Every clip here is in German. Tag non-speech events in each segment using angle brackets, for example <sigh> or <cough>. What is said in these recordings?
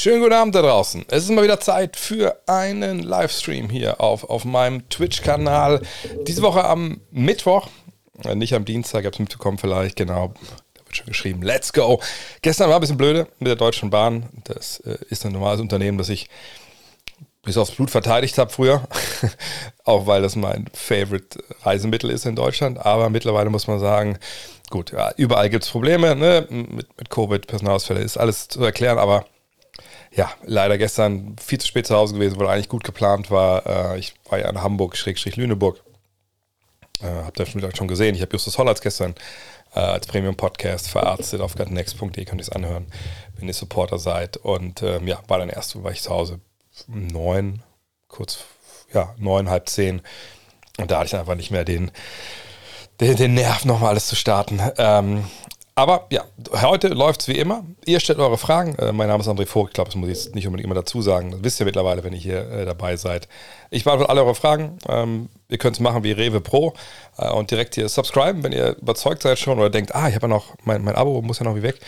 schönen guten Abend da draußen. Es ist mal wieder Zeit für einen Livestream hier auf, auf meinem Twitch-Kanal. Diese Woche am Mittwoch, äh, nicht am Dienstag, ihr habt es mitbekommen vielleicht, genau. Da wird schon geschrieben, let's go. Gestern war ein bisschen blöde mit der Deutschen Bahn. Das äh, ist ein normales Unternehmen, das ich bis aufs Blut verteidigt habe früher. <laughs> Auch weil das mein Favorite Reisemittel ist in Deutschland. Aber mittlerweile muss man sagen, gut, ja, überall gibt es Probleme ne? mit, mit Covid, Personalausfälle, ist alles zu erklären, aber ja, leider gestern viel zu spät zu Hause gewesen, weil eigentlich gut geplant war. Äh, ich war ja in Hamburg, Schrägstrich Lüneburg. Äh, habt ihr schon gesehen. Ich habe Justus Hollatz gestern äh, als Premium-Podcast verarztet auf gutnext.de, könnt ihr es anhören, wenn ihr Supporter seid. Und ähm, ja, war dann erst, war ich zu Hause um neun, kurz, ja, neun, halb zehn. Und da hatte ich einfach nicht mehr den, den, den Nerv, nochmal alles zu starten. Ähm, aber ja, heute läuft es wie immer. Ihr stellt eure Fragen. Äh, mein Name ist André Vogt. Ich glaube, das muss ich jetzt nicht unbedingt immer dazu sagen. Das wisst ihr mittlerweile, wenn ihr hier äh, dabei seid. Ich beantworte alle eure Fragen. Ähm, ihr könnt es machen wie Rewe Pro äh, und direkt hier subscriben, wenn ihr überzeugt seid schon oder denkt, ah, ich habe ja noch, mein, mein Abo muss ja noch wie weg.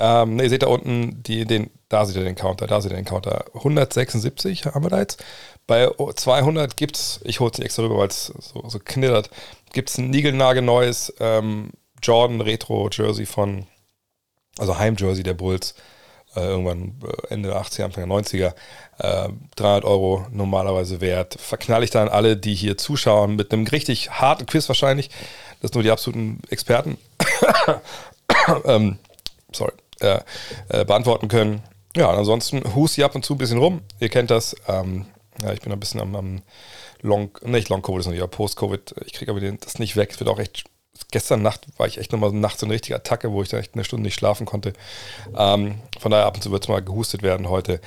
Ähm, ne, ihr seht da unten die, den, da seht ihr den Counter, da seht ihr den Counter. 176 haben wir da jetzt. Bei 200 gibt es, ich hole es nicht extra rüber, weil es so, so knittert, gibt es ein niegelnagelneues ähm, Jordan Retro Jersey von, also Heim-Jersey der Bulls, äh, irgendwann äh, Ende 80er, Anfang der 90er, äh, 300 Euro normalerweise wert. Verknall ich dann alle, die hier zuschauen, mit einem richtig harten Quiz wahrscheinlich. Das nur die absoluten Experten. <coughs> ähm, sorry, äh, äh, beantworten können. Ja, ansonsten hust sie ab und zu ein bisschen rum. Ihr kennt das. Ähm, ja, ich bin ein bisschen am, am Long, nicht Long-Covid, sondern ja Post-Covid. Ich kriege aber den, das nicht weg. Es wird auch echt gestern Nacht war ich echt nochmal nachts so eine richtige Attacke, wo ich dann echt eine Stunde nicht schlafen konnte. Ähm, von daher ab und zu wird es mal gehustet werden heute.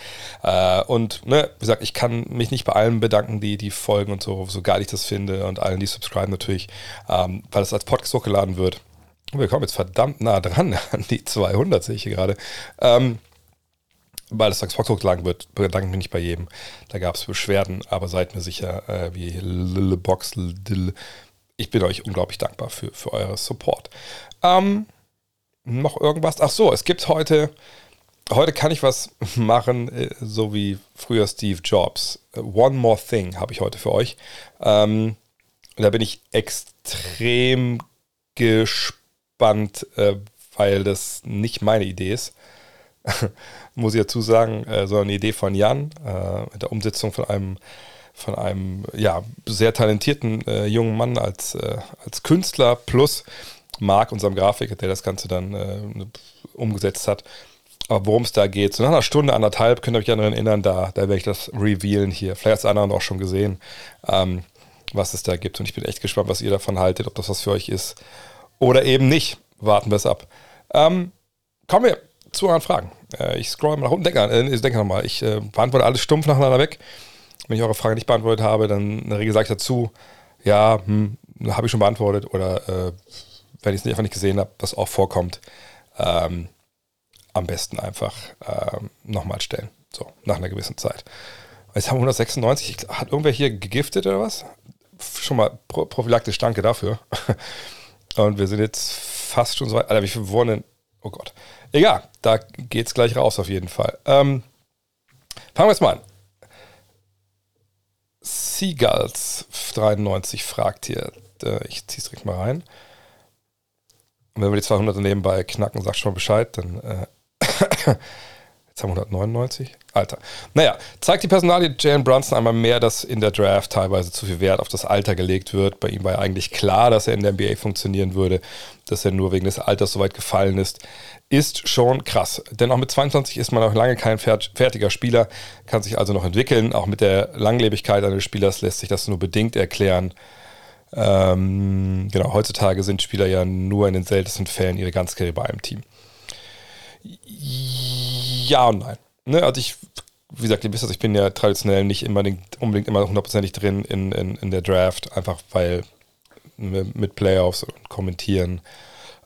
Äh, und ne, wie gesagt, ich kann mich nicht bei allen bedanken, die die folgen und so, so geil ich das finde und allen, die subscriben natürlich, ähm, weil es als Podcast hochgeladen wird. Wir kommen jetzt verdammt nah dran <laughs> an die 200, sehe ich hier gerade. Ähm, weil es als Fox hochgeladen wird, bedanke ich mich nicht bei jedem. Da gab es Beschwerden, aber seid mir sicher, äh, wie Box, Lille, ich bin euch unglaublich dankbar für, für euren Support. Ähm, noch irgendwas? Ach so, es gibt heute, heute kann ich was <laughs> machen, äh, so wie früher Steve Jobs. One More Thing habe ich heute für euch. Ähm, da bin ich extrem gespannt, äh, weil das nicht meine Idee ist. <laughs> Muss ich dazu sagen, äh, sondern eine Idee von Jan, äh, mit der Umsetzung von einem von einem ja, sehr talentierten äh, jungen Mann als, äh, als Künstler plus Marc, unserem Grafiker, der das Ganze dann äh, umgesetzt hat. Aber worum es da geht, so nach einer Stunde, anderthalb, könnt ihr euch daran erinnern, da, da werde ich das revealen hier. Vielleicht hat es anderen auch schon gesehen, ähm, was es da gibt. Und ich bin echt gespannt, was ihr davon haltet, ob das was für euch ist oder eben nicht. Warten wir es ab. Ähm, kommen wir zu euren Fragen. Äh, ich scroll mal nach unten. Denke, äh, denke nochmal, ich äh, beantworte alles stumpf nacheinander weg wenn ich eure Frage nicht beantwortet habe, dann in der Regel sage ich dazu, ja, hm, habe ich schon beantwortet oder äh, wenn ich es einfach nicht gesehen habe, was auch vorkommt, ähm, am besten einfach ähm, nochmal stellen. So, nach einer gewissen Zeit. Jetzt haben wir 196. Hat irgendwer hier gegiftet oder was? Schon mal prophylaktisch danke dafür. <laughs> Und wir sind jetzt fast schon so weit. Alter, wie viel wohnen Oh Gott. Egal, da geht es gleich raus auf jeden Fall. Ähm, fangen wir jetzt mal an. Seagulls 93 fragt hier, äh, ich ziehe es direkt mal rein. Und wenn wir die 200 nebenbei knacken, sag schon mal Bescheid, dann äh, jetzt haben wir 199. Alter. Naja, zeigt die Personalie Jalen Brunson einmal mehr, dass in der Draft teilweise zu viel Wert auf das Alter gelegt wird. Bei ihm war ja eigentlich klar, dass er in der NBA funktionieren würde, dass er nur wegen des Alters so weit gefallen ist ist schon krass. Denn auch mit 22 ist man noch lange kein fertiger Spieler, kann sich also noch entwickeln. Auch mit der Langlebigkeit eines Spielers lässt sich das nur bedingt erklären. Ähm, genau, heutzutage sind Spieler ja nur in den seltensten Fällen ihre ganze Karriere bei einem Team. Ja und nein. Ne, also ich, wie gesagt, ihr wisst das, ich bin ja traditionell nicht unbedingt, unbedingt immer hundertprozentig drin in, in, in der Draft, einfach weil mit Playoffs und kommentieren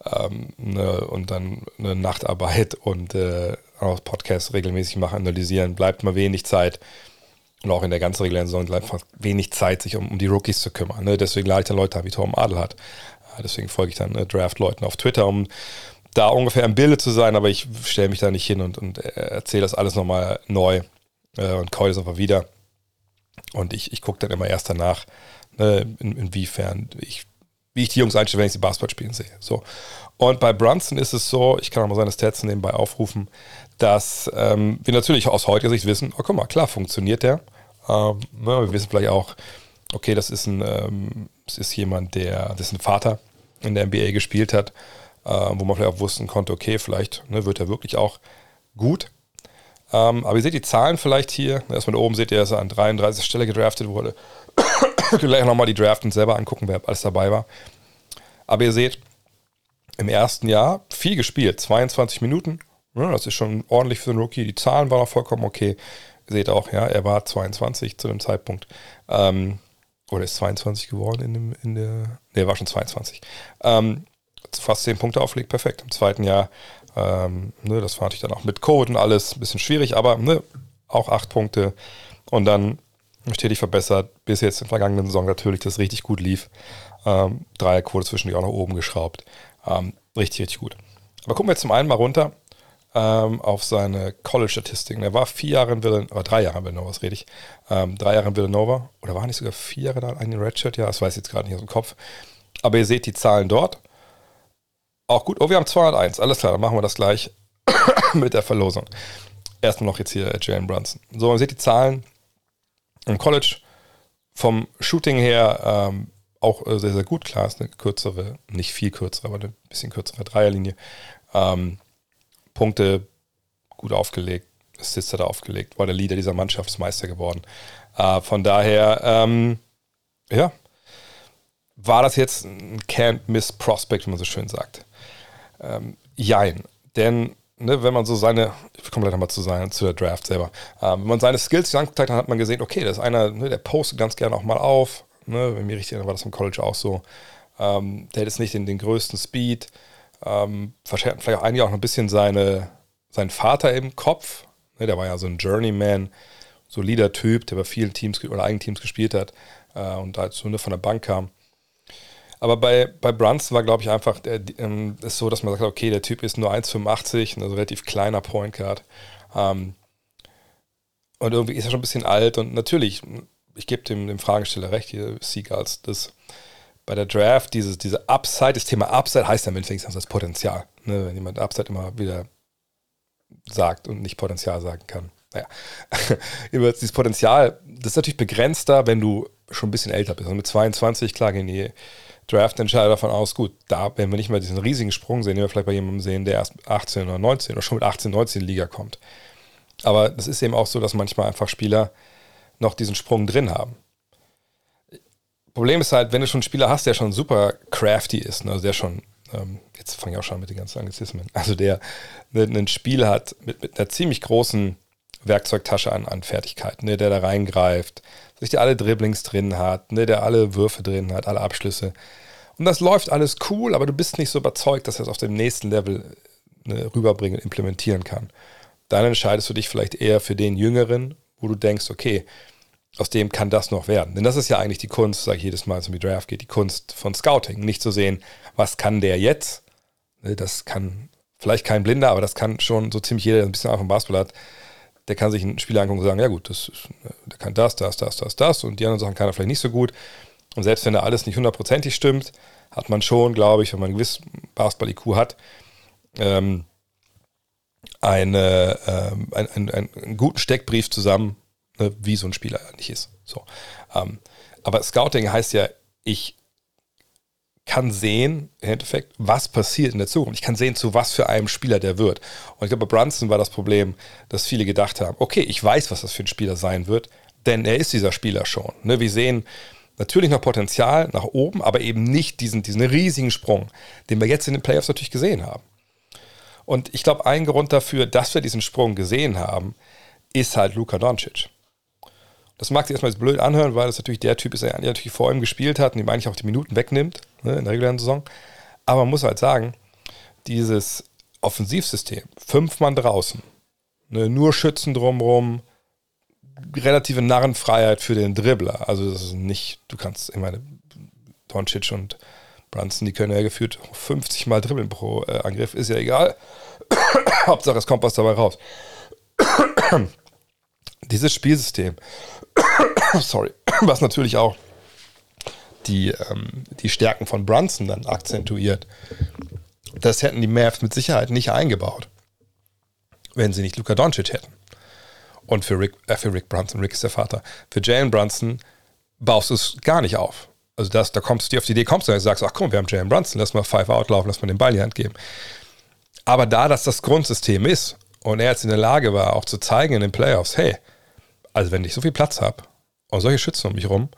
ähm, ne, und dann eine Nachtarbeit <laughs> und äh, auch Podcasts regelmäßig machen, analysieren, bleibt mal wenig Zeit. Und auch in der ganzen regulären Saison bleibt einfach wenig Zeit, sich um, um die Rookies zu kümmern. Ne? Deswegen lade ich dann Leute an, wie Tom Adel hat. Deswegen folge ich dann äh, Draft-Leuten auf Twitter, um da ungefähr im Bilde zu sein, aber ich stelle mich da nicht hin und, und erzähle das alles nochmal neu äh, und keule es einfach wieder. Und ich, ich gucke dann immer erst danach, ne, in, inwiefern ich, wie ich die Jungs einstelle, wenn ich sie Basketball spielen sehe. So. Und bei Brunson ist es so, ich kann auch mal seine Stats nebenbei aufrufen, dass ähm, wir natürlich aus heutiger Sicht wissen, oh guck mal, klar funktioniert der. Ähm, ne, wir wissen vielleicht auch, okay, das ist ein, ähm, das ist jemand, der, das Vater in der NBA gespielt hat, äh, wo man vielleicht auch wussten konnte, okay, vielleicht ne, wird er wirklich auch gut. Ähm, aber ihr seht die Zahlen vielleicht hier. Erstmal oben seht ihr, dass er an 33 Stelle gedraftet wurde. <coughs> Gleich nochmal die Draft und selber angucken, wer alles dabei war. Aber ihr seht, im ersten Jahr viel gespielt, 22 Minuten. Ja, das ist schon ordentlich für einen Rookie. Die Zahlen waren auch vollkommen okay. Ihr seht auch, ja, er war 22 zu dem Zeitpunkt. Ähm, oder ist 22 geworden in, dem, in der. Ne, er war schon 22. Ähm, fast 10 Punkte auflegt, perfekt. Im zweiten Jahr, ähm, ne, das war natürlich dann auch mit Code und alles ein bisschen schwierig, aber ne, auch 8 Punkte. Und dann stetig verbessert, bis jetzt in der vergangenen Saison natürlich das richtig gut lief. Ähm, Dreierquote zwischendurch auch nach oben geschraubt. Ähm, richtig, richtig gut. Aber gucken wir zum einen mal runter ähm, auf seine College-Statistiken. Er war vier Jahre in Villanova, drei Jahre in Villanova, was rede ich? Ähm, drei Jahre in Villanova. Oder war nicht sogar vier Jahre da in Redshirt? Ja, das weiß ich jetzt gerade nicht aus dem Kopf. Aber ihr seht die Zahlen dort. Auch gut. Oh, wir haben 201. Alles klar, dann machen wir das gleich <coughs> mit der Verlosung. Erstmal noch jetzt hier äh, Jalen Brunson. So, ihr seht die Zahlen im College. Vom Shooting her ähm, auch äh, sehr, sehr gut. Klar, ist eine kürzere, nicht viel kürzere, aber eine bisschen kürzere Dreierlinie. Ähm, Punkte gut aufgelegt, Assists hat er aufgelegt, war der Leader dieser Mannschaftsmeister geworden. Äh, von daher, ähm, ja, war das jetzt ein Can't-Miss-Prospect, wie man so schön sagt. Ähm, jein, denn ne, wenn man so seine, ich komme gleich nochmal zu, zu der Draft selber, ähm, wenn man seine Skills angeguckt hat, hat man gesehen, okay, das ist einer, ne, der postet ganz gerne auch mal auf, ne, wenn mir richtig war das im College auch so. Ähm, der hat jetzt nicht den, den größten Speed, ähm, vielleicht auch einige auch ein bisschen seine, seinen Vater im Kopf. Ne, der war ja so ein Journeyman, solider Typ, der bei vielen Teams oder eigenen Teams gespielt hat äh, und da so von der Bank kam. Aber bei, bei Brunson war, glaube ich, einfach der, ähm, ist so, dass man sagt, okay, der Typ ist nur 1,85, also relativ kleiner Point Guard. Ähm, und irgendwie ist er schon ein bisschen alt und natürlich, ich gebe dem, dem Fragesteller recht, hier Seagulls, das bei der Draft, dieses, diese Upside, das Thema Upside heißt ja im Endeffekt das Potenzial. Ne? Wenn jemand Upside immer wieder sagt und nicht Potenzial sagen kann. Naja, <laughs> dieses Potenzial, das ist natürlich begrenzter, wenn du schon ein bisschen älter bist. Und mit 22, klar, gehen die Draft-Entscheider davon aus, gut, da werden wir nicht mal diesen riesigen Sprung sehen, den wir vielleicht bei jemandem sehen, der erst 18 oder 19 oder schon mit 18, 19 in die Liga kommt. Aber das ist eben auch so, dass manchmal einfach Spieler noch diesen Sprung drin haben. Problem ist halt, wenn du schon einen Spieler hast, der schon super crafty ist, ne, also der schon, ähm, jetzt fange ich auch schon mit den ganzen Anglizismen, also der ein Spiel hat mit, mit, einer ziemlich großen Werkzeugtasche an, an Fertigkeiten, ne, der da reingreift, sich der alle Dribblings drin hat, ne, der alle Würfe drin hat, alle Abschlüsse. Und das läuft alles cool, aber du bist nicht so überzeugt, dass er es auf dem nächsten Level ne, rüberbringen und implementieren kann. Dann entscheidest du dich vielleicht eher für den Jüngeren, wo du denkst, okay, aus dem kann das noch werden. Denn das ist ja eigentlich die Kunst, sage ich jedes Mal, wenn es um die Draft geht, die Kunst von Scouting. Nicht zu sehen, was kann der jetzt? Ne, das kann vielleicht kein Blinder, aber das kann schon so ziemlich jeder, der ein bisschen Ahnung vom Basketball hat, der kann sich einen Spieler angucken und sagen, ja gut, das ist, der kann das, das, das, das, das und die anderen Sachen kann er vielleicht nicht so gut. Und selbst wenn da alles nicht hundertprozentig stimmt, hat man schon, glaube ich, wenn man ein gewisses Basketball-IQ hat, ähm, eine, ähm, ein, ein, einen guten Steckbrief zusammen, ne, wie so ein Spieler nicht ist. So. Ähm, aber Scouting heißt ja, ich kann sehen, im Endeffekt, was passiert in der Zukunft. Ich kann sehen, zu was für einem Spieler der wird. Und ich glaube, bei Brunson war das Problem, dass viele gedacht haben, okay, ich weiß, was das für ein Spieler sein wird, denn er ist dieser Spieler schon. Ne, wir sehen natürlich noch Potenzial nach oben, aber eben nicht diesen, diesen riesigen Sprung, den wir jetzt in den Playoffs natürlich gesehen haben. Und ich glaube, ein Grund dafür, dass wir diesen Sprung gesehen haben, ist halt Luka Doncic. Das mag sich erstmal jetzt blöd anhören, weil das natürlich der Typ ist, der natürlich vor ihm gespielt hat und ihm eigentlich auch die Minuten wegnimmt ne, in der regulären Saison. Aber man muss halt sagen, dieses Offensivsystem, fünf Mann draußen, ne, nur Schützen drumrum, relative Narrenfreiheit für den Dribbler. Also das ist nicht, du kannst, ich meine, Doncic und Brunson, die können ja gefühlt 50 Mal dribbeln pro äh, Angriff, ist ja egal. <coughs> Hauptsache es kommt was dabei raus. Dieses Spielsystem, <coughs> sorry, <coughs> was natürlich auch die, ähm, die Stärken von Brunson dann akzentuiert, das hätten die Mavs mit Sicherheit nicht eingebaut, wenn sie nicht Luka Doncic hätten. Und für Rick, äh, für Rick Brunson, Rick ist der Vater, für Jalen Brunson baust du es gar nicht auf. Also das, da kommst du dir auf die Idee, kommst du und sagst, ach komm, wir haben Jalen Brunson, lass mal Five Out laufen, lass mal den Ball in die Hand geben. Aber da das das Grundsystem ist und er jetzt in der Lage war, auch zu zeigen in den Playoffs, hey, also wenn ich so viel Platz habe und solche Schützen um mich rum,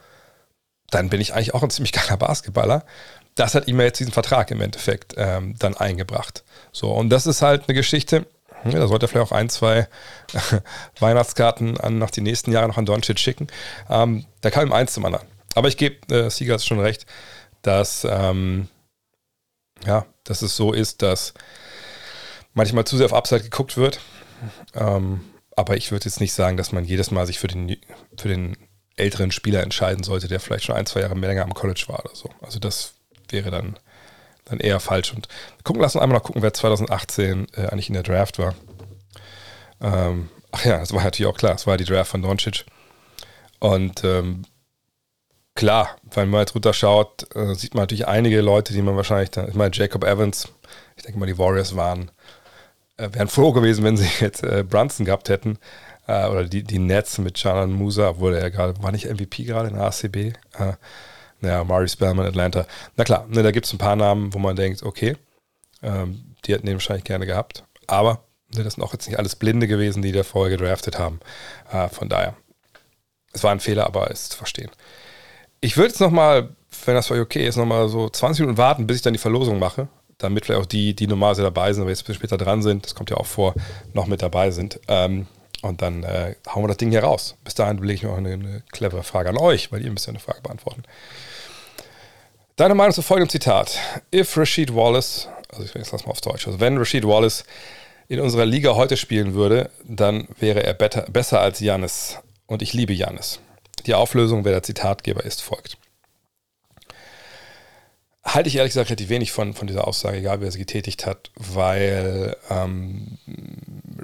dann bin ich eigentlich auch ein ziemlich geiler Basketballer. Das hat ihm ja jetzt diesen Vertrag im Endeffekt ähm, dann eingebracht. So, und das ist halt eine Geschichte, ja, da sollte er vielleicht auch ein, zwei <laughs> Weihnachtskarten an, nach den nächsten Jahren noch an Doncic schicken. Ähm, da kam ihm eins zum anderen. Aber ich gebe äh, Siegers schon recht, dass, ähm, ja, dass es so ist, dass manchmal zu sehr auf Upside geguckt wird. Ähm, aber ich würde jetzt nicht sagen, dass man jedes Mal sich für den, für den älteren Spieler entscheiden sollte, der vielleicht schon ein, zwei Jahre mehr länger am College war oder so. Also das wäre dann dann eher falsch. Und gucken, lassen einmal noch gucken, wer 2018 äh, eigentlich in der Draft war. Ähm, ach ja, das war natürlich auch klar, es war die Draft von Doncic. Und ähm, klar, wenn man jetzt runterschaut, äh, sieht man natürlich einige Leute, die man wahrscheinlich, da, ich meine, Jacob Evans, ich denke mal, die Warriors waren, wären froh gewesen, wenn sie jetzt äh, Brunson gehabt hätten. Äh, oder die, die Nets mit Janan Musa, obwohl er gerade, war nicht MVP gerade in der ACB? Äh, naja, Murray Spellman, Atlanta. Na klar, ne, da gibt es ein paar Namen, wo man denkt, okay, ähm, die hätten den wahrscheinlich gerne gehabt. Aber ne, das sind auch jetzt nicht alles Blinde gewesen, die da vorher gedraftet haben. Äh, von daher, es war ein Fehler, aber es ist zu verstehen. Ich würde jetzt nochmal, wenn das für euch okay ist, nochmal so 20 Minuten warten, bis ich dann die Verlosung mache, damit vielleicht auch die, die normalerweise dabei sind, aber jetzt ein bisschen später dran sind, das kommt ja auch vor, noch mit dabei sind. Ähm, und dann äh, hauen wir das Ding hier raus. Bis dahin lege ich noch eine, eine clevere Frage an euch, weil ihr müsst ja eine Frage beantworten. Deine Meinung zu folgendem Zitat. If Rashid Wallace, also ich lasse mal auf Deutsch, also wenn Rashid Wallace in unserer Liga heute spielen würde, dann wäre er better, besser als Janis. Und ich liebe Janis. Die Auflösung, wer der Zitatgeber ist, folgt. Halte ich ehrlich gesagt relativ wenig von, von dieser Aussage, egal wer sie getätigt hat, weil ähm,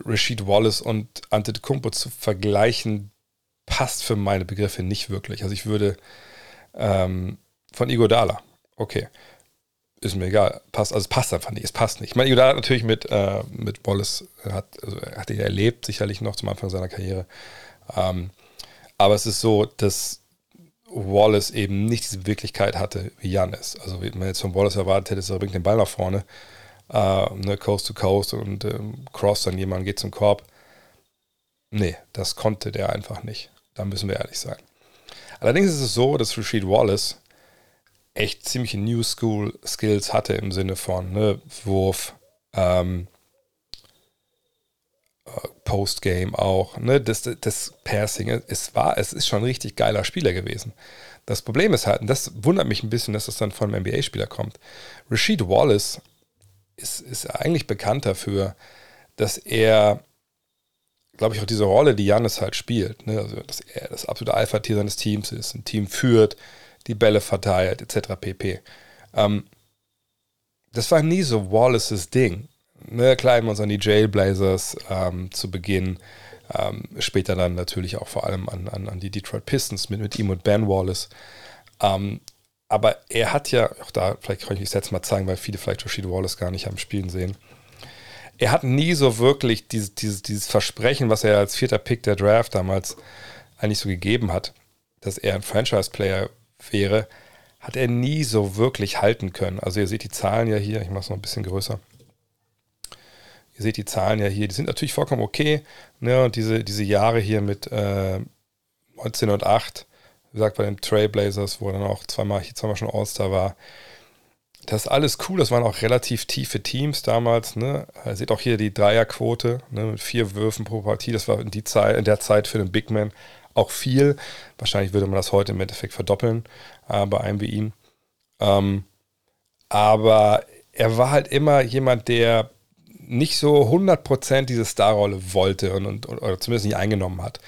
Rashid Wallace und Antetokounmpo zu vergleichen passt für meine Begriffe nicht wirklich. Also ich würde ähm, von Igodala. Okay. Ist mir egal. Passt, also es passt einfach nicht. Es passt nicht. Ich meine, Igodala hat natürlich mit, äh, mit Wallace, hat, also er hat ihn erlebt, sicherlich noch zum Anfang seiner Karriere. Ähm, aber es ist so, dass Wallace eben nicht diese Wirklichkeit hatte wie Janis. Also, wie man jetzt von Wallace erwartet hätte, ist er bringt den Ball nach vorne, äh, ne, Coast to Coast und ähm, Cross dann jemand geht zum Korb. Nee, das konnte der einfach nicht. Da müssen wir ehrlich sein. Allerdings ist es so, dass Rashid Wallace echt ziemliche New School Skills hatte im Sinne von ne, Wurf, ähm, äh, Postgame auch, ne, das, das Passing, es war, es ist schon ein richtig geiler Spieler gewesen. Das Problem ist halt, und das wundert mich ein bisschen, dass das dann von einem NBA-Spieler kommt. Rashid Wallace ist, ist eigentlich bekannt dafür, dass er, glaube ich, auch diese Rolle, die Janis halt spielt, ne, also dass er das absolute Alpha-Tier seines Teams ist, ein Team führt, die Bälle verteilt, etc. pp. Ähm, das war nie so Wallaces Ding. Ne, klar, immer uns an die Jailblazers ähm, zu Beginn, ähm, später dann natürlich auch vor allem an, an, an die Detroit Pistons mit, mit ihm und Ben Wallace. Ähm, aber er hat ja, auch da, vielleicht kann ich es jetzt mal zeigen, weil viele vielleicht Rashid Wallace gar nicht am Spielen sehen. Er hat nie so wirklich dieses, dieses, dieses Versprechen, was er als vierter Pick der Draft damals eigentlich so gegeben hat, dass er ein Franchise-Player wäre, hat er nie so wirklich halten können. Also ihr seht die Zahlen ja hier, ich mache es noch ein bisschen größer. Ihr seht die Zahlen ja hier, die sind natürlich vollkommen okay. Ne? Und diese, diese Jahre hier mit äh, 19 und 8, wie gesagt, bei den Trailblazers, wo er dann auch zweimal, zweimal schon All-Star war. Das ist alles cool, das waren auch relativ tiefe Teams damals. Ne? Ihr seht auch hier die Dreierquote ne? mit vier Würfen pro Partie. Das war in, die Zeit, in der Zeit für den Big Man auch viel. Wahrscheinlich würde man das heute im Endeffekt verdoppeln äh, bei einem wie ihm. Ähm, aber er war halt immer jemand, der nicht so 100% diese Starrolle wollte und, und, oder zumindest nicht eingenommen hat.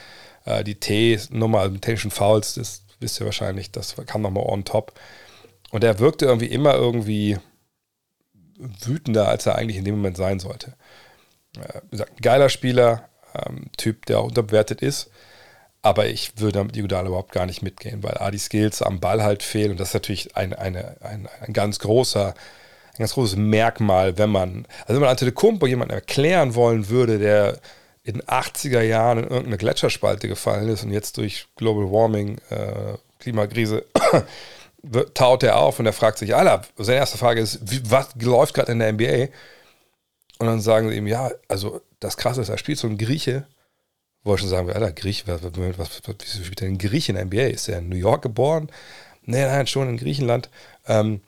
Äh, die T-Nummer, also Tension Fouls, das wisst ihr wahrscheinlich, das kam nochmal on top. Und er wirkte irgendwie immer irgendwie wütender, als er eigentlich in dem Moment sein sollte. Äh, gesagt, geiler Spieler, ähm, Typ, der auch unterbewertet ist. Aber ich würde mit Iguodala überhaupt gar nicht mitgehen, weil A, die Skills am Ball halt fehlen. Und das ist natürlich ein, eine, ein, ein ganz großer, ein ganz großes Merkmal, wenn man, also wenn man Antetokounmpo jemanden erklären wollen würde, der in den 80er Jahren in irgendeine Gletscherspalte gefallen ist und jetzt durch Global Warming, äh, Klimakrise <coughs> taut er auf und er fragt sich, Alter, seine erste Frage ist, wie, was läuft gerade in der NBA? Und dann sagen sie ihm, ja, also das Krasse ist, er spielt so ein Grieche, wo er schon sagen wir, Alter, Griech, was, was, was, wieso spielt denn ein Grieche in der NBA? Ist er in New York geboren? Nee, nein, schon in Griechenland. Ähm,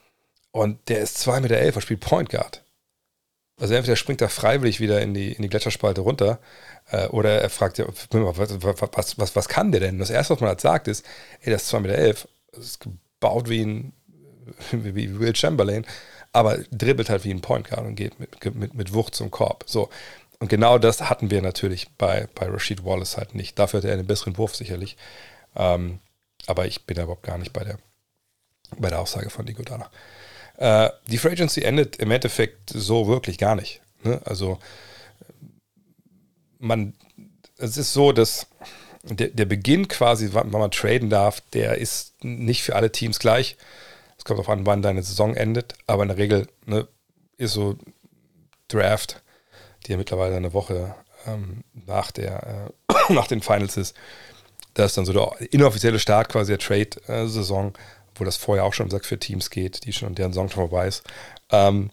und der ist 2,11 Meter, er spielt Point Guard. Also entweder springt er freiwillig wieder in die, in die Gletscherspalte runter äh, oder er fragt ja, was, was, was, was kann der denn? Das Erste, was man halt sagt, ist, ey, das ist 2,11 Meter, elf, ist gebaut wie ein <laughs> wie Will Chamberlain, aber dribbelt halt wie ein Point Guard und geht mit, mit, mit Wucht zum Korb. So. Und genau das hatten wir natürlich bei, bei Rashid Wallace halt nicht. Dafür hat er einen besseren Wurf sicherlich. Ähm, aber ich bin da überhaupt gar nicht bei der, bei der Aussage von Nico Dana. Äh, die Free Agency endet im Endeffekt so wirklich gar nicht. Ne? Also man, es ist so, dass der, der Beginn quasi, wann man traden darf, der ist nicht für alle Teams gleich. Es kommt darauf an, wann deine Saison endet, aber in der Regel ne, ist so Draft, die ja mittlerweile eine Woche ähm, nach, der, äh, <coughs> nach den Finals ist. Das ist dann so der inoffizielle Start quasi der Trade-Saison. Wo das vorher auch schon, sagt, für Teams geht, die schon deren Song schon vorbei ist. Ähm,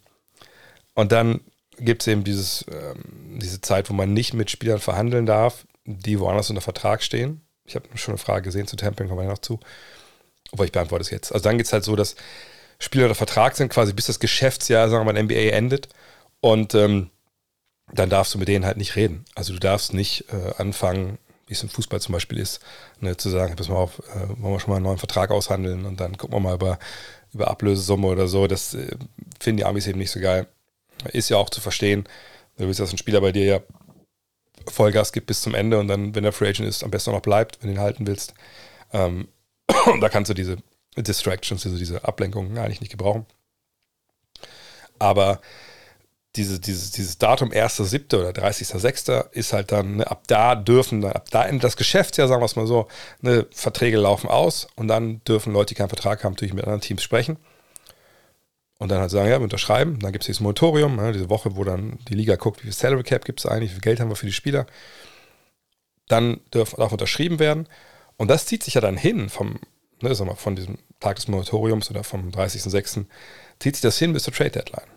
und dann gibt es eben dieses, ähm, diese Zeit, wo man nicht mit Spielern verhandeln darf, die woanders unter Vertrag stehen. Ich habe schon eine Frage gesehen zu Tampering, kommen wir noch zu. Aber ich beantworte es jetzt. Also dann geht es halt so, dass Spieler unter Vertrag sind, quasi bis das Geschäftsjahr, sagen wir mal, NBA endet. Und ähm, dann darfst du mit denen halt nicht reden. Also du darfst nicht äh, anfangen, wie es im Fußball zum Beispiel ist, ne, zu sagen, pass mal auf, äh, wollen wir schon mal einen neuen Vertrag aushandeln und dann gucken wir mal über, über Ablösesumme oder so. Das äh, finden die Amis eben nicht so geil. Ist ja auch zu verstehen. Du willst, dass ein Spieler bei dir ja Vollgas gibt bis zum Ende und dann, wenn er Free Agent ist, am besten noch bleibt, wenn du ihn halten willst. Ähm, <clears throat> da kannst du diese Distractions, also diese Ablenkungen eigentlich nicht gebrauchen. Aber diese, dieses, dieses Datum 1.7. oder 30.6. ist halt dann, ne, ab da dürfen, ab da endet das Geschäftsjahr, sagen wir es mal so, ne, Verträge laufen aus und dann dürfen Leute, die keinen Vertrag haben, natürlich mit anderen Teams sprechen. Und dann halt sagen, ja, wir unterschreiben. Dann gibt es dieses Moratorium, ne, diese Woche, wo dann die Liga guckt, wie viel Salary Cap gibt es eigentlich, wie viel Geld haben wir für die Spieler. Dann darf, darf unterschrieben werden. Und das zieht sich ja dann hin vom, ne, sag mal, von diesem Tag des Moratoriums oder vom 30.06. zieht sich das hin bis zur Trade Deadline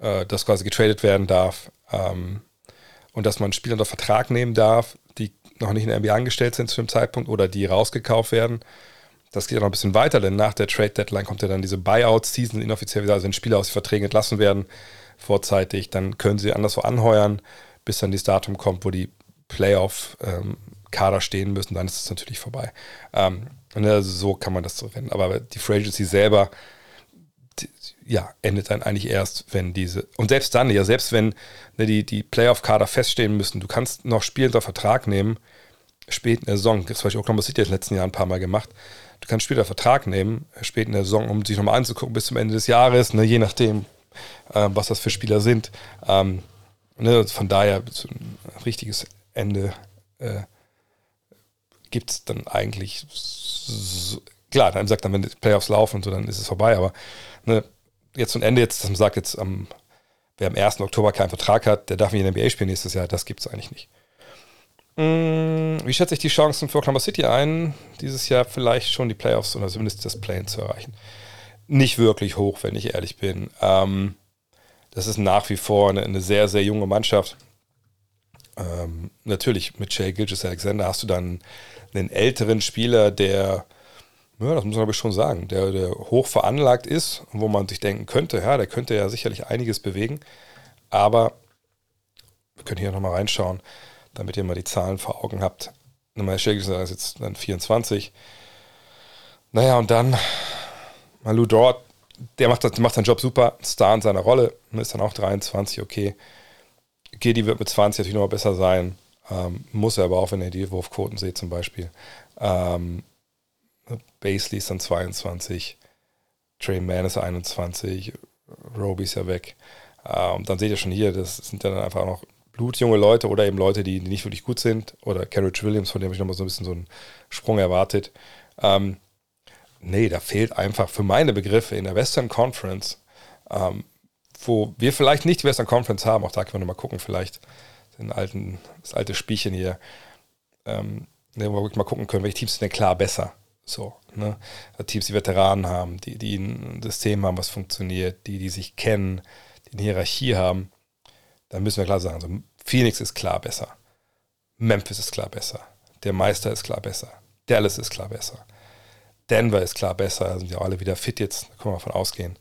äh, dass quasi getradet werden darf ähm, und dass man Spieler unter Vertrag nehmen darf, die noch nicht in der NBA angestellt sind zu dem Zeitpunkt oder die rausgekauft werden. Das geht ja noch ein bisschen weiter, denn nach der Trade Deadline kommt ja dann diese Buyout-Season inoffiziell wieder, also wenn Spieler aus den Verträgen entlassen werden vorzeitig, dann können sie anderswo anheuern, bis dann das Datum kommt, wo die Playoff-Kader ähm, stehen müssen, dann ist es natürlich vorbei. Ähm, und also so kann man das so rennen. Aber die Free Agency selber ja, endet dann eigentlich erst, wenn diese, und selbst dann, ja, selbst wenn ne, die, die Playoff-Kader feststehen müssen, du kannst noch Spiel unter Vertrag nehmen, spät in der Saison, das habe ich Oklahoma City in den letzten Jahren ein paar Mal gemacht, du kannst später Vertrag nehmen, spät in der Saison, um sich nochmal anzugucken bis zum Ende des Jahres, ne, je nachdem, äh, was das für Spieler sind. Ähm, ne, von daher, ein richtiges Ende äh, gibt es dann eigentlich, so, klar, dann sagt dann, wenn die Playoffs laufen und so, dann ist es vorbei, aber ne, jetzt ein Ende, jetzt, dass man sagt, jetzt am, wer am 1. Oktober keinen Vertrag hat, der darf nicht in der NBA spielen nächstes Jahr, das gibt es eigentlich nicht. Hm, wie schätze ich die Chancen für Oklahoma City ein, dieses Jahr vielleicht schon die Playoffs oder zumindest das Play zu erreichen? Nicht wirklich hoch, wenn ich ehrlich bin. Ähm, das ist nach wie vor eine, eine sehr, sehr junge Mannschaft. Ähm, natürlich mit Jay Gilgis Alexander hast du dann einen älteren Spieler, der ja, das muss man aber schon sagen, der, der hoch veranlagt ist, wo man sich denken könnte, ja, der könnte ja sicherlich einiges bewegen. Aber wir können hier nochmal reinschauen, damit ihr mal die Zahlen vor Augen habt. Nummer ist jetzt dann 24. Naja, und dann Malu Dort, der macht, der macht seinen Job super, Star in seiner Rolle, ist dann auch 23, okay. Gedi wird mit 20 natürlich noch besser sein. Ähm, muss er aber auch, wenn ihr die Wurfquoten seht zum Beispiel. Ähm, Basley ist dann 22. Trey Mann ist 21, Roby ist ja weg. Und dann seht ihr schon hier, das sind dann einfach noch blutjunge Leute oder eben Leute, die, nicht wirklich gut sind. Oder Carriage Williams, von dem ich nochmal so ein bisschen so einen Sprung erwartet. Ähm, nee, da fehlt einfach für meine Begriffe in der Western Conference, ähm, wo wir vielleicht nicht die Western Conference haben, auch da können wir nochmal gucken, vielleicht den alten, das alte Spielchen hier, ähm, wo wir mal gucken können, welche Teams sind denn klar besser. So, ne? Teams, die Veteranen haben, die, die ein System haben, was funktioniert, die, die sich kennen, die eine Hierarchie haben, dann müssen wir klar sagen, also Phoenix ist klar besser. Memphis ist klar besser. Der Meister ist klar besser. Dallas ist klar besser. Denver ist klar besser, sind ja alle wieder fit jetzt, da können wir davon ausgehen.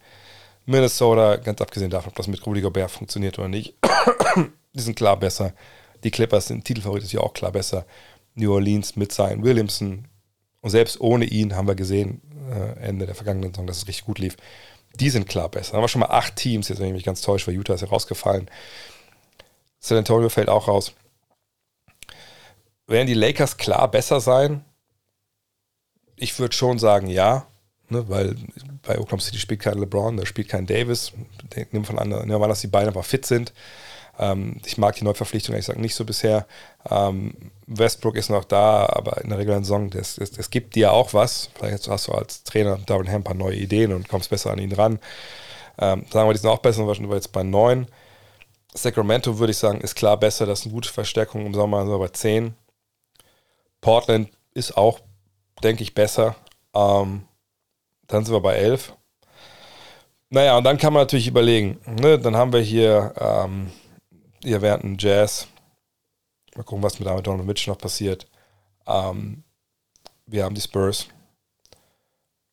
Minnesota, ganz abgesehen davon, ob das mit Rudy Gobert funktioniert oder nicht, <coughs> die sind klar besser. Die Clippers sind Titelfavorit, ist ja auch klar besser. New Orleans mit Zion Williamson. Und selbst ohne ihn haben wir gesehen, äh, Ende der vergangenen Saison, dass es richtig gut lief. Die sind klar besser. Da haben wir schon mal acht Teams, jetzt wenn ich mich ganz täusche, weil Utah ist ja rausgefallen. San Antonio fällt auch raus. Werden die Lakers klar besser sein? Ich würde schon sagen, ja. Ne, weil bei Oklahoma City spielt kein LeBron, da spielt kein Davis. Nehmen von an, nehmen wir an, dass die beiden einfach fit sind. Ähm, ich mag die Neuverpflichtung ehrlich gesagt nicht so bisher. Ähm, Westbrook ist noch da, aber in der regulären Saison, es gibt dir auch was. Vielleicht hast du als Trainer Darwin Ham ein paar neue Ideen und kommst besser an ihn ran. Ähm, sagen wir, die sind auch besser, sind jetzt bei 9. Sacramento würde ich sagen, ist klar besser, das ist eine gute Verstärkung im Sommer, sind wir bei 10. Portland ist auch, denke ich, besser. Ähm, dann sind wir bei 11. Naja, und dann kann man natürlich überlegen, ne? dann haben wir hier ähm, ihr erwähnten Jazz. Mal gucken, was mit Ahmed Donovan Mitch noch passiert. Ähm, wir haben die Spurs.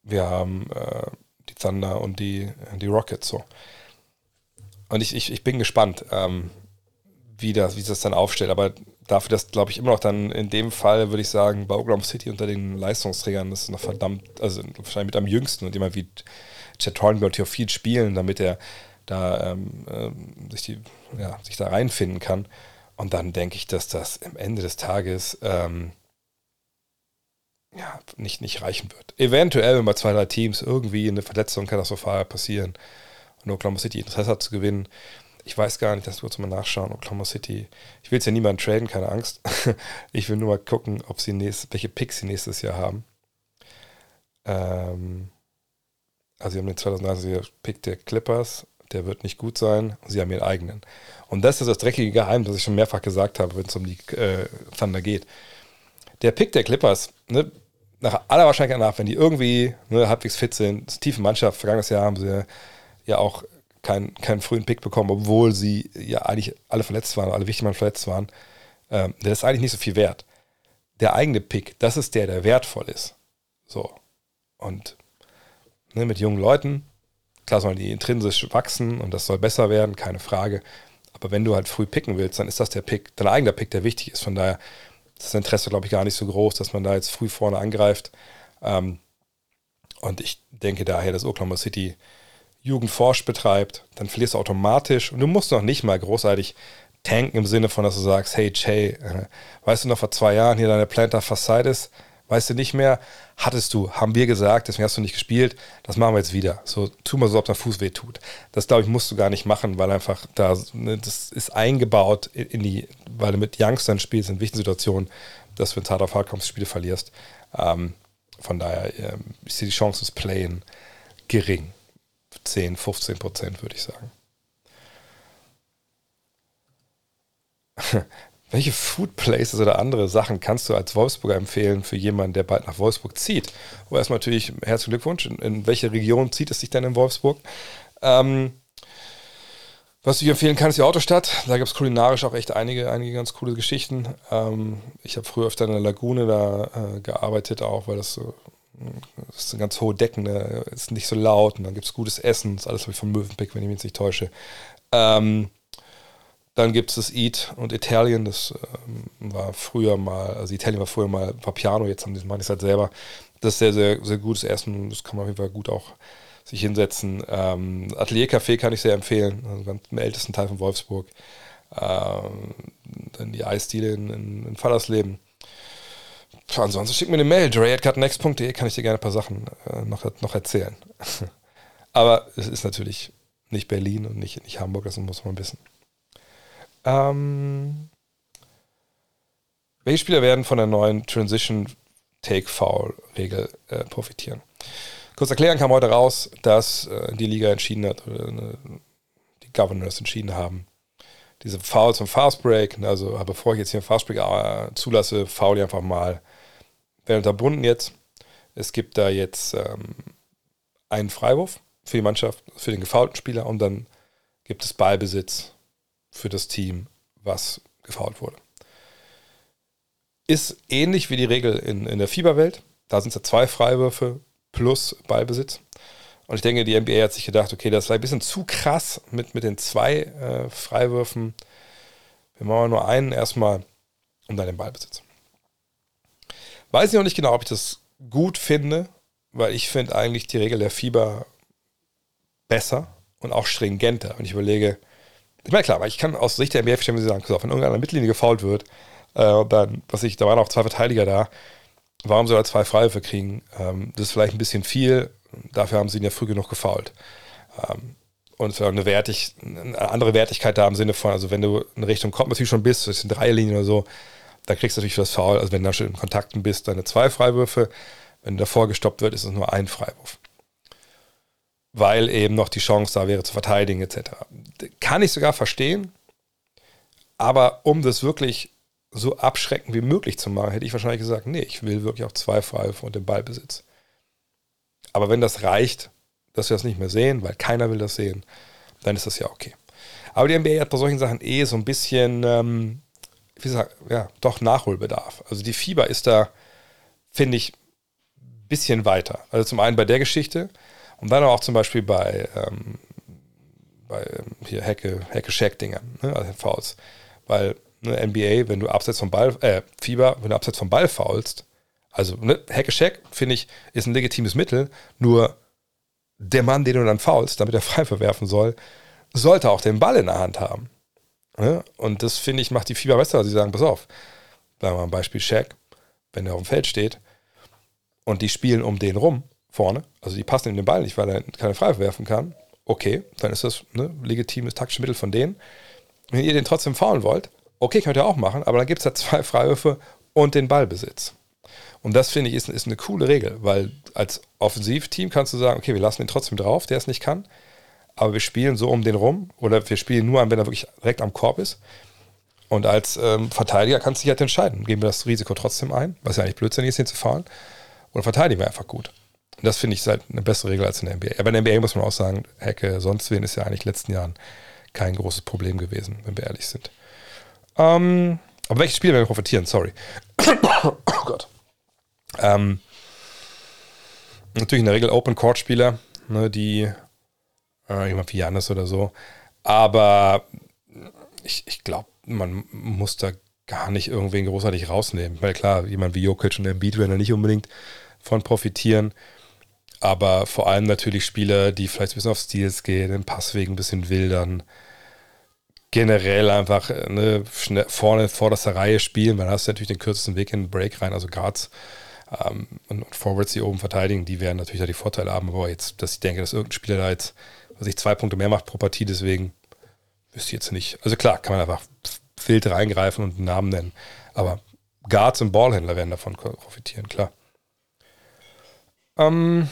Wir haben äh, die Thunder und die, die Rockets. So. Und ich, ich, ich bin gespannt, ähm, wie, das, wie das dann aufstellt. Aber dafür, dass, glaube ich, immer noch dann in dem Fall, würde ich sagen, bei Oklahoma City unter den Leistungsträgern ist noch verdammt, also wahrscheinlich mit am jüngsten und jemand wie Chad Hornby hier viel spielen, damit er da ähm, äh, sich, die, ja, sich da reinfinden kann. Und dann denke ich, dass das am Ende des Tages ähm, ja, nicht, nicht reichen wird. Eventuell, wenn bei zwei, drei Teams irgendwie eine Verletzung katastrophal passieren und Oklahoma City Interesse hat zu gewinnen. Ich weiß gar nicht, das kurz mal nachschauen. Oklahoma City. Ich will jetzt ja niemanden traden, keine Angst. <laughs> ich will nur mal gucken, ob sie nächst, welche Picks sie nächstes Jahr haben. Ähm, also sie haben den 2030er Pick der Clippers, der wird nicht gut sein. Sie haben ihren eigenen. Und das ist das dreckige Geheim, das ich schon mehrfach gesagt habe, wenn es um die äh, Thunder geht. Der Pick der Clippers, ne, nach aller Wahrscheinlichkeit nach, wenn die irgendwie ne, halbwegs fit sind, tiefe Mannschaft, vergangenes Jahr haben sie ja auch keinen, keinen frühen Pick bekommen, obwohl sie ja eigentlich alle verletzt waren, alle wichtigen Mann verletzt waren. Ähm, der ist eigentlich nicht so viel wert. Der eigene Pick, das ist der, der wertvoll ist. So. Und ne, mit jungen Leuten, klar sollen die intrinsisch wachsen und das soll besser werden, keine Frage. Aber wenn du halt früh picken willst, dann ist das der Pick, dein eigener Pick, der wichtig ist. Von daher ist das Interesse, glaube ich, gar nicht so groß, dass man da jetzt früh vorne angreift. Ähm, und ich denke daher, dass Oklahoma City Jugendforsch betreibt, dann verlierst du automatisch und du musst noch nicht mal großartig tanken im Sinne von, dass du sagst, hey Jay, äh, weißt du noch vor zwei Jahren hier deine Plantar Fasciitis, weißt du nicht mehr, hattest du, haben wir gesagt, deswegen hast du nicht gespielt, das machen wir jetzt wieder. So, tu mal so, ob dein Fuß weh tut. Das, glaube ich, musst du gar nicht machen, weil einfach da, ne, das ist eingebaut in die, weil du mit Youngstern spielst in wichtigen Situationen, dass du, es hart auf hart kommst, Spiele verlierst. Ähm, von daher ähm, ist die Chance des Playen gering. 10, 15 Prozent, würde ich sagen. <laughs> Welche Food Places oder andere Sachen kannst du als Wolfsburger empfehlen für jemanden, der bald nach Wolfsburg zieht? Aber erstmal natürlich herzlichen Glückwunsch. In, in welche Region zieht es sich denn in Wolfsburg? Ähm, was ich empfehlen kann, ist die Autostadt. Da gibt es kulinarisch auch echt einige, einige ganz coole Geschichten. Ähm, ich habe früher öfter in der Lagune da äh, gearbeitet, auch weil das so das sind ganz hohe Decken, ne? ist nicht so laut und dann gibt es gutes Essen, das ist alles von Mövenpick, wenn ich mich jetzt nicht täusche. Ähm, dann gibt es das Eat und Italien, das ähm, war früher mal, also Italien war früher mal Papiano, jetzt haben die, machen die es halt selber. Das ist sehr, sehr, sehr gutes Essen, das kann man auf jeden Fall gut auch sich hinsetzen. Ähm, Ateliercafé kann ich sehr empfehlen, also im ältesten Teil von Wolfsburg. Ähm, dann die Eisdiele in, in, in Fallersleben ansonsten schick mir eine Mail, dre.next.de, kann ich dir gerne ein paar Sachen äh, noch, noch erzählen. <laughs> Aber es ist natürlich nicht Berlin und nicht, nicht Hamburg, das muss man wissen. Ähm, welche Spieler werden von der neuen Transition Take Foul Regel äh, profitieren? Kurz erklären kam heute raus, dass äh, die Liga entschieden hat, oder äh, die Governors entschieden haben, diese Fouls und Fast Break, also bevor ich jetzt hier einen Fast Break äh, zulasse, foul ich einfach mal. Werden unterbunden jetzt. Es gibt da jetzt ähm, einen Freiwurf für die Mannschaft, für den gefaulten Spieler und dann gibt es Ballbesitz für das Team, was gefault wurde. Ist ähnlich wie die Regel in, in der Fieberwelt. Da sind es ja zwei Freiwürfe plus Ballbesitz. Und ich denke, die NBA hat sich gedacht, okay, das war ein bisschen zu krass mit, mit den zwei äh, Freiwürfen. Wir machen nur einen erstmal und dann den Ballbesitz. Weiß ich noch nicht genau, ob ich das gut finde, weil ich finde eigentlich die Regel der Fieber besser und auch stringenter. Und ich überlege, ich meine, klar, aber ich kann aus Sicht der NBA verstehen, sagen, wenn irgendeiner Mittellinie gefault wird, äh, dann, was ich, da waren auch zwei Verteidiger da, warum soll er zwei Freiwürfe kriegen? Ähm, das ist vielleicht ein bisschen viel, dafür haben sie ihn ja früh genug gefault. Ähm, und es eine, Wertig, eine andere Wertigkeit da im Sinne von, also wenn du in Richtung kommt natürlich schon bist, das sind drei Linien oder so, da kriegst du natürlich für das Foul, also wenn du da schon in Kontakten bist, deine zwei Freiwürfe. Wenn davor gestoppt wird, ist es nur ein Freiwurf weil eben noch die Chance da wäre zu verteidigen etc. Kann ich sogar verstehen, aber um das wirklich so abschreckend wie möglich zu machen, hätte ich wahrscheinlich gesagt, nee, ich will wirklich auch zwei Freiwürfe und den Ballbesitz. Aber wenn das reicht, dass wir das nicht mehr sehen, weil keiner will das sehen, dann ist das ja okay. Aber die NBA hat bei solchen Sachen eh so ein bisschen, ähm, wie gesagt, ja, doch Nachholbedarf. Also die Fieber ist da, finde ich, ein bisschen weiter. Also zum einen bei der Geschichte, und dann auch zum Beispiel bei, ähm, bei ähm, hier Hecke, Hecke Shack-Dinger, ne, also Fouls. Weil ne, NBA, wenn du abseits vom Ball, äh, Fieber, wenn du abseits vom Ball faulst, also ne, Hecke Shack, finde ich, ist ein legitimes Mittel, nur der Mann, den du dann faulst, damit er <laughs> frei verwerfen soll, sollte auch den Ball in der Hand haben. Ne? Und das, finde ich, macht die Fieber besser. Sie sagen, pass auf, bleiben wir ein Beispiel Shaq, wenn er auf dem Feld steht und die spielen um den rum, vorne. Also die passen in den Ball nicht, weil er keine Freiwurf werfen kann. Okay, dann ist das ne, legitimes taktisches Mittel von denen. Wenn ihr den trotzdem faulen wollt, okay, könnt ihr auch machen, aber dann gibt es da zwei Freiwürfe und den Ballbesitz. Und das finde ich ist, ist eine coole Regel, weil als Offensivteam kannst du sagen, okay, wir lassen ihn trotzdem drauf, der es nicht kann, aber wir spielen so um den rum oder wir spielen nur an, wenn er wirklich direkt am Korb ist. Und als ähm, Verteidiger kannst du dich halt entscheiden, geben wir das Risiko trotzdem ein, was ja eigentlich blödsinnig ist, ihn zu fahren, oder verteidigen wir einfach gut. Das finde ich halt eine bessere Regel als in der NBA. Aber in der NBA muss man auch sagen, Hecke, sonst wen ist ja eigentlich in den letzten Jahren kein großes Problem gewesen, wenn wir ehrlich sind. Ähm, aber welches Spiel werden wir profitieren? Sorry. <coughs> oh Gott. Ähm, natürlich in der Regel Open Court Spieler, ne, die äh, jemand wie Janis oder so. Aber ich, ich glaube, man muss da gar nicht irgendwen großartig rausnehmen. Weil klar, jemand wie Jokic und Embiid werden da nicht unbedingt von profitieren aber vor allem natürlich Spieler, die vielleicht ein bisschen auf Steals gehen, im Passweg ein bisschen wildern, generell einfach ne, schnell vorne vor der Reihe spielen, weil dann hast du natürlich den kürzesten Weg in den Break rein, also Guards ähm, und, Forwards, die oben verteidigen, die werden natürlich da die Vorteile haben, aber jetzt, dass ich denke, dass irgendein Spieler da jetzt, was ich zwei Punkte mehr macht pro Partie, deswegen wüsste ich jetzt nicht. Also klar, kann man einfach wild reingreifen und einen Namen nennen, aber Guards und Ballhändler werden davon profitieren, klar. Ähm,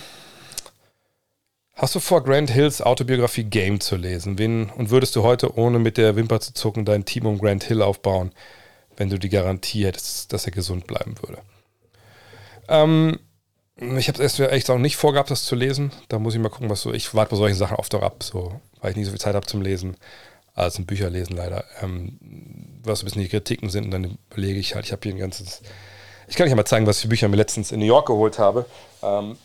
hast du vor, Grant Hills Autobiografie Game zu lesen? Wen, und würdest du heute, ohne mit der Wimper zu zucken, dein Team um Grant Hill aufbauen, wenn du die Garantie hättest, dass er gesund bleiben würde? Ähm, ich habe es erst echt auch nicht vorgehabt, das zu lesen. Da muss ich mal gucken, was so. Ich warte bei solchen Sachen oft auch ab, so, weil ich nicht so viel Zeit habe zum Lesen, als ein Bücher lesen leider. Ähm, was ein bisschen die Kritiken sind, und dann überlege ich halt, ich habe hier ein ganzes ich kann euch mal zeigen, was für Bücher mir letztens in New York geholt habe. Ähm,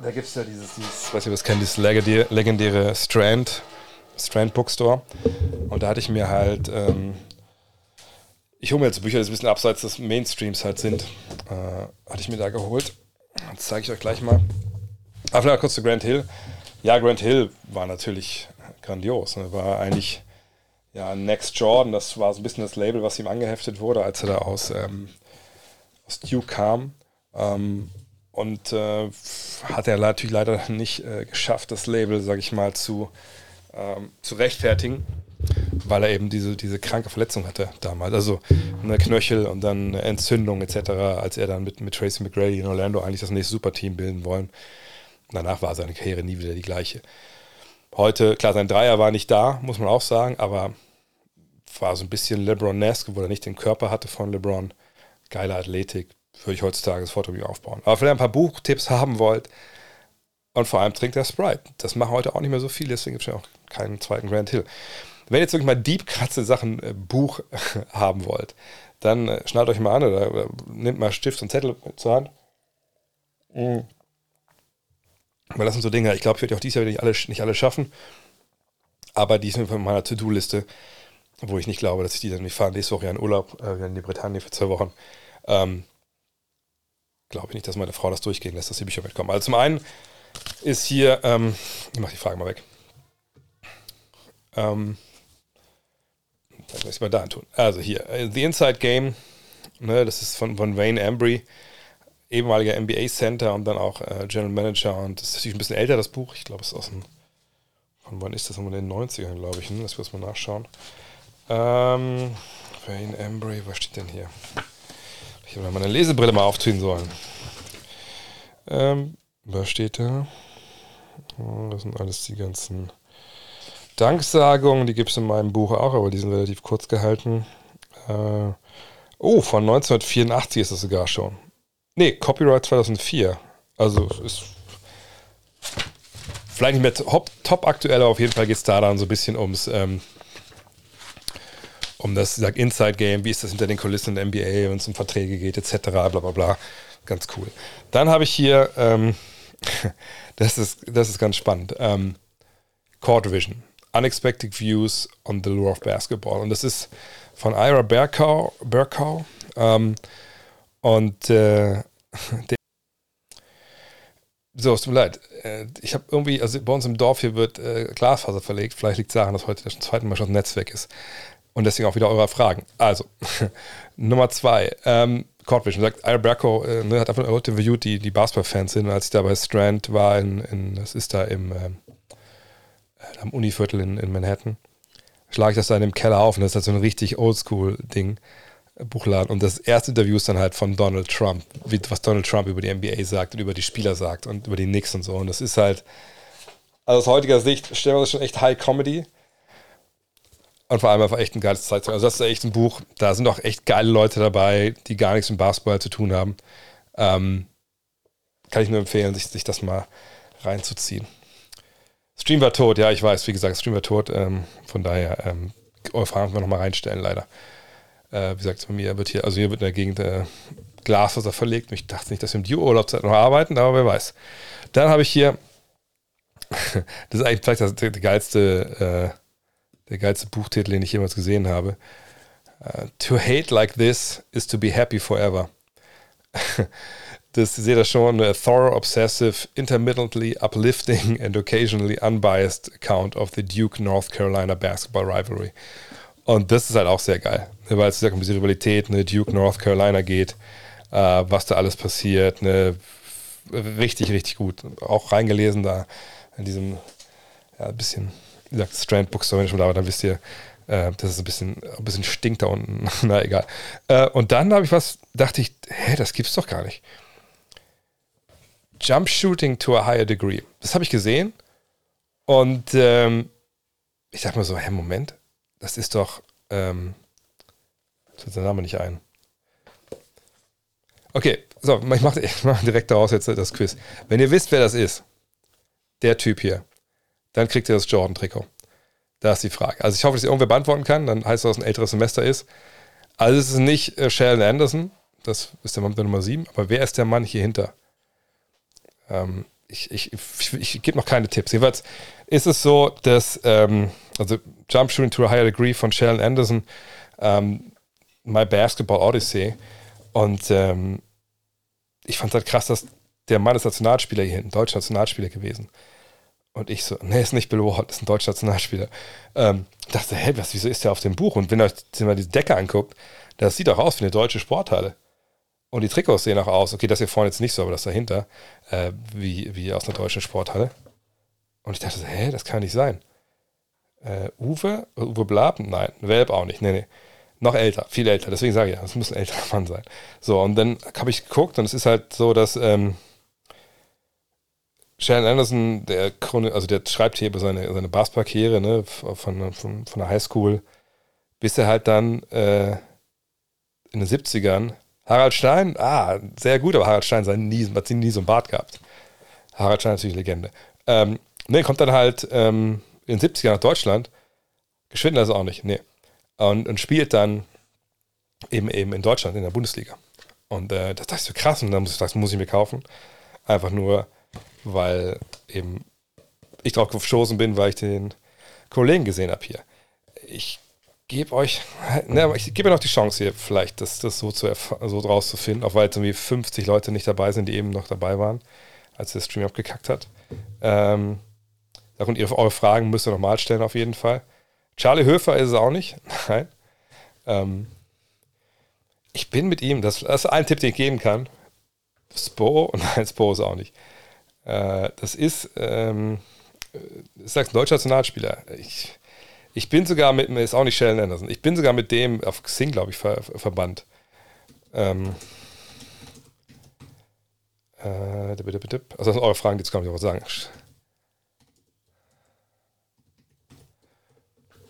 da gibt es ja dieses, dieses, weiß nicht, was kennt, dieses legendäre, legendäre Strand, Strand Bookstore. Und da hatte ich mir halt, ähm, ich hole mir jetzt Bücher, die ein bisschen abseits des Mainstreams halt sind, äh, hatte ich mir da geholt. Das zeige ich euch gleich mal. Aber vielleicht kurz zu Grant Hill. Ja, Grant Hill war natürlich grandios. Ne? War eigentlich ja, Next Jordan, das war so ein bisschen das Label, was ihm angeheftet wurde, als er da aus ähm, aus Duke kam. Ähm, und äh, hat er natürlich leider nicht äh, geschafft, das Label, sag ich mal, zu, ähm, zu rechtfertigen, weil er eben diese, diese kranke Verletzung hatte damals. Also eine Knöchel und dann eine Entzündung etc., als er dann mit, mit Tracy McGrady in Orlando eigentlich das nächste Superteam bilden wollen. Danach war seine Karriere nie wieder die gleiche. Heute, klar, sein Dreier war nicht da, muss man auch sagen, aber war so ein bisschen LeBron-esque, wo er nicht den Körper hatte von LeBron. Geile Athletik, würde ich heutzutage sofort irgendwie aufbauen. Aber wenn ihr ein paar Buchtipps haben wollt und vor allem trinkt der Sprite. Das machen heute auch nicht mehr so viel, deswegen gibt es ja auch keinen zweiten Grand Hill. Wenn ihr jetzt wirklich mal deep kratze Sachen äh, Buch <laughs> haben wollt, dann äh, schnallt euch mal an oder, oder nehmt mal Stift und Zettel zur Hand. Mhm. Weil das sind so Dinge, ich glaube, ich werde auch dieses Jahr nicht alle, nicht alle schaffen. Aber die sind von meiner To-Do-Liste, wo ich nicht glaube, dass ich die dann nicht fahre. Nächste Woche ja in Urlaub, äh, in die Britannien für zwei Wochen. Ähm, glaube ich nicht, dass meine Frau das durchgehen lässt, dass die Bücher mitkommen. Also zum einen ist hier, ähm, ich mache die Frage mal weg. Ähm, muss ich mal da tun? Also hier, äh, The Inside Game, ne, das ist von, von Wayne Embry, ehemaliger NBA Center und dann auch äh, General Manager und das ist natürlich ein bisschen älter, das Buch. Ich glaube, es ist aus dem, von wann ist das? Von den 90ern, glaube ich, ne? Das muss man nachschauen. Ähm, Wayne Embry, was steht denn hier? Ich hätte meine Lesebrille mal aufziehen sollen. Ähm, was steht da? Oh, das sind alles die ganzen Danksagungen. Die gibt es in meinem Buch auch, aber die sind relativ kurz gehalten. Äh, oh, von 1984 ist das sogar schon. Nee, Copyright 2004. Also ist vielleicht nicht mehr top, top aktuell, aber auf jeden Fall geht es da dann so ein bisschen ums ähm, um das sag, Inside Game, wie ist das hinter den Kulissen in der NBA, wenn es um Verträge geht, etc. bla bla bla. Ganz cool. Dann habe ich hier, ähm, <laughs> das, ist, das ist ganz spannend, ähm, Court Vision. Unexpected Views on the Lure of Basketball. Und das ist von Ira Berkau. Berkau ähm, und äh, <laughs> so, es tut mir leid. Äh, ich habe irgendwie, also bei uns im Dorf hier wird äh, Glasfaser verlegt. Vielleicht liegt es daran, dass heute das zweite Mal schon das Netz weg ist. Und deswegen auch wieder eure Fragen. Also, <laughs> Nummer zwei. Ähm, Cordvision sagt, Ira Bracco äh, ne, hat einfach interviewt, die, die Basketball-Fans sind, als ich da bei Strand war, in, in das ist da im ähm, äh, am Univiertel in, in Manhattan, schlage ich das da in dem Keller auf und das ist halt so ein richtig Oldschool-Ding, äh, Buchladen. Und das erste Interview ist dann halt von Donald Trump, wie, was Donald Trump über die NBA sagt und über die Spieler sagt und über die Knicks und so. Und das ist halt, also aus heutiger Sicht, stellen wir das schon echt High Comedy. Und vor allem einfach echt ein geiles Zeitzeug. Also das ist echt ein Buch, da sind auch echt geile Leute dabei, die gar nichts mit Basketball zu tun haben. Ähm, kann ich nur empfehlen, sich, sich das mal reinzuziehen. Stream war tot, ja, ich weiß, wie gesagt, Stream war tot. Ähm, von daher, ähm, eure Fragen wir nochmal reinstellen, leider. Äh, wie gesagt, bei mir wird hier, also hier wird in der Gegend äh, Glaswasser verlegt und ich dachte nicht, dass wir im Dio-Urlaubszeit noch arbeiten, aber wer weiß. Dann habe ich hier, <laughs> das ist eigentlich vielleicht das, der, der geilste äh, der geilste Buchtitel, den ich jemals gesehen habe. Uh, to hate like this is to be happy forever. <laughs> das seht ihr schon, a thorough, obsessive, intermittently uplifting <laughs> and occasionally unbiased account of the Duke North Carolina basketball rivalry. Und das ist halt auch sehr geil, ne, weil es um diese Rivalität, ne, Duke North Carolina geht, uh, was da alles passiert, ne, richtig, richtig gut. Auch reingelesen da in diesem, ja, bisschen wie gesagt, Strand Bookstore, wenn ich schon da war, dann wisst ihr, äh, dass es ein bisschen, ein bisschen stinkt da unten. <laughs> Na egal. Äh, und dann habe ich was, dachte ich, hä, das gibt's doch gar nicht. Jump Shooting to a Higher Degree. Das habe ich gesehen. Und ähm, ich dachte mir so, hä, Moment, das ist doch, ähm, tut der Name nicht ein. Okay, so, ich mache <laughs> mach direkt daraus jetzt das Quiz. Wenn ihr wisst, wer das ist, der Typ hier, dann kriegt ihr das Jordan-Trikot. Da ist die Frage. Also ich hoffe, dass ihr irgendwer beantworten kann. Dann heißt das, dass es ein älteres Semester ist. Also es ist nicht äh, Sheldon Anderson. Das ist der Mann mit der Nummer 7. Aber wer ist der Mann hier hinter? Ähm, ich, ich, ich, ich gebe noch keine Tipps. Jedenfalls ist es so, dass, ähm, also Jump Shooting to a Higher Degree von Sheldon Anderson, ähm, My Basketball Odyssey. Und ähm, ich fand halt krass, dass der Mann ist Nationalspieler hier hinten, deutscher Nationalspieler gewesen. Und ich so, nee, ist nicht Bill Ward, ist ein deutscher Nationalspieler. Ähm, dachte, hä, was, wieso ist der auf dem Buch? Und wenn ihr euch mal diese Decke anguckt, das sieht auch aus wie eine deutsche Sporthalle. Und die Trikots sehen auch aus, okay, das hier vorne jetzt nicht so, aber das dahinter, äh, wie, wie aus einer deutschen Sporthalle. Und ich dachte so, hä, das kann nicht sein. Äh, Uwe? Uwe Blab? Nein, Welp auch nicht. Nee, nee. Noch älter, viel älter. Deswegen sage ich ja, das muss ein älterer Mann sein. So, und dann habe ich geguckt und es ist halt so, dass ähm, Shannon Anderson, der, also der schreibt hier über seine, seine Basketballkarriere ne, von, von, von der Highschool, bis er halt dann äh, in den 70ern Harald Stein, ah, sehr gut, aber Harald Stein hat nie, hat nie so einen Bart gehabt. Harald Stein ist natürlich Legende. Ähm, ne, kommt dann halt ähm, in den 70ern nach Deutschland, geschwindet also auch nicht, nee. Und, und spielt dann eben, eben in Deutschland in der Bundesliga. Und äh, das dachte ich so krass und dann muss ich, das muss ich mir kaufen. Einfach nur, weil eben ich drauf gestoßen bin, weil ich den Kollegen gesehen habe hier. Ich gebe euch, <laughs> ne, ich gebe noch die Chance hier vielleicht, das, das so, zu so draus zu finden, auch weil jetzt irgendwie 50 Leute nicht dabei sind, die eben noch dabei waren, als der Stream abgekackt hat. Ähm, und ihr eure Fragen müsst ihr nochmal stellen auf jeden Fall. Charlie Höfer ist es auch nicht. <laughs> Nein. Ähm, ich bin mit ihm, das, das ist ein Tipp, den ich geben kann. Spo, <laughs> nein, Spo ist auch nicht. Äh, das ist, ähm, ich sag's, deutscher Nationalspieler. Ich, ich bin sogar mit, ist auch nicht Sheldon Anderson, ich bin sogar mit dem auf Xing, glaube ich, ver, verbannt. Ähm, äh, also das sind eure Fragen, die kann ich auch sagen.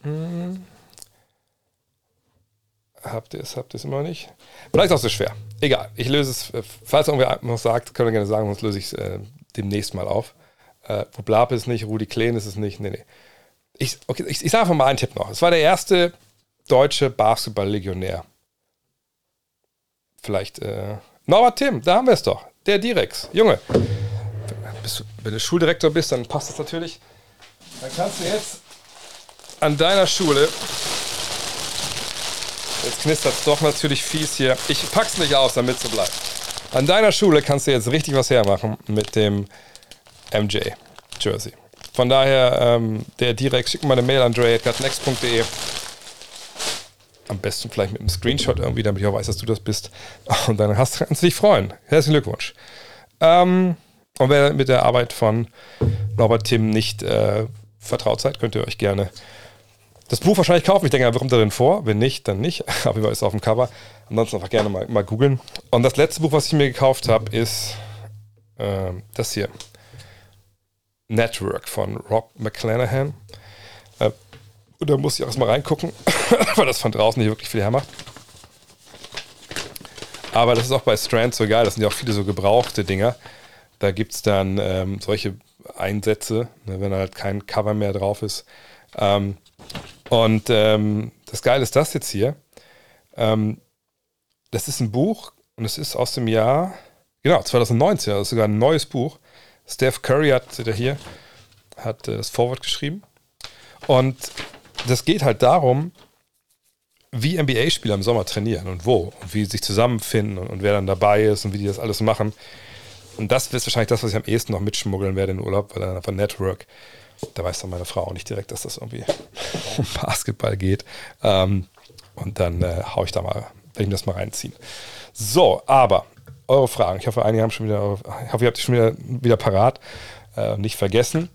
Hm. Habt ihr es, habt ihr es immer nicht? Vielleicht ist auch so schwer. Egal, ich löse es. Falls irgendwer noch sagt, könnt ihr gerne sagen, sonst löse ich es äh, demnächst mal auf. Äh, wo Blab ist nicht, Rudi Kleen ist es nicht. Nee, nee. Ich, okay, ich, ich sage einfach mal einen Tipp noch. Es war der erste deutsche Basketball-Legionär. Vielleicht, äh, Norbert Tim, da haben wir es doch. Der Direx. Junge, du, wenn du Schuldirektor bist, dann passt das natürlich. Dann kannst du jetzt an deiner Schule. Jetzt knistert es doch natürlich fies hier. Ich pack's nicht aus, damit es so bleibt. An deiner Schule kannst du jetzt richtig was hermachen mit dem MJ Jersey. Von daher, ähm, der direkt, schick mal eine Mail an dre.next.de. Am besten vielleicht mit einem Screenshot irgendwie, damit ich auch weiß, dass du das bist. <laughs> Und dann hast, kannst du dich freuen. Herzlichen Glückwunsch. Ähm, und wer mit der Arbeit von Norbert Tim nicht äh, vertraut seid, könnt ihr euch gerne das Buch wahrscheinlich kaufen. Ich denke, er kommt darin vor. Wenn nicht, dann nicht. <laughs> Aber ist auf dem Cover. Ansonsten einfach gerne mal, mal googeln. Und das letzte Buch, was ich mir gekauft habe, ist äh, das hier. Network von Rob McClanahan. Äh, und da muss ich auch erstmal reingucken, <coughs> weil das von draußen nicht wirklich viel hermacht. Aber das ist auch bei Strand so geil. Das sind ja auch viele so gebrauchte Dinger. Da gibt es dann ähm, solche Einsätze, ne, wenn halt kein Cover mehr drauf ist. Ähm, und ähm, das Geile ist das jetzt hier. Ähm, das ist ein Buch und es ist aus dem Jahr, genau, 2019, das ist sogar ein neues Buch. Steph Curry hat, ihr hier, hat äh, das Vorwort geschrieben. Und das geht halt darum, wie NBA-Spieler im Sommer trainieren und wo und wie sie sich zusammenfinden und, und, wer dann dabei ist und wie die das alles machen. Und das ist wahrscheinlich das, was ich am ehesten noch mitschmuggeln werde in den Urlaub, weil dann einfach Network da weiß dann meine Frau auch nicht direkt, dass das irgendwie <laughs> um Basketball geht. Ähm, und dann äh, hau ich da mal, werde ich mir das mal reinziehen. So, aber eure Fragen. Ich hoffe, einige haben schon wieder, ich hoffe, ihr habt die schon wieder, wieder parat. Äh, nicht vergessen.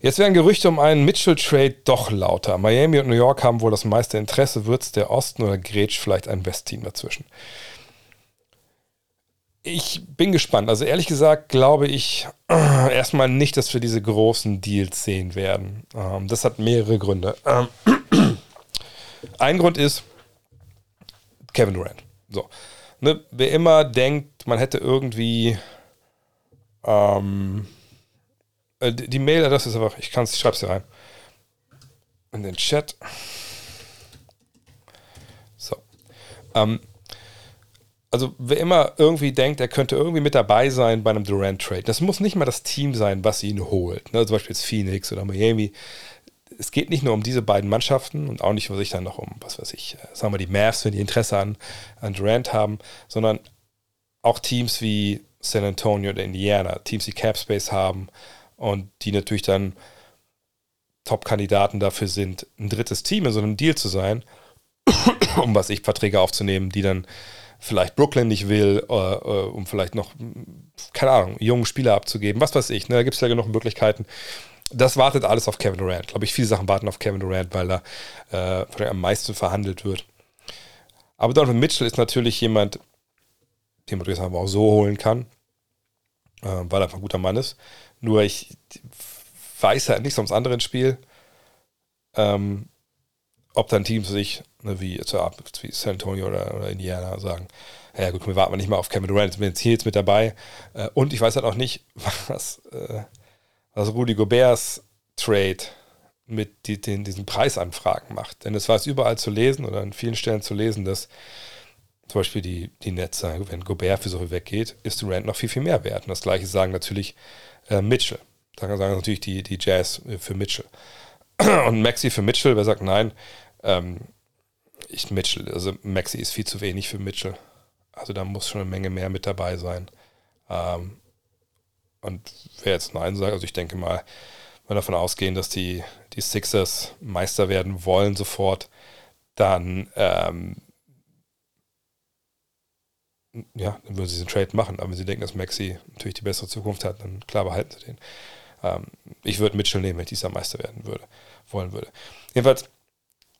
Jetzt werden Gerüchte um einen Mitchell-Trade doch lauter. Miami und New York haben wohl das meiste Interesse. Wird es der Osten oder grätscht vielleicht ein West-Team dazwischen? Ich bin gespannt. Also ehrlich gesagt glaube ich äh, erstmal nicht, dass wir diese großen Deals sehen werden. Ähm, das hat mehrere Gründe. Ähm, <clears throat> ein Grund ist Kevin Durant. So. Ne, wer immer denkt, man hätte irgendwie ähm, äh, die Mailadresse ist einfach, ich kann es, es hier rein. In den Chat. So. Ähm, also wer immer irgendwie denkt, er könnte irgendwie mit dabei sein bei einem Durant-Trade, das muss nicht mal das Team sein, was ihn holt. Ne? Zum Beispiel jetzt Phoenix oder Miami. Es geht nicht nur um diese beiden Mannschaften und auch nicht um sich dann noch um, was weiß ich, äh, sagen wir die Mavs, wenn die Interesse an, an Durant haben, sondern auch Teams wie San Antonio oder Indiana, Teams, die Cap Space haben und die natürlich dann Top-Kandidaten dafür sind, ein drittes Team in so einem Deal zu sein, <coughs> um was ich Verträge aufzunehmen, die dann vielleicht Brooklyn nicht will, äh, äh, um vielleicht noch, keine Ahnung, jungen Spieler abzugeben, was weiß ich. Ne? Da gibt es ja genug Möglichkeiten. Das wartet alles auf Kevin Durant. Glaube ich, viele Sachen warten auf Kevin Durant, weil da äh, am meisten verhandelt wird. Aber Donovan Mitchell ist natürlich jemand, den man durchaus aber auch so holen kann, äh, weil er einfach ein guter Mann ist. Nur ich weiß halt nichts ums anderen Spiel. Ähm, ob dann Teams sich, ne, wie, wie San Antonio oder, oder Indiana, sagen, ja gut, wir warten nicht mal auf Kevin Durant, jetzt bin jetzt hier jetzt mit dabei. Äh, und ich weiß halt auch nicht, <laughs> was, äh, was Rudy Goberts Trade mit die, den, diesen Preisanfragen macht. Denn es war es überall zu lesen oder an vielen Stellen zu lesen, dass zum Beispiel die, die Nets sagen, wenn Gobert für so viel weggeht, ist Durant noch viel, viel mehr wert. Und das gleiche sagen natürlich äh, Mitchell. Sagen, sagen natürlich die, die Jazz für Mitchell. <clears throat> Und Maxi für Mitchell, wer sagt nein, ähm, ich Mitchell, also Maxi ist viel zu wenig für Mitchell. Also da muss schon eine Menge mehr mit dabei sein. Ähm, und wer jetzt Nein sagt, also ich denke mal, wenn wir davon ausgehen, dass die, die Sixers Meister werden wollen sofort, dann ähm, ja, dann würden sie diesen Trade machen. Aber wenn sie denken, dass Maxi natürlich die bessere Zukunft hat, dann klar behalten sie den. Ähm, ich würde Mitchell nehmen, wenn ich dieser Meister werden würde, wollen würde. Jedenfalls,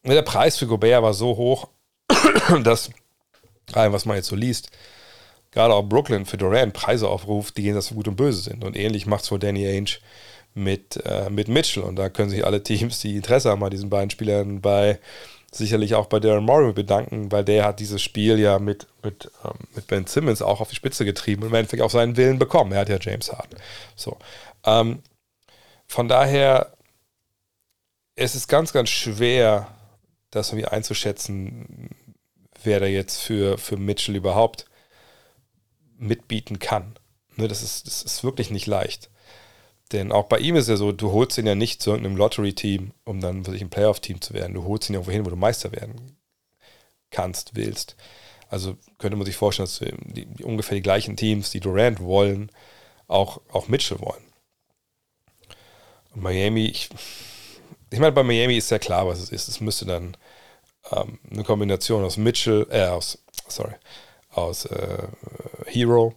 der Preis für Gobert war so hoch, <coughs> dass allem, was man jetzt so liest, gerade auch Brooklyn für Durant Preise aufruft, die gehen das für gut und böse sind. Und ähnlich macht es wohl Danny Ainge mit, äh, mit Mitchell. Und da können sich alle <laughs> Teams, die Interesse haben an diesen beiden Spielern, bei sicherlich auch bei Darren Morey bedanken, weil der hat dieses Spiel ja mit, mit, ähm, mit Ben Simmons auch auf die Spitze getrieben und im Endeffekt auch seinen Willen bekommen. Er hat ja James Harden. So. Ähm, von daher, es ist ganz, ganz schwer, das irgendwie einzuschätzen, wer da jetzt für, für Mitchell überhaupt mitbieten kann. Ne, das, ist, das ist wirklich nicht leicht. Denn auch bei ihm ist ja so, du holst ihn ja nicht zu irgendeinem Lottery-Team, um dann wirklich ein Playoff-Team zu werden. Du holst ihn ja irgendwo hin, wo du Meister werden kannst, willst. Also könnte man sich vorstellen, dass die, die, ungefähr die gleichen Teams, die Durant wollen, auch, auch Mitchell wollen. Und Miami, ich, ich meine, bei Miami ist ja klar, was es ist. Es müsste dann ähm, eine Kombination aus Mitchell, äh, aus, sorry, aus äh, Hero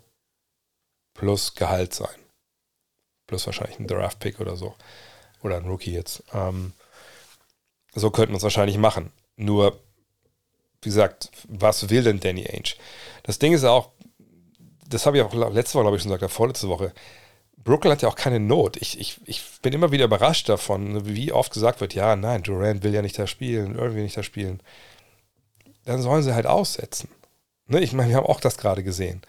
plus Gehalt sein plus wahrscheinlich ein Draft-Pick oder so. Oder ein Rookie jetzt. Ähm, so könnten wir es wahrscheinlich machen. Nur, wie gesagt, was will denn Danny Ainge? Das Ding ist auch, das habe ich auch letzte Woche, glaube ich, schon gesagt, vorletzte Woche. Brooklyn hat ja auch keine Not. Ich, ich, ich bin immer wieder überrascht davon, wie oft gesagt wird, ja, nein, Durant will ja nicht da spielen, irgendwie nicht da spielen. Dann sollen sie halt aussetzen. Ne? Ich meine, wir haben auch das gerade gesehen.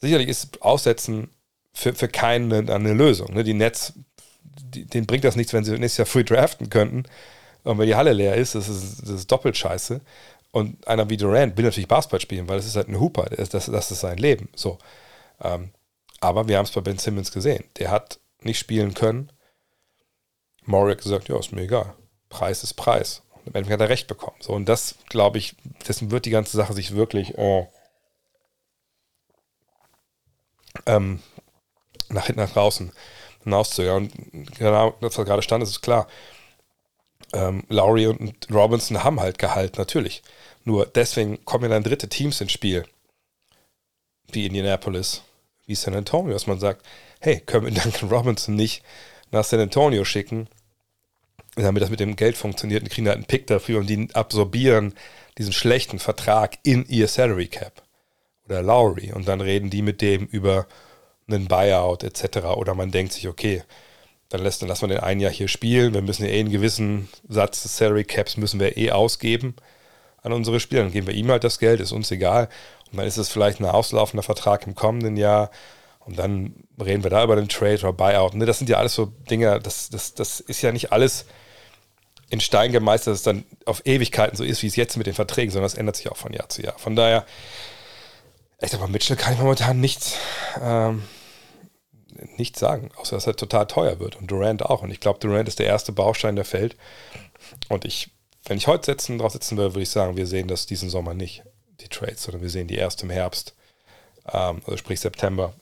Sicherlich ist Aussetzen für, für keinen eine, eine Lösung. Ne? Die Nets, die, denen bringt das nichts, wenn sie nächstes Jahr free draften könnten. Und wenn die Halle leer ist, das ist, das ist doppelt scheiße. Und einer wie Durant will natürlich Basketball spielen, weil das ist halt ein Hooper, das, das, das ist sein Leben. So. Ähm, aber wir haben es bei Ben Simmons gesehen. Der hat nicht spielen können. Maury hat gesagt, ja, ist mir egal. Preis ist Preis. Im Endeffekt hat er recht bekommen. So, und das, glaube ich, dessen wird die ganze Sache sich wirklich äh, ähm, nach hinten, nach draußen hinauszögern. Und genau, das was gerade stand, ist klar. Ähm, Lowry und Robinson haben halt Gehalt, natürlich. Nur deswegen kommen ja dann dritte Teams ins Spiel. Wie Indianapolis, wie San Antonio, dass man sagt, hey, können wir <laughs> Duncan Robinson nicht nach San Antonio schicken, damit das mit dem Geld funktioniert und kriegen halt einen Pick dafür und die absorbieren diesen schlechten Vertrag in ihr Salary Cap. Oder Lowry. Und dann reden die mit dem über einen Buyout etc. Oder man denkt sich, okay, dann lässt, dann lassen wir den einen Jahr hier spielen. Wir müssen ja eh einen gewissen Satz des Salary Caps müssen wir eh ausgeben an unsere Spieler. Dann geben wir ihm halt das Geld, ist uns egal. Und dann ist es vielleicht ein auslaufender Vertrag im kommenden Jahr. Und dann reden wir da über den Trade oder Buyout. Ne, das sind ja alles so Dinge, das, das, das ist ja nicht alles in Stein gemeistert, dass es dann auf Ewigkeiten so ist, wie es jetzt mit den Verträgen, sondern das ändert sich auch von Jahr zu Jahr. Von daher, ich sag Mitchell kann ich momentan nichts, ähm, nichts sagen, außer dass er total teuer wird und Durant auch. Und ich glaube, Durant ist der erste Baustein, der fällt. Und ich, wenn ich heute setzen, drauf sitzen würde, würde ich sagen, wir sehen das diesen Sommer nicht, die Trades, sondern wir sehen die erst im Herbst, ähm, also sprich September,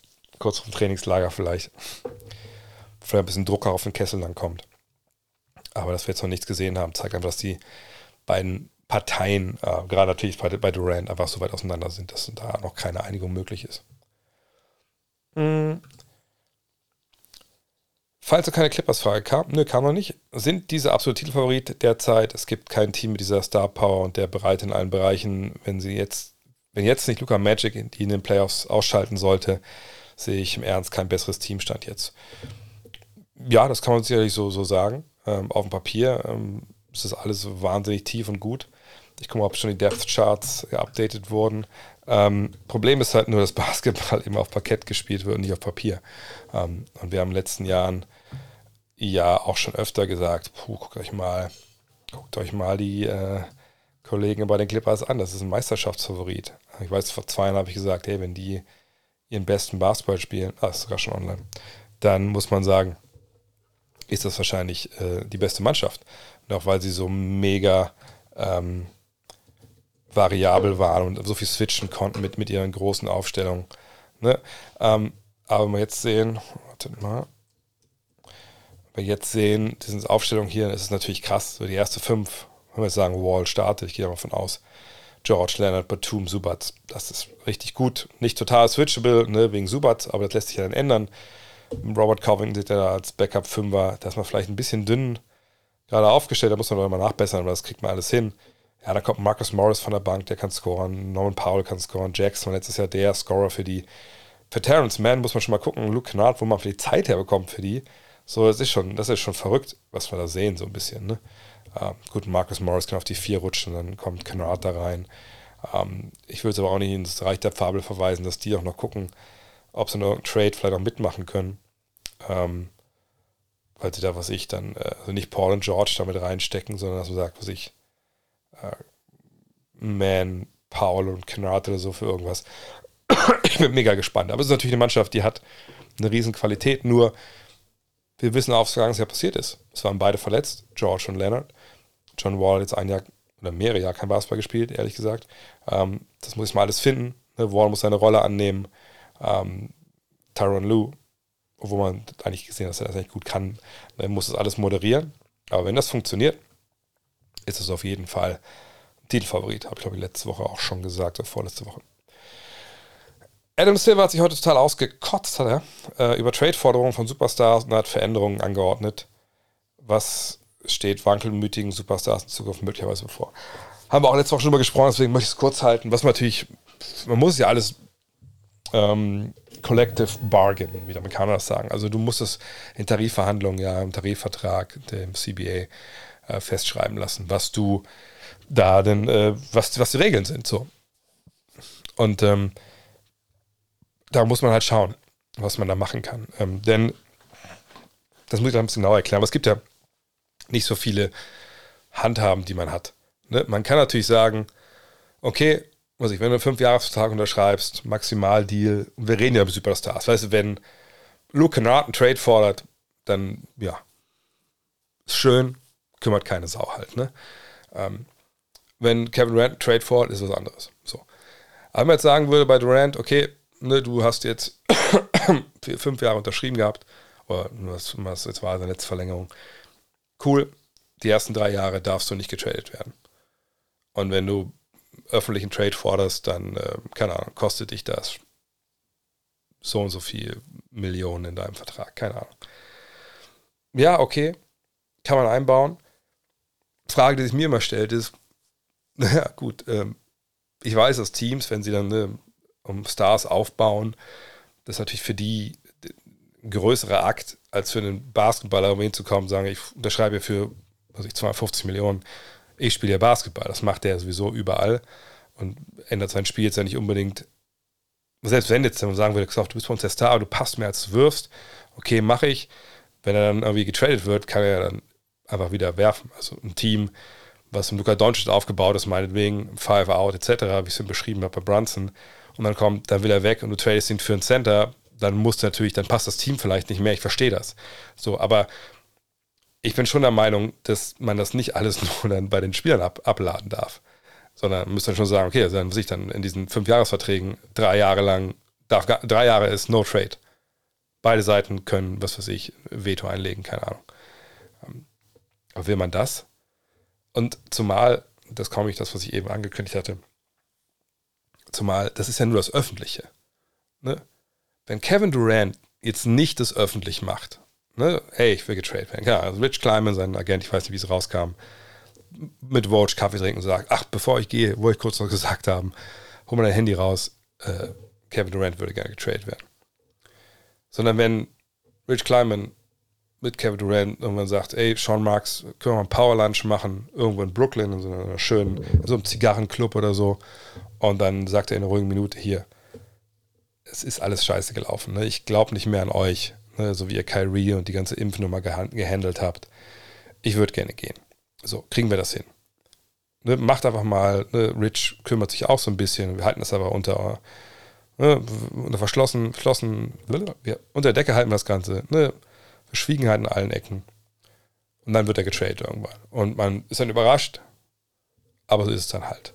kurz vom Trainingslager vielleicht. Vielleicht ein bisschen Druck auf den Kessel dann kommt. Aber dass wir jetzt noch nichts gesehen haben, zeigt einfach, dass die beiden Parteien, äh, gerade natürlich bei, bei Durant, einfach so weit auseinander sind, dass da noch keine Einigung möglich ist. Mhm. Falls noch keine Clippers-Frage kam, ne, kam noch nicht, sind diese absolute Titelfavorit derzeit. Es gibt kein Team mit dieser Star Power und der bereit in allen Bereichen, wenn sie jetzt, wenn jetzt nicht Luca Magic die in den Playoffs ausschalten sollte, sehe ich im Ernst kein besseres Teamstand jetzt. Ja, das kann man sicherlich so, so sagen. Ähm, auf dem Papier ähm, ist das alles wahnsinnig tief und gut. Ich gucke mal, ob schon die Depth Charts geupdatet wurden. Ähm, Problem ist halt nur, dass <laughs> Basketball immer auf Parkett gespielt wird und nicht auf Papier. Ähm, und wir haben in den letzten Jahren ja auch schon öfter gesagt, puh, guckt euch mal, guckt euch mal die äh, Kollegen bei den Clippers an. Das ist ein Meisterschaftsfavorit. Ich weiß, vor zwei Jahren habe ich gesagt, hey, wenn die ihren besten Basketball spielen, ah, ist sogar schon online, dann muss man sagen, ist das wahrscheinlich äh, die beste Mannschaft. Auch weil sie so mega ähm, variabel waren und so viel switchen konnten mit, mit ihren großen Aufstellungen. Ne? Ähm, aber wenn wir jetzt sehen, wartet mal, wenn wir jetzt sehen, diese Aufstellung hier, ist es natürlich krass. So die erste fünf, wenn wir jetzt sagen, Wall startet, ich gehe davon aus. George, Leonard, Batum, Subat, das ist richtig gut. Nicht total switchable, ne, wegen Subat, aber das lässt sich ja dann ändern. Robert Covington sieht er da als Backup-Fünfer, da ist man vielleicht ein bisschen dünn gerade aufgestellt, da muss man doch immer nachbessern, aber das kriegt man alles hin. Ja, da kommt Marcus Morris von der Bank, der kann scoren, Norman Powell kann scoren, Jackson letztes Jahr der Scorer für die. Für Terrence Mann muss man schon mal gucken, Luke Kennard, wo man für die Zeit herbekommt für die. So, das ist schon, das ist schon verrückt, was wir da sehen, so ein bisschen. Ne? Ähm, gut, Marcus Morris kann auf die vier rutschen, dann kommt Kennard da rein. Ähm, ich würde es aber auch nicht ins Reich der Fabel verweisen, dass die auch noch gucken, ob sie noch einen Trade vielleicht auch mitmachen können. Ähm, weil sie da, was ich, dann, äh, also nicht Paul und George damit reinstecken, sondern dass man sagt, was ich, äh, Man, Paul und Kennard oder so für irgendwas. <coughs> ich bin mega gespannt. Aber es ist natürlich eine Mannschaft, die hat eine riesen Qualität, nur wir wissen auf, was ja passiert ist. Es waren beide verletzt, George und Leonard. John Wall jetzt ein Jahr oder mehrere Jahre kein Basketball gespielt, ehrlich gesagt. Ähm, das muss ich mal alles finden. Ne? Wall muss seine Rolle annehmen. Ähm, Tyron Lue wo man eigentlich gesehen hat, dass er das eigentlich gut kann, dann muss das alles moderieren. Aber wenn das funktioniert, ist es auf jeden Fall Titelfavorit. Habe ich, glaube ich, letzte Woche auch schon gesagt, oder vorletzte Woche. Adam Silver hat sich heute total ausgekotzt, hat er, äh, über Trade-Forderungen von Superstars und hat Veränderungen angeordnet. Was steht wankelmütigen Superstars in Zukunft möglicherweise bevor? Haben wir auch letzte Woche schon drüber gesprochen, deswegen möchte ich es kurz halten. Was man natürlich, man muss ja alles ähm, Collective Bargain, wie die Amerikaner das sagen. Also du musst es in Tarifverhandlungen, ja, im Tarifvertrag, dem CBA äh, festschreiben lassen, was du da denn, äh, was, was die Regeln sind. So. Und ähm, da muss man halt schauen, was man da machen kann. Ähm, denn, das muss ich da ein bisschen genauer erklären, aber es gibt ja nicht so viele Handhaben, die man hat. Ne? Man kann natürlich sagen, okay, was ich, wenn du einen Fünfjahresvertrag unterschreibst, Maximaldeal, wir reden ja über Superstars, weißt du, wenn Luke Kennard einen Trade fordert, dann, ja, ist schön, kümmert keine Sau halt, ne? Ähm, wenn Kevin Durant einen Trade fordert, ist was anderes. So. Aber wenn man jetzt sagen würde bei Durant, okay, ne, du hast jetzt <coughs> fünf Jahre unterschrieben gehabt, oder was, was jetzt war seine letzte Verlängerung, cool, die ersten drei Jahre darfst du nicht getradet werden. Und wenn du öffentlichen Trade forderst, dann, äh, keine Ahnung, kostet dich das so und so viel Millionen in deinem Vertrag. Keine Ahnung. Ja, okay, kann man einbauen. Frage, die sich mir immer stellt, ist, <laughs> naja, gut, ähm, ich weiß, dass Teams, wenn sie dann ne, um Stars aufbauen, das ist natürlich für die ein größerer Akt, als für einen Basketballer, um hinzukommen, sagen, ich unterschreibe für was ich, 250 Millionen ich spiele ja Basketball. Das macht er sowieso überall und ändert sein Spiel jetzt ja nicht unbedingt. Selbst wenn jetzt jemand sagen würde, du bist bei uns der Star, du passt mehr als du wirfst, okay, mache ich. Wenn er dann irgendwie getradet wird, kann er dann einfach wieder werfen. Also ein Team, was im Luka Doncic aufgebaut ist, meinetwegen, Five Out etc., wie ich es beschrieben habe bei Brunson, und dann kommt, dann will er weg und du tradest ihn für einen Center, dann musst du natürlich, dann passt das Team vielleicht nicht mehr, ich verstehe das. So, aber ich bin schon der Meinung, dass man das nicht alles <laughs> nur dann bei den Spielern ab, abladen darf. Sondern man müsste dann schon sagen, okay, also dann muss ich dann in diesen fünf Jahresverträgen drei Jahre lang, darf, drei Jahre ist No Trade. Beide Seiten können, was weiß ich, Veto einlegen, keine Ahnung. Ähm, aber will man das? Und zumal, das komme ich das, was ich eben angekündigt hatte. Zumal, das ist ja nur das Öffentliche. Ne? Wenn Kevin Durant jetzt nicht das öffentlich macht, ne? hey, ich will getradet werden. Ja, also Rich Kleiman, sein Agent, ich weiß nicht, wie es rauskam, mit Woj Kaffee trinken und sagt, ach, bevor ich gehe, wollte ich kurz noch <laughs> gesagt haben, hol mal dein Handy raus, äh, Kevin Durant würde gerne getradet werden. Sondern wenn Rich Kleiman mit Kevin Durant irgendwann sagt, ey, Sean Marks, können wir mal einen Power Lunch machen, irgendwo in Brooklyn, in so einer schönen, in so einem Zigarrenclub oder so. Und dann sagt er in einer ruhigen Minute, hier, es ist alles scheiße gelaufen. Ne? Ich glaube nicht mehr an euch, ne? so wie ihr Kyrie und die ganze Impfnummer gehandelt habt. Ich würde gerne gehen. So, kriegen wir das hin. Ne? Macht einfach mal, ne? Rich kümmert sich auch so ein bisschen, wir halten das aber unter, ne? unter verschlossen, verschlossen, wir, unter der Decke halten wir das Ganze. Ne? Verschwiegenheit in allen Ecken. Und dann wird er getradet irgendwann. Und man ist dann überrascht, aber so ist es dann halt.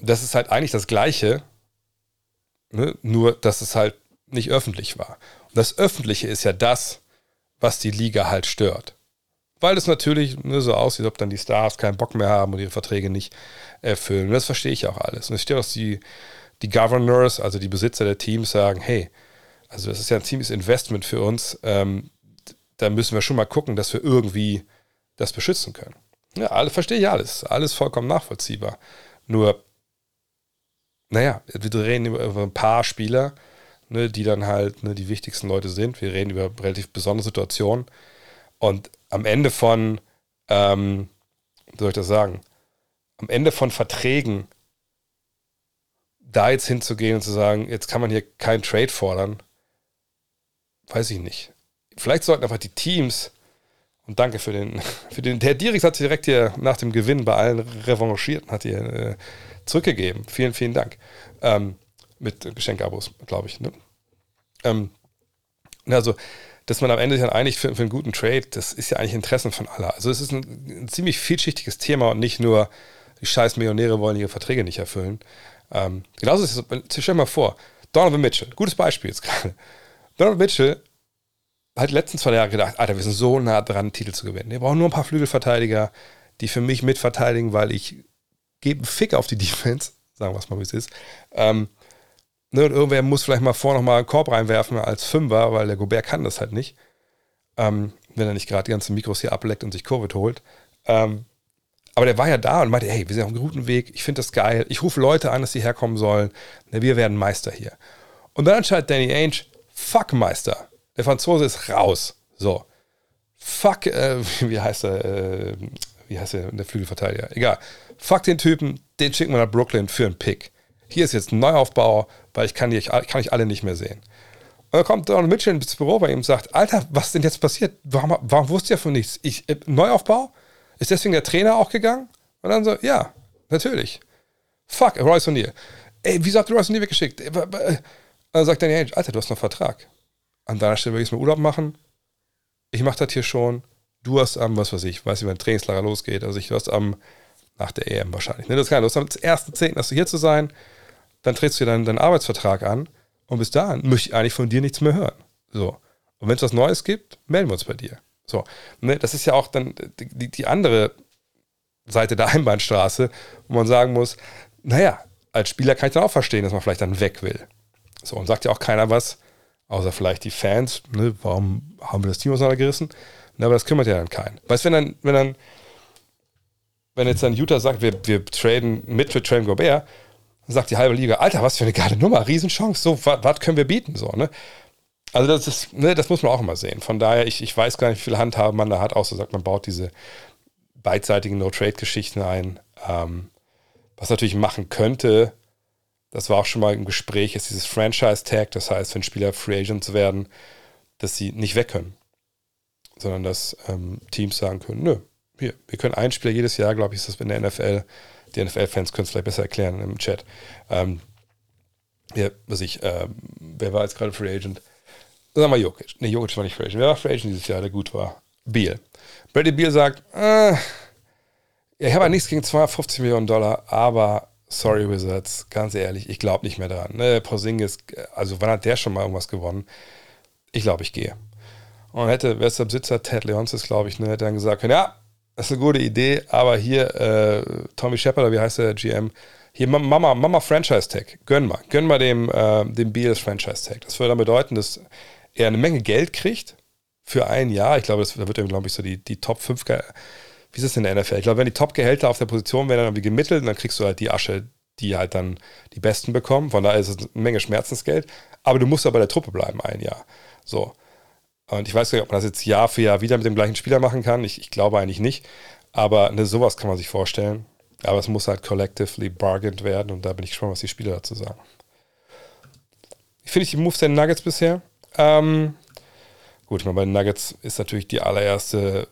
Das ist halt eigentlich das Gleiche, ne? nur dass es halt nicht öffentlich war. Und das Öffentliche ist ja das, was die Liga halt stört. Weil es natürlich ne, so aussieht, ob dann die Stars keinen Bock mehr haben und ihre Verträge nicht erfüllen. Das verstehe ich auch alles. Und es steht auch, die, die Governors, also die Besitzer der Teams, sagen, hey, also das ist ja ein ziemliches Investment für uns. Ähm, da müssen wir schon mal gucken, dass wir irgendwie das beschützen können. Ja, alles, verstehe ich alles. Alles vollkommen nachvollziehbar. Nur, naja, wir reden über, ein paar Spieler, ne, die dann halt ne, die wichtigsten Leute sind. Wir reden über relativ besondere Situationen. Und am Ende von, ähm, wie soll ich das sagen, am Ende von Verträgen da jetzt hinzugehen und zu sagen, jetzt kann man hier keinen Trade fordern, weiß ich nicht. Vielleicht sollten einfach die Teams, und danke für den, <laughs> für den, der Dirix hat direkt hier nach dem Gewinn bei allen revanchiert hat hier äh, zurückgegeben. Vielen, vielen Dank. Ähm, mit Geschenkabos, glaube ich. Ne? Ähm, also, dass man am Ende sich dann einigt für, für, einen guten Trade, das ist ja eigentlich Interessen von aller. Also es ist ein, ein, ziemlich vielschichtiges Thema und nicht nur, die scheiß Millionäre wollen ihre Verträge nicht erfüllen. Ähm, genauso ist es, stell dir mal vor, Donovan Mitchell, gutes Beispiel jetzt gerade. Donald Mitchell hat die letzten zwei Jahre gedacht, Alter, wir sind so nah dran, einen Titel zu gewinnen. Wir brauchen nur ein paar Flügelverteidiger, die für mich mitverteidigen, weil ich gebe einen Fick auf die Defense, sagen wir es mal, wie es ist. Ähm, ne, und irgendwer muss vielleicht mal vor noch mal einen Korb reinwerfen als Fünfer, weil der Gobert kann das halt nicht. Ähm, wenn er nicht gerade die ganzen Mikros hier ableckt und sich Covid holt. Ähm, aber der war ja da und meinte, hey, wir sind auf einem guten Weg, ich finde das geil, ich rufe Leute an, dass sie herkommen sollen, ne, wir werden Meister hier. Und dann entscheidet Danny Ainge, fuck Meister. Der Franzose ist raus. So. Fuck, äh, <laughs> wie heißt er? Äh, wie heißt er, der Flügelverteidiger? Egal. Fuck den Typen, den schicken wir nach Brooklyn für einen Pick. Hier ist jetzt ein Neuaufbau, weil ich kann, ich kann alle nicht mehr sehen. Und dann kommt Donald Mitchell ins Büro bei ihm und sagt, Alter, was ist denn jetzt passiert? Warum, warum wusste ihr von nichts? Ich, äh, Neuaufbau? Ist deswegen der Trainer auch gegangen? Und dann so, ja, natürlich. Fuck, Royce O'Neill. Ey, wieso habt ihr Royce O'Neill weggeschickt? Äh, äh, dann sagt Danny Ainge, Alter, du hast noch Vertrag. An deiner Stelle will ich es mal Urlaub machen. Ich mache das hier schon. Du hast am, was weiß ich, weiß nicht, wann Trainingslager losgeht. Also ich, du hast am, nach der EM wahrscheinlich. Ne? Das kann, du hast am 1.10. hast du hier zu sein. Dann trittst du dir deinen, deinen Arbeitsvertrag an. Und bis dahin möchte ich eigentlich von dir nichts mehr hören. So. Und wenn es was Neues gibt, melden wir uns bei dir. So. Ne? Das ist ja auch dann die, die andere Seite der <laughs> Einbahnstraße, wo man sagen muss, naja, als Spieler kann ich dann auch verstehen, dass man vielleicht dann weg will. So, und sagt ja auch keiner was, außer vielleicht die Fans, ne, warum haben wir das Team auseinandergerissen? Ne, aber das kümmert ja dann keinen. Weißt du, wenn dann, wenn dann, wenn jetzt dann Utah sagt, wir, wir traden mit für Train Gobert, sagt die halbe Liga, Alter, was für eine geile Nummer, Riesenchance, so, was können wir bieten, so, ne? Also das ist, ne, das muss man auch immer sehen. Von daher, ich, ich weiß gar nicht, wie viel Handhabe man da hat, außer sagt, man baut diese beidseitigen No-Trade-Geschichten ein. Ähm, was natürlich machen könnte, das war auch schon mal im Gespräch, ist dieses Franchise-Tag, das heißt, wenn Spieler Free Agents werden, dass sie nicht weg können, sondern dass ähm, Teams sagen können, nö, hier, wir können einen Spieler jedes Jahr, glaube ich, ist das in der NFL, die NFL-Fans können es vielleicht besser erklären im Chat. Ähm, ja, was ich, äh, wer war jetzt gerade Free Agent? Sagen wir Jokic. Ne, Jokic war nicht Free Agent. Wer war Free Agent dieses Jahr, der gut war? Beal. Brady Beal sagt, äh, ich habe nichts gegen 250 Millionen Dollar, aber sorry Wizards, ganz ehrlich, ich glaube nicht mehr daran. Ne, Porzingis, also wann hat der schon mal irgendwas gewonnen? Ich glaube, ich gehe. Und hätte, wer ist der Besitzer? Ted Leonsis, glaube ich, ne, hätte dann gesagt, ja, das ist eine gute Idee, aber hier, äh, Tommy Shepard, wie heißt der GM? Hier, Mama, Mama Franchise Tag. Gönn mal. Gönn mal dem, äh, dem Beals Franchise Tag. Das würde dann bedeuten, dass er eine Menge Geld kriegt für ein Jahr. Ich glaube, das, da wird er, glaube ich, so die, die Top 5, wie ist das in der NFL? Ich glaube, wenn die Top-Gehälter auf der Position wären, dann irgendwie gemittelt, dann kriegst du halt die Asche, die halt dann die Besten bekommen. Von daher ist es eine Menge Schmerzensgeld. Aber du musst ja bei der Truppe bleiben ein Jahr. So. Und ich weiß nicht, ob man das jetzt Jahr für Jahr wieder mit dem gleichen Spieler machen kann. Ich, ich glaube eigentlich nicht. Aber ne, sowas kann man sich vorstellen. Aber es muss halt collectively bargained werden und da bin ich gespannt, was die Spieler dazu sagen. Ich finde die Moves der Nuggets bisher. Ähm, gut, ich meine, bei den Nuggets ist natürlich die allererste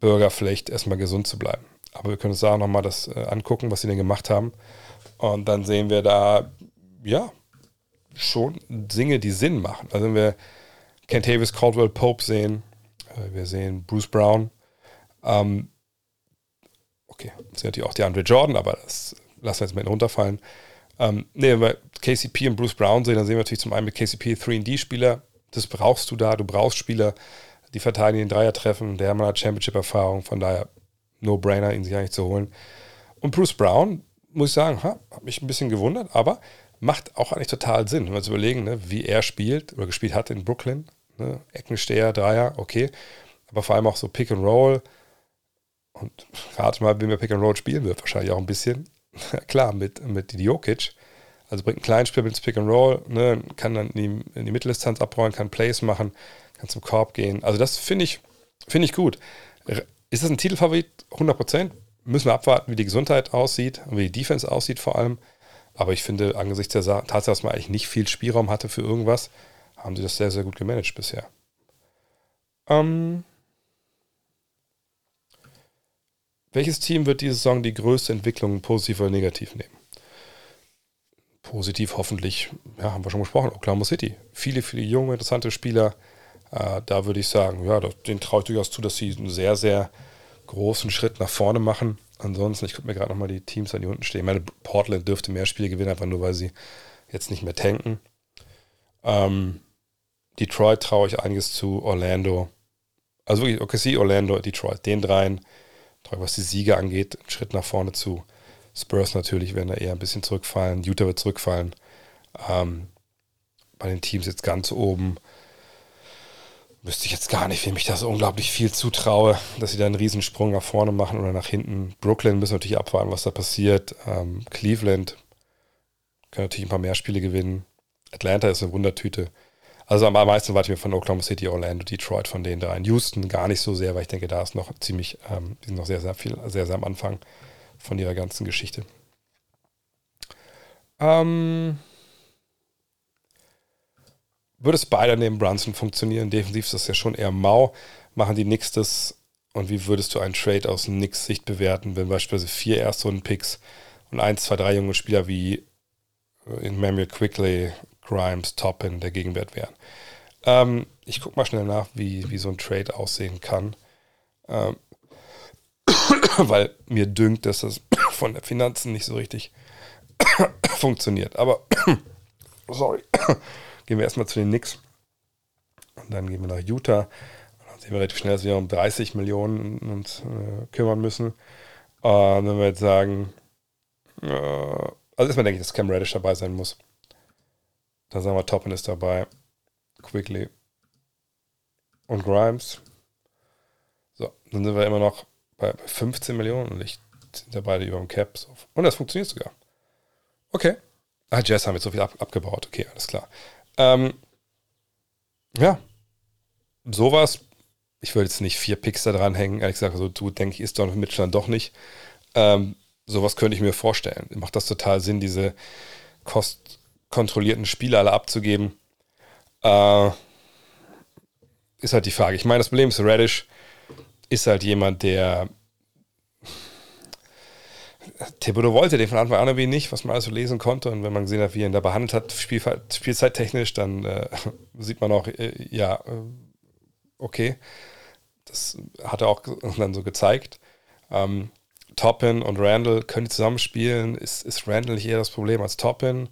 Bürgerpflicht, erstmal gesund zu bleiben. Aber wir können uns da auch nochmal das äh, angucken, was sie denn gemacht haben. Und dann sehen wir da, ja, schon Dinge, die Sinn machen. Also wenn wir Kentavious Caldwell Pope sehen, äh, wir sehen Bruce Brown, ähm, okay, das sind natürlich auch die Andre Jordan, aber das lassen wir jetzt mal runterfallen. Ähm, nee, wenn wir KCP und Bruce Brown sehen, dann sehen wir natürlich zum einen mit KCP 3D-Spieler, das brauchst du da, du brauchst Spieler, die verteidigen den Dreier treffen, der Mann hat Championship-Erfahrung, von daher No-Brainer, ihn sich eigentlich zu holen. Und Bruce Brown, muss ich sagen, ha, hat mich ein bisschen gewundert, aber macht auch eigentlich total Sinn, wenn wir uns überlegen, ne, wie er spielt oder gespielt hat in Brooklyn. Ne, Eckensteher, Dreier, okay. Aber vor allem auch so Pick and Roll. Und rate mal, wie wir Pick and Roll spielen wird, wahrscheinlich auch ein bisschen. <laughs> Klar, mit, mit Jokic. Also bringt ein Kleinspiel ins Pick and Roll, ne, kann dann in die, in die Mitteldistanz abrollen, kann Plays machen, kann zum Korb gehen. Also das finde ich, finde ich gut. Ist das ein Titelfavorit? 100% Müssen wir abwarten, wie die Gesundheit aussieht und wie die Defense aussieht vor allem. Aber ich finde, angesichts der Tatsache, dass man eigentlich nicht viel Spielraum hatte für irgendwas, haben sie das sehr, sehr gut gemanagt bisher. Ähm, welches Team wird diese Saison die größte Entwicklung positiv oder negativ nehmen? Positiv hoffentlich, ja, haben wir schon besprochen, Oklahoma City. Viele, viele junge, interessante Spieler. Äh, da würde ich sagen, ja, den traue ich durchaus zu, dass sie einen sehr, sehr großen Schritt nach vorne machen. Ansonsten, ich gucke mir gerade nochmal die Teams an, die unten stehen. Ich meine, Portland dürfte mehr Spiele gewinnen, einfach nur, weil sie jetzt nicht mehr tanken. Ähm, Detroit traue ich einiges zu, Orlando. Also wirklich OKC, Orlando, Detroit. Den dreien traue was die Siege angeht, einen Schritt nach vorne zu. Spurs natürlich werden da eher ein bisschen zurückfallen. Utah wird zurückfallen. Ähm, bei den Teams jetzt ganz oben wüsste ich jetzt gar nicht, wem ich da so unglaublich viel zutraue, dass sie da einen Riesensprung nach vorne machen oder nach hinten. Brooklyn müssen natürlich abwarten, was da passiert. Ähm, Cleveland kann natürlich ein paar mehr Spiele gewinnen. Atlanta ist eine Wundertüte. Also am meisten warte ich mir von Oklahoma City, Orlando, Detroit von da. In Houston gar nicht so sehr, weil ich denke, da ist noch ziemlich, ähm, die sind noch sehr, sehr viel, sehr, sehr am Anfang von ihrer ganzen Geschichte. Ähm, würde Spider neben Brunson funktionieren? Defensiv ist das ja schon eher mau. Machen die Knicks das? Und wie würdest du einen Trade aus Knicks Sicht bewerten, wenn beispielsweise vier Erstrunden-Picks und eins, zwei, drei junge Spieler wie äh, in Manuel Quickly, Grimes, Toppin der Gegenwert wären? Ähm, ich gucke mal schnell nach, wie, wie so ein Trade aussehen kann. Ähm, <coughs> weil mir dünkt, dass das <coughs> von der Finanzen nicht so richtig <coughs> funktioniert. Aber, sorry. Gehen wir erstmal zu den Knicks. Und dann gehen wir nach Utah. Und dann sehen wir relativ schnell, dass wir um 30 Millionen uns äh, kümmern müssen. Und wenn wir jetzt sagen, äh, also erstmal denke ich, dass Cam Reddish dabei sein muss. Dann sagen wir, Toppin ist dabei. Quickly. Und Grimes. So, dann sind wir immer noch bei 15 Millionen und ich sind ja beide über dem Cap. So. Und das funktioniert sogar. Okay. Ah, Jazz haben jetzt so viel ab, abgebaut. Okay, alles klar. Ähm, ja, sowas. Ich würde jetzt nicht vier Picks da dranhängen. Ehrlich gesagt, so du denke ich, ist Donovan Mitchell dann doch nicht. Ähm, sowas könnte ich mir vorstellen. Macht das total Sinn, diese kostkontrollierten Spiele alle abzugeben? Äh, ist halt die Frage. Ich meine, das Problem ist, Radish ist halt jemand, der Thibodeau wollte den von Anfang an irgendwie nicht, was man also lesen konnte. Und wenn man gesehen hat, wie er ihn da behandelt hat, Spiel, spielzeittechnisch, dann äh, sieht man auch, äh, ja, äh, okay. Das hat er auch dann so gezeigt. Ähm, Toppin und Randall können zusammenspielen. Ist, ist Randall nicht eher das Problem als Toppin?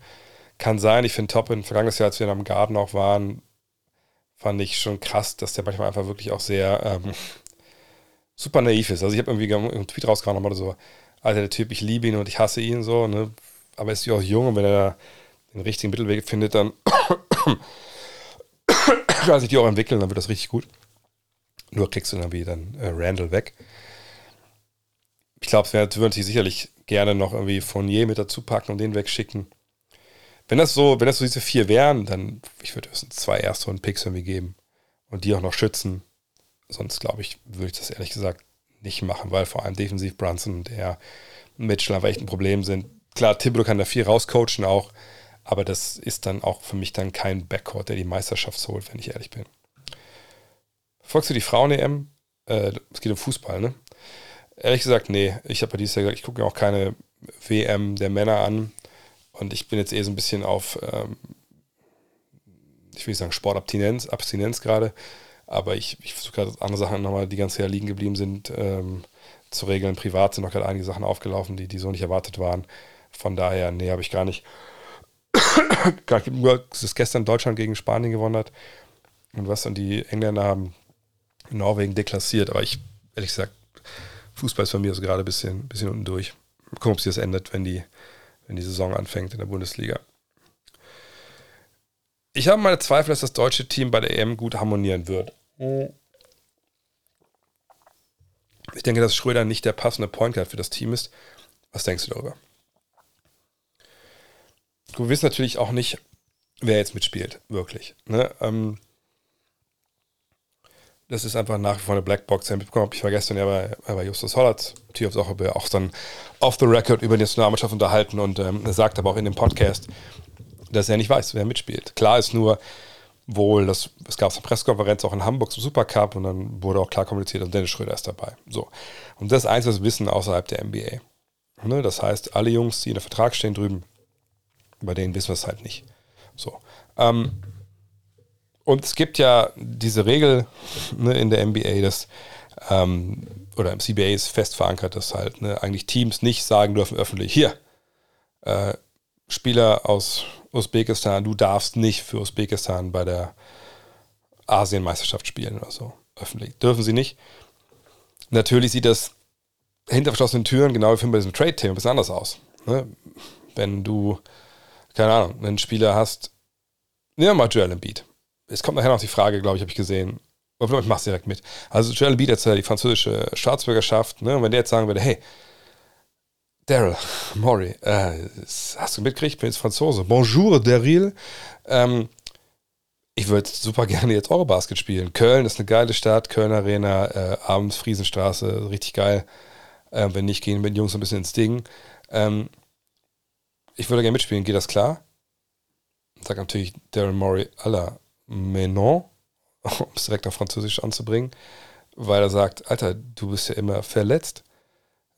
Kann sein. Ich finde Toppin, vergangenes Jahr, als wir am Garten auch waren, fand ich schon krass, dass der manchmal einfach wirklich auch sehr ähm, super naiv ist. Also ich habe irgendwie einen Tweet rausgehauen, oder so, Alter, der Typ, ich liebe ihn und ich hasse ihn so, ne? Aber er ist ja auch jung und wenn er den richtigen Mittelweg findet, dann <coughs> kann sich die auch entwickeln, dann wird das richtig gut. Nur kriegst du dann wie dann äh, Randall weg. Ich glaube, es würden sie sicherlich gerne noch irgendwie Fournier mit dazu packen und den wegschicken. Wenn das so, wenn das so diese vier wären, dann, ich würde höchstens zwei Erstrunden-Picks irgendwie geben und die auch noch schützen. Sonst, glaube ich, würde ich das ehrlich gesagt nicht machen, weil vor allem defensiv Brunson und der Mitchell einfach echt ein Problem sind. Klar, Thibodeau kann da viel rauscoachen auch, aber das ist dann auch für mich dann kein Backcourt, der die Meisterschaft holt, wenn ich ehrlich bin. Folgst du die Frauen-EM? Äh, es geht um Fußball, ne? Ehrlich gesagt, nee. Ich habe ja dieses Jahr gesagt, ich gucke mir auch keine WM der Männer an. Und ich bin jetzt eh so ein bisschen auf, ähm, ich will nicht sagen Sportabstinenz, Abstinenz gerade. Aber ich, ich versuche gerade andere Sachen nochmal, die ganz Jahr liegen geblieben sind, ähm, zu regeln. Privat sind noch gerade einige Sachen aufgelaufen, die, die so nicht erwartet waren. Von daher, nee, habe ich gar nicht. <coughs> nur, dass gestern Deutschland gegen Spanien gewonnen hat. Und was dann die Engländer haben Norwegen deklassiert. Aber ich, ehrlich gesagt, Fußball ist bei mir so gerade ein bisschen, bisschen unten durch. Mal gucken, ob sich das ändert, wenn die, wenn die Saison anfängt in der Bundesliga. Ich habe meine Zweifel, dass das deutsche Team bei der EM gut harmonieren wird. Ich denke, dass Schröder nicht der passende Point Guard für das Team ist. Was denkst du darüber? Du wirst natürlich auch nicht, wer jetzt mitspielt, wirklich. Ne? Ähm, das ist einfach nach wie vor eine Blackbox. Ich war gestern ja bei, bei Justus Hollert, Tür aufs Woche, auch dann off the record über die Nationalmannschaft unterhalten und ähm, er sagt aber auch in dem Podcast, dass er nicht weiß, wer mitspielt. Klar ist nur, wohl, das, es gab eine Pressekonferenz auch in Hamburg zum Supercup und dann wurde auch klar kommuniziert, und Dennis Schröder ist dabei. So. Und das ist eins, was wir wissen außerhalb der NBA. Ne? Das heißt, alle Jungs, die in der Vertrag stehen drüben, bei denen wissen wir es halt nicht. So. Ähm, und es gibt ja diese Regel ne, in der NBA, dass ähm, oder im CBA ist fest verankert, dass halt ne, eigentlich Teams nicht sagen dürfen öffentlich, hier, äh, Spieler aus Usbekistan, du darfst nicht für Usbekistan bei der Asienmeisterschaft spielen oder so. Öffentlich. Dürfen sie nicht. Natürlich sieht das hinter verschlossenen Türen, genau wie bei diesem Trade-Thema, ein bisschen anders aus. Ne? Wenn du, keine Ahnung, einen Spieler hast, nehmen wir mal Joel Embiid. Es kommt nachher noch die Frage, glaube ich, habe ich gesehen. Oder ich mache es direkt mit. Also Joel Embiid hat ja die französische Staatsbürgerschaft. Ne? Und wenn der jetzt sagen würde, hey, Daryl Mori, äh, hast du mitgekriegt? Ich bin jetzt Franzose. Bonjour, Daryl. Ähm, ich würde super gerne jetzt Eurobasket spielen. Köln ist eine geile Stadt, Köln Arena, äh, abends Friesenstraße, richtig geil. Äh, wenn nicht, gehen mit den Jungs ein bisschen ins Ding. Ähm, ich würde gerne mitspielen, geht das klar? Sagt natürlich Daryl Mori, Alter, mais non, <laughs> um es direkt auf Französisch anzubringen, weil er sagt, Alter, du bist ja immer verletzt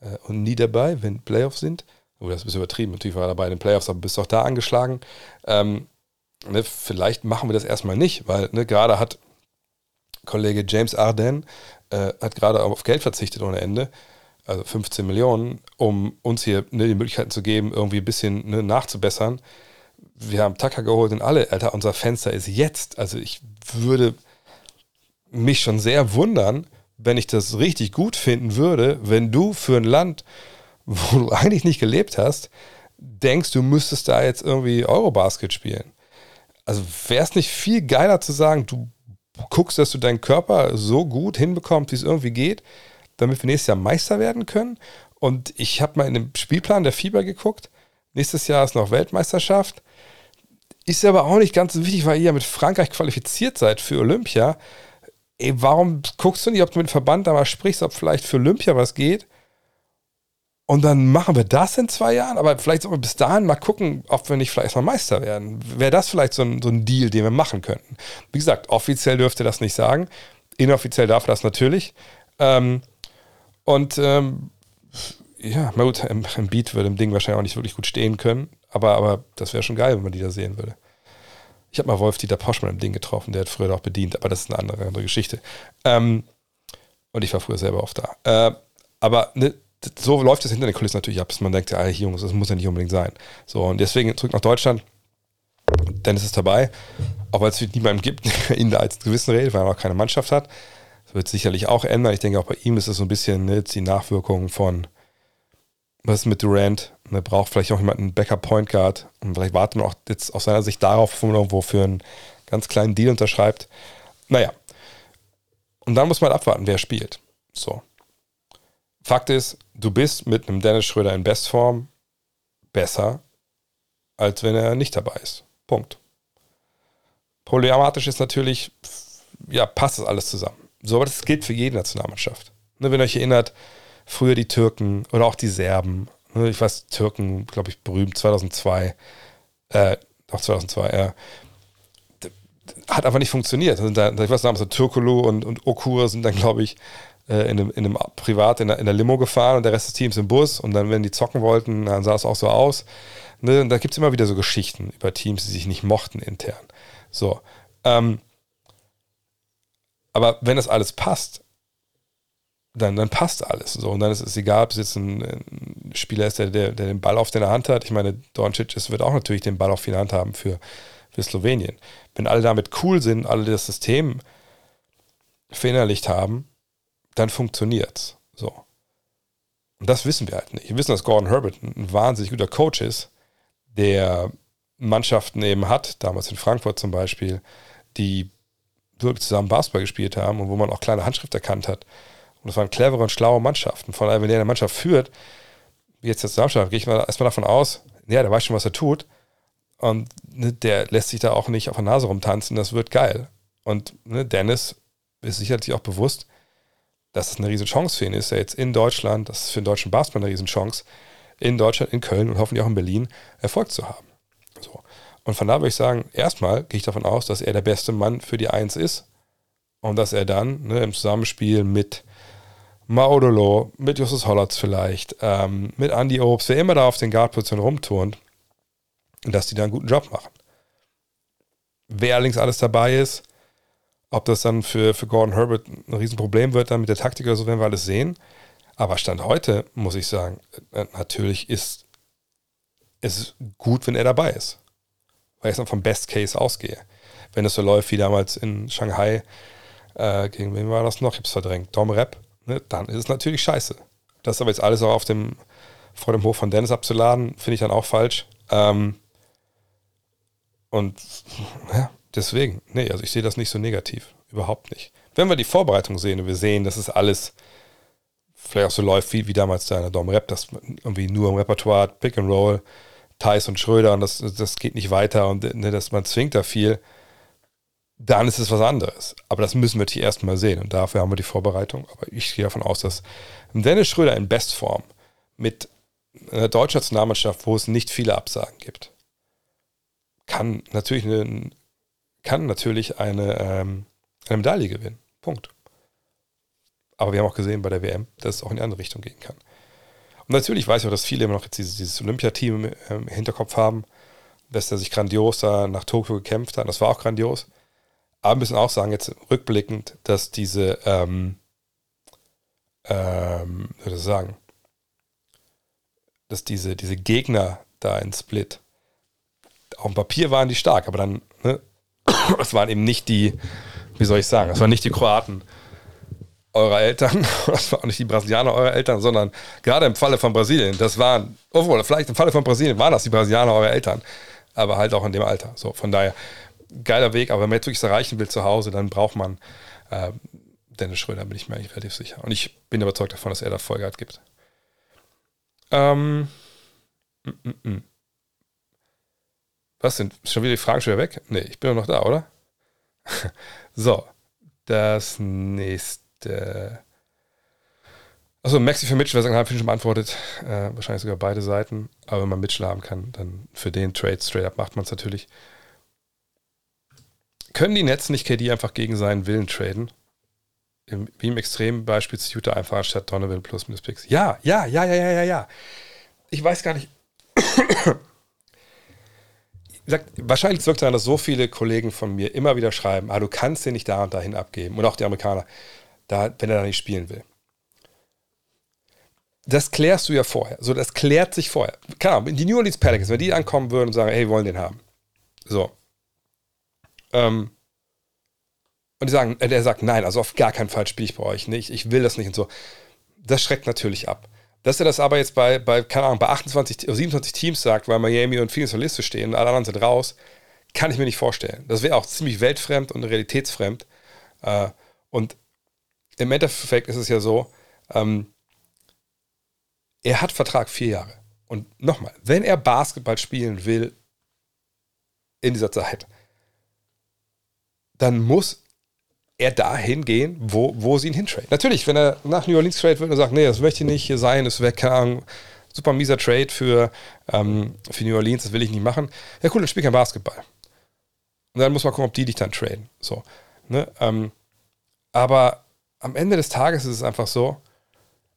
äh, und nie dabei, wenn Playoffs sind. Oh, das ist übertrieben. Natürlich war er dabei in den Playoffs, aber bist auch da angeschlagen. Ähm, ne, vielleicht machen wir das erstmal nicht, weil ne, gerade hat Kollege James Arden äh, gerade auf Geld verzichtet ohne Ende, also 15 Millionen, um uns hier ne, die Möglichkeiten zu geben, irgendwie ein bisschen ne, nachzubessern. Wir haben Tucker geholt und alle, Alter, unser Fenster ist jetzt. Also ich würde mich schon sehr wundern, wenn ich das richtig gut finden würde, wenn du für ein Land, wo du <laughs> eigentlich nicht gelebt hast, denkst, du müsstest da jetzt irgendwie Eurobasket spielen. Also wäre es nicht viel geiler zu sagen, du guckst, dass du deinen Körper so gut hinbekommst, wie es irgendwie geht, damit wir nächstes Jahr Meister werden können. Und ich habe mal in dem Spielplan der Fieber geguckt. Nächstes Jahr ist noch Weltmeisterschaft. Ist aber auch nicht ganz so wichtig, weil ihr ja mit Frankreich qualifiziert seid für Olympia ey, warum guckst du nicht, ob du mit dem Verband da mal sprichst, ob vielleicht für Olympia was geht? Und dann machen wir das in zwei Jahren, aber vielleicht sollen wir bis dahin mal gucken, ob wir nicht vielleicht mal Meister werden. Wäre das vielleicht so ein, so ein Deal, den wir machen könnten? Wie gesagt, offiziell dürfte das nicht sagen. Inoffiziell darf das natürlich. Ähm, und ähm, ja, na gut, im, im Beat würde im Ding wahrscheinlich auch nicht wirklich gut stehen können, aber, aber das wäre schon geil, wenn man die da sehen würde. Ich habe mal Wolf-Dieter Poschmann im Ding getroffen, der hat früher auch bedient, aber das ist eine andere, andere Geschichte. Ähm, und ich war früher selber oft da. Äh, aber ne, so läuft es hinter den Kulissen natürlich ab, dass man denkt, ja, Jungs, das muss ja nicht unbedingt sein. So, und deswegen zurück nach Deutschland. Dennis ist dabei, auch weil es niemanden gibt, der <laughs> ihn da als Gewissen redet, weil er auch keine Mannschaft hat. Das wird sicherlich auch ändern. Ich denke, auch bei ihm ist es so ein bisschen ne, die Nachwirkung von, was ist mit Durant? Man ne, braucht vielleicht auch jemanden, einen Backup Point Guard. Und vielleicht wartet man auch jetzt aus seiner Sicht darauf, wo man irgendwo für einen ganz kleinen Deal unterschreibt. Naja. Und dann muss man abwarten, wer spielt. So. Fakt ist, du bist mit einem Dennis Schröder in Bestform besser, als wenn er nicht dabei ist. Punkt. Problematisch ist natürlich, ja, passt das alles zusammen. So, aber das gilt für jede Nationalmannschaft. Ne, wenn ihr euch erinnert, früher die Türken oder auch die Serben, ich weiß, Türken, glaube ich, berühmt, 2002, äh, auch 2002, ja, hat einfach nicht funktioniert. ich weiß damals, Türkulu und, und Okur sind dann, glaube ich, äh, in einem, in einem Privat in der, in der Limo gefahren und der Rest des Teams im Bus. Und dann, wenn die zocken wollten, dann sah es auch so aus. Ne? Und da gibt es immer wieder so Geschichten über Teams, die sich nicht mochten intern. So. Ähm, aber wenn das alles passt, dann, dann passt alles. So. Und dann ist es egal, ob es jetzt ein, ein Spieler ist, der, der, der, den Ball auf der Hand hat. Ich meine, Doncic wird auch natürlich den Ball auf der Hand haben für, für Slowenien. Wenn alle damit cool sind, alle das System verinnerlicht haben, dann funktioniert's. So. Und das wissen wir halt nicht. Wir wissen, dass Gordon Herbert ein wahnsinnig guter Coach ist, der Mannschaften eben hat, damals in Frankfurt zum Beispiel, die wirklich zusammen Basketball gespielt haben und wo man auch kleine Handschrift erkannt hat. Und das waren clevere und schlaue Mannschaften. Von daher, wenn der eine Mannschaft führt, wie jetzt das Darmstadt, gehe ich mal erstmal davon aus, ja, der weiß schon, was er tut. Und ne, der lässt sich da auch nicht auf der Nase rumtanzen, das wird geil. Und ne, Dennis ist sicherlich auch bewusst, dass es eine riesen Chance für ihn ist, er jetzt in Deutschland, das ist für den deutschen Basketball eine riesen Chance, in Deutschland, in Köln und hoffentlich auch in Berlin Erfolg zu haben. So. Und von da würde ich sagen, erstmal gehe ich davon aus, dass er der beste Mann für die Eins ist und dass er dann ne, im Zusammenspiel mit Maudolo, mit Justus Hollatz vielleicht, ähm, mit Andy Obst, wer immer da auf den Guard-Positionen rumturnt, dass die da einen guten Job machen. Wer allerdings alles dabei ist, ob das dann für, für Gordon Herbert ein Riesenproblem wird, dann mit der Taktik oder so, werden wir alles sehen. Aber Stand heute, muss ich sagen, äh, natürlich ist es gut, wenn er dabei ist. Weil ich dann vom Best Case ausgehe. Wenn es so läuft wie damals in Shanghai, äh, gegen wen war das noch? Ich hab's verdrängt. Dom Rep, ne? dann ist es natürlich scheiße. Das aber jetzt alles auch auf dem, vor dem Hof von Dennis abzuladen, finde ich dann auch falsch. Ähm, und ja, Deswegen, nee, also ich sehe das nicht so negativ. Überhaupt nicht. Wenn wir die Vorbereitung sehen und wir sehen, dass es alles vielleicht auch so läuft wie, wie damals da in der Dom Rap, dass irgendwie nur im Repertoire Pick and Roll, Thais und Schröder und das, das geht nicht weiter und ne, dass man zwingt da viel, dann ist es was anderes. Aber das müssen wir natürlich erstmal sehen und dafür haben wir die Vorbereitung. Aber ich gehe davon aus, dass Dennis Schröder in Bestform mit einer deutschen Nationalmannschaft, wo es nicht viele Absagen gibt, kann natürlich ein kann natürlich eine, ähm, eine Medaille gewinnen. Punkt. Aber wir haben auch gesehen bei der WM, dass es auch in die andere Richtung gehen kann. Und natürlich weiß ich auch, dass viele immer noch jetzt dieses, dieses Olympiateam im Hinterkopf haben, dass er sich grandios da nach Tokio gekämpft hat. Das war auch grandios. Aber müssen auch sagen, jetzt rückblickend, dass diese, ähm, ähm, würde ich sagen, dass diese, diese Gegner da in Split, auf dem Papier waren die stark, aber dann ne, <coughs> es waren eben nicht die, wie soll ich sagen, es waren nicht die Kroaten eurer Eltern, <laughs> das waren auch nicht die Brasilianer eurer Eltern, sondern gerade im Falle von Brasilien, das waren, obwohl, vielleicht im Falle von Brasilien waren das die Brasilianer eurer Eltern, aber halt auch in dem Alter. So, von daher, geiler Weg, aber wenn man jetzt wirklich erreichen will zu Hause, dann braucht man äh, Dennis Schröder, bin ich mir eigentlich relativ sicher. Und ich bin überzeugt davon, dass er da Vollgas gibt. Ähm, m -m -m. Was sind schon wieder die Fragen schon wieder weg? Nee, ich bin noch da, oder? <laughs> so, das nächste. Achso, Maxi für Mitchell, habe ich schon beantwortet. Äh, wahrscheinlich sogar beide Seiten. Aber wenn man Mitchell haben kann, dann für den Trade straight up macht man es natürlich. Können die Nets nicht KD einfach gegen seinen Willen traden? Im, wie im Extrembeispiel zu Utah einfach anstatt Donovan plus minus Picks. Ja, ja, ja, ja, ja, ja, ja. Ich weiß gar nicht gesagt, wahrscheinlich wirkt daran, dass so viele Kollegen von mir immer wieder schreiben, ah, du kannst den nicht da und dahin abgeben. Und auch die Amerikaner, da, wenn er da nicht spielen will. Das klärst du ja vorher. So, das klärt sich vorher. Ahnung, die New Orleans Pelicans, wenn die ankommen würden und sagen, hey, wir wollen den haben. So. Ähm, Und die sagen, der sagt, nein, also auf gar keinen Fall spiele ich bei euch nicht, ich will das nicht und so. Das schreckt natürlich ab. Dass er das aber jetzt bei, bei keine Ahnung, bei 28, 27 Teams sagt, weil Miami und Phoenix auf der Liste stehen und alle anderen sind raus, kann ich mir nicht vorstellen. Das wäre auch ziemlich weltfremd und realitätsfremd. Äh, und im Endeffekt ist es ja so, ähm, er hat Vertrag vier Jahre. Und nochmal, wenn er Basketball spielen will in dieser Zeit, dann muss er dahin gehen, wo, wo sie ihn hintraden. Natürlich, wenn er nach New Orleans trade wird und sagt, nee, das möchte ich nicht hier sein, das wäre kein super mieser Trade für, ähm, für New Orleans, das will ich nicht machen. Ja, cool, dann spiel kein Basketball. Und dann muss man gucken, ob die dich dann traden. So, ne? Ähm, aber am Ende des Tages ist es einfach so,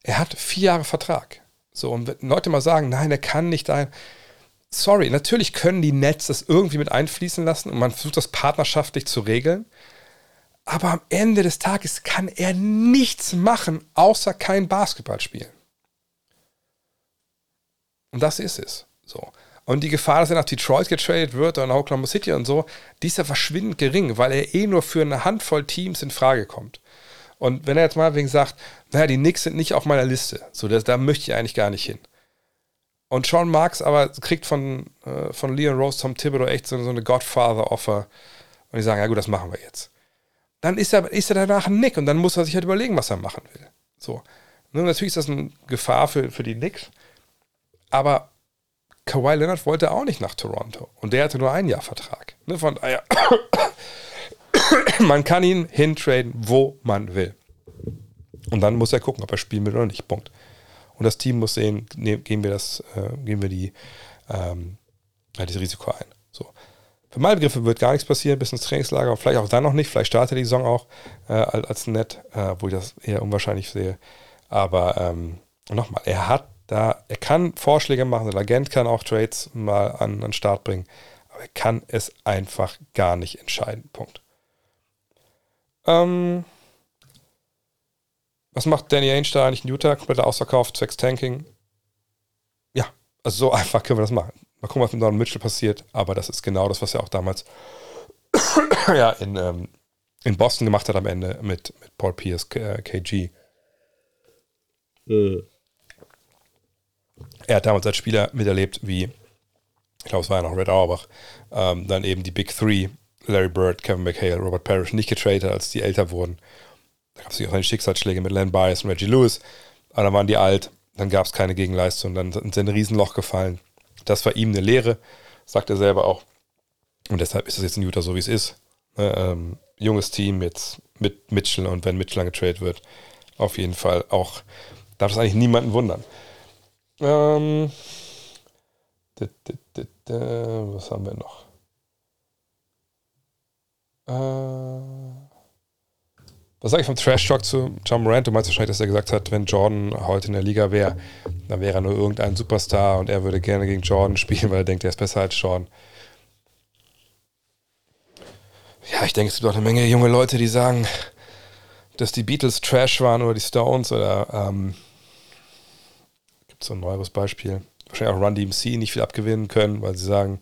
er hat vier Jahre Vertrag. So, und wenn Leute mal sagen, nein, er kann nicht ein. Sorry, natürlich können die Nets das irgendwie mit einfließen lassen und man versucht das partnerschaftlich zu regeln. Aber am Ende des Tages kann er nichts machen, außer kein Basketball spielen. Und das ist es. So. Und die Gefahr, dass er nach Detroit getradet wird oder nach Oklahoma City und so, die ist ja verschwindend gering, weil er eh nur für eine Handvoll Teams in Frage kommt. Und wenn er jetzt mal wegen sagt, naja, die Knicks sind nicht auf meiner Liste, so das, da möchte ich eigentlich gar nicht hin. Und Sean Marks aber kriegt von, äh, von Leon Rose, Tom Thibodeau echt so, so eine Godfather-Offer. Und die sagen, ja gut, das machen wir jetzt. Dann ist er, ist er danach ein Nick und dann muss er sich halt überlegen, was er machen will. So. Nun, natürlich ist das eine Gefahr für, für die Knicks. Aber Kawhi Leonard wollte auch nicht nach Toronto. Und der hatte nur ein Jahr Vertrag. Ne, von daher, <coughs> man kann ihn hintraden, wo man will. Und dann muss er gucken, ob er spielen will oder nicht. Punkt. Und das Team muss sehen, ne, gehen wir das, äh, gehen wir die, ähm, ja, Risiko ein. So. Für meine Begriffe wird gar nichts passieren bis ins Trainingslager. Vielleicht auch dann noch nicht. Vielleicht startet die Saison auch äh, als nett, äh, wo ich das eher unwahrscheinlich sehe. Aber ähm, nochmal, er hat da, er kann Vorschläge machen, der Agent kann auch Trades mal an den Start bringen, aber er kann es einfach gar nicht entscheiden. Punkt. Ähm, was macht Danny Ainge da eigentlich in Utah? Kompletter Ausverkauf, zwecks Tanking. Ja, also so <laughs> einfach können wir das machen. Mal gucken, was mit Don Mitchell passiert, aber das ist genau das, was er auch damals <coughs> ja, in, ähm, in Boston gemacht hat am Ende mit, mit Paul Pierce, äh, KG. Äh er hat damals als Spieler miterlebt, wie, ich glaube, es war ja noch Red Auerbach, ähm, dann eben die Big Three, Larry Bird, Kevin McHale, Robert Parrish, nicht getradet, als die älter wurden. Da gab es auch seine Schicksalsschläge mit Len Bias und Reggie Lewis, aber dann waren die alt, dann gab es keine Gegenleistung, dann sind sie in ein Riesenloch gefallen. Das war ihm eine Lehre, sagt er selber auch. Und deshalb ist es jetzt in Utah so, wie es ist. Ne, ähm, junges Team jetzt mit Mitchell und wenn Mitchell getradet wird, auf jeden Fall auch, darf es eigentlich niemanden wundern. Ähm, was haben wir noch? Äh, was sage ich vom Trash-Talk zu John Morant? Du meinst wahrscheinlich, dass er gesagt hat, wenn Jordan heute in der Liga wäre, dann wäre er nur irgendein Superstar und er würde gerne gegen Jordan <laughs> spielen, weil er denkt, er ist besser als Jordan. Ja, ich denke, es gibt auch eine Menge junge Leute, die sagen, dass die Beatles Trash waren oder die Stones oder ähm, gibt so ein neueres Beispiel. Wahrscheinlich auch Run DMC nicht viel abgewinnen können, weil sie sagen,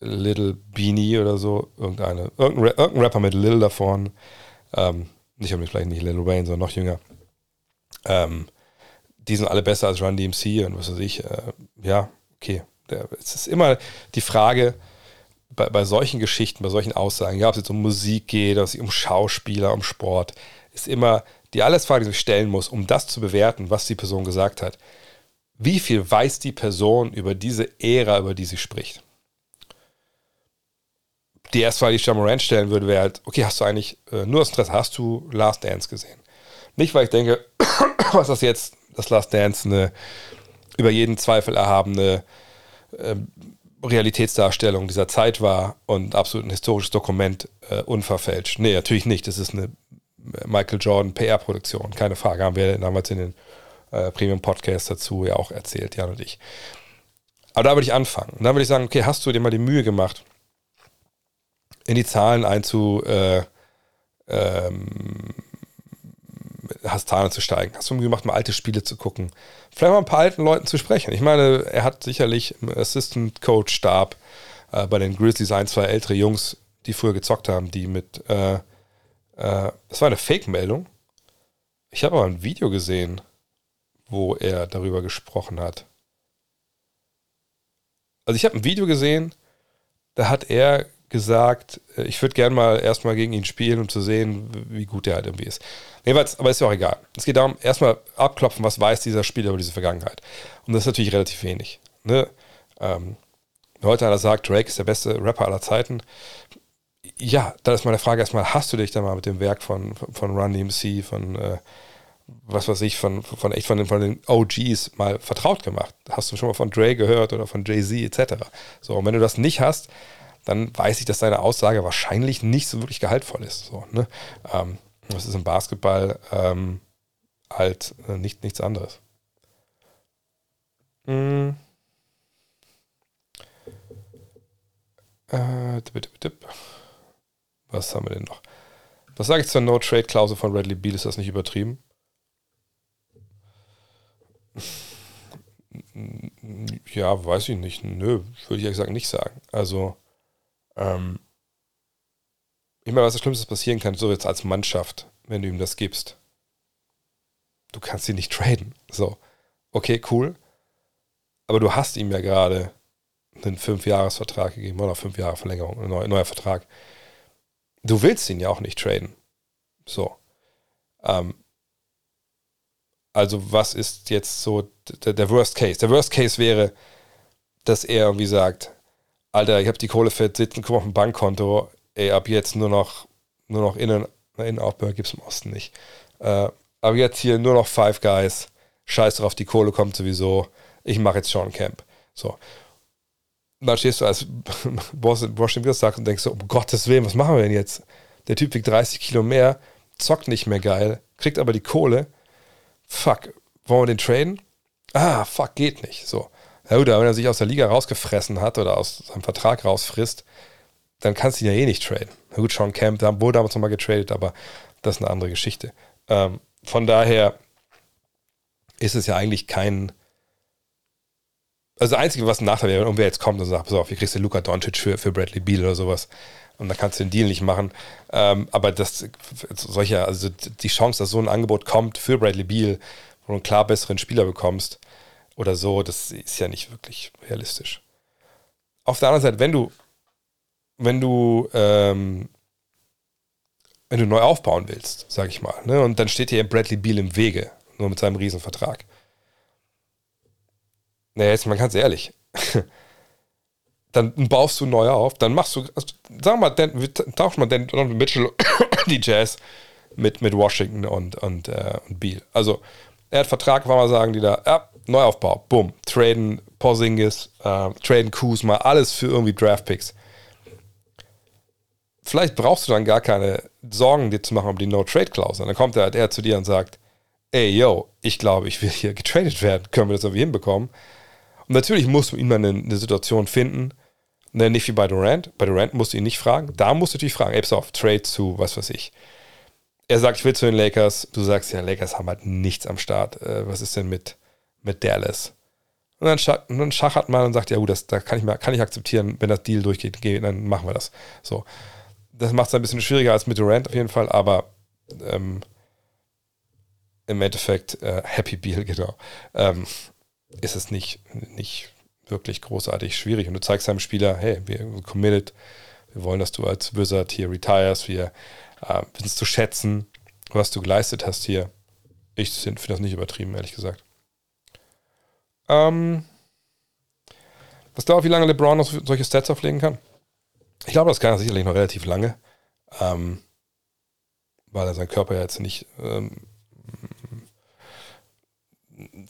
Little Beanie oder so, irgendeine, irgendein, irgendein Rapper mit Lil davon, ähm, nicht unbedingt vielleicht nicht Lil Wayne, sondern noch jünger. Ähm, die sind alle besser als Run DMC und was weiß ich. Äh, ja, okay. Der, es ist immer die Frage, bei, bei solchen Geschichten, bei solchen Aussagen, ja, ob es jetzt um Musik geht, ob es um Schauspieler, um Sport, ist immer die alles Frage, die sich stellen muss, um das zu bewerten, was die Person gesagt hat. Wie viel weiß die Person über diese Ära, über die sie spricht? Die erste Frage, die ich Jamorant stellen würde, wäre halt, okay, hast du eigentlich äh, nur das Interesse, hast du Last Dance gesehen? Nicht, weil ich denke, <coughs> was das jetzt, das Last Dance eine über jeden Zweifel erhabene äh, Realitätsdarstellung dieser Zeit war und absolut ein historisches Dokument äh, unverfälscht. Nee, natürlich nicht. Das ist eine Michael Jordan PR-Produktion, keine Frage. Haben wir damals in den äh, Premium-Podcasts dazu ja auch erzählt, Jan und ich. Aber da würde ich anfangen. Und dann würde ich sagen, okay, hast du dir mal die Mühe gemacht, in die Zahlen einzu, äh, ähm, hast Zahlen zu steigen. Hast du mir gemacht, mal alte Spiele zu gucken. Vielleicht mal ein paar alten Leuten zu sprechen. Ich meine, er hat sicherlich im Assistant Coach Stab äh, bei den Grizzlies ein, zwei ältere Jungs die früher gezockt haben, die mit, äh, äh, das war eine Fake-Meldung. Ich habe aber ein Video gesehen, wo er darüber gesprochen hat. Also ich habe ein Video gesehen, da hat er gesagt, äh, ich würde gerne mal erstmal gegen ihn spielen, um zu sehen, wie gut der halt irgendwie ist. Jedenfalls, aber ist ja auch egal. Es geht darum, erstmal abklopfen, was weiß dieser Spieler über diese Vergangenheit. Und das ist natürlich relativ wenig. Ne? Ähm, heute einer sagt, Drake ist der beste Rapper aller Zeiten. Ja, da ist meine Frage erstmal, hast du dich da mal mit dem Werk von, von Run DMC, von äh, was weiß ich, von, von echt von den, von den OGs mal vertraut gemacht? Hast du schon mal von Dre gehört oder von Jay-Z etc.? So, und wenn du das nicht hast, dann weiß ich, dass deine Aussage wahrscheinlich nicht so wirklich gehaltvoll ist. So, ne? ähm, das ist im Basketball ähm, halt äh, nicht, nichts anderes. Mm. Äh, Was haben wir denn noch? Was sage ich zur No-Trade-Klausel von Redley Beal? Ist das nicht übertrieben? Ja, weiß ich nicht. Nö, würde ich ehrlich gesagt nicht sagen. Also, ähm, ich meine, was das Schlimmste passieren kann, so jetzt als Mannschaft, wenn du ihm das gibst. Du kannst ihn nicht traden. So, okay, cool. Aber du hast ihm ja gerade einen Fünf-Jahres-Vertrag gegeben oder fünf Jahre Verlängerung, ein neuer, neuer Vertrag. Du willst ihn ja auch nicht traden. So. Ähm, also, was ist jetzt so der, der, Worst Case? Der Worst Case wäre, dass er irgendwie sagt: Alter, ich habe die Kohle fett sitzen, komm auf ein Bankkonto, ey, ab jetzt nur noch, nur noch Innen, Innenaufbau gibt es im Osten nicht. Äh, aber jetzt hier nur noch Five Guys, scheiß drauf, die Kohle kommt sowieso, ich mache jetzt Sean Camp. So. Und dann stehst du als <laughs> Washington Wizards und denkst so, um Gottes Willen, was machen wir denn jetzt? Der Typ wiegt 30 Kilo mehr, zockt nicht mehr geil, kriegt aber die Kohle. Fuck, wollen wir den traden? Ah, fuck, geht nicht. So. Gut, wenn er sich aus der Liga rausgefressen hat oder aus seinem Vertrag rausfrisst, dann kannst du ihn ja eh nicht traden. Na gut, Sean Camp, da wurde damals nochmal getradet, aber das ist eine andere Geschichte. Ähm, von daher ist es ja eigentlich kein. Also, das Einzige, was ein Nachteil wäre, wenn irgendwer jetzt kommt und sagt: Pass auf, hier kriegst du Luca Doncic für, für Bradley Beal oder sowas. Und dann kannst du den Deal nicht machen. Ähm, aber das, solche, also die Chance, dass so ein Angebot kommt für Bradley Beal, wo du einen klar besseren Spieler bekommst oder so, das ist ja nicht wirklich realistisch. Auf der anderen Seite, wenn du wenn du, ähm, wenn du neu aufbauen willst, sag ich mal, ne? und dann steht hier Bradley Beal im Wege, nur mit seinem Riesenvertrag. Naja, jetzt mal ganz ehrlich. <laughs> dann baust du neu auf, dann machst du, also, sag mal, Dan, tausch mal Dan Donovan Mitchell <coughs> die Jazz mit, mit Washington und, und, äh, und Beal. Also, er hat Vertrag, wollen wir sagen, die da, ja, Neuaufbau, bumm, traden Porzingis, äh, traden Kuzma, alles für irgendwie Draftpicks vielleicht brauchst du dann gar keine Sorgen dir zu machen um die No-Trade-Klausel. Dann kommt er halt eher zu dir und sagt, ey, yo, ich glaube, ich will hier <laughs> getradet werden. Können wir das irgendwie hinbekommen? Und natürlich musst du ihn mal eine, eine Situation finden, ne, nicht wie bei Durant. Bei Durant musst du ihn nicht fragen. Da musst du dich fragen, ey, pass auf, Trade zu, was weiß ich. Er sagt, ich will zu den Lakers. Du sagst, ja, Lakers haben halt nichts am Start. Äh, was ist denn mit, mit Dallas? Und dann, schach, und dann schachert man und sagt, ja gut, das, da kann ich, mal, kann ich akzeptieren, wenn das Deal durchgeht, dann machen wir das. So das macht es ein bisschen schwieriger als mit Durant auf jeden Fall, aber ähm, im Endeffekt äh, Happy Beal, <laughs> genau, ähm, ist es nicht, nicht wirklich großartig schwierig. Und du zeigst deinem Spieler, hey, wir committed, wir wollen, dass du als Wizard hier retires, wir äh, es zu schätzen, was du geleistet hast hier. Ich finde das nicht übertrieben, ehrlich gesagt. Ähm, was glaubt, wie lange LeBron noch solche Stats auflegen kann? Ich glaube, das kann er sicherlich noch relativ lange, ähm, weil er seinen Körper jetzt nicht ähm,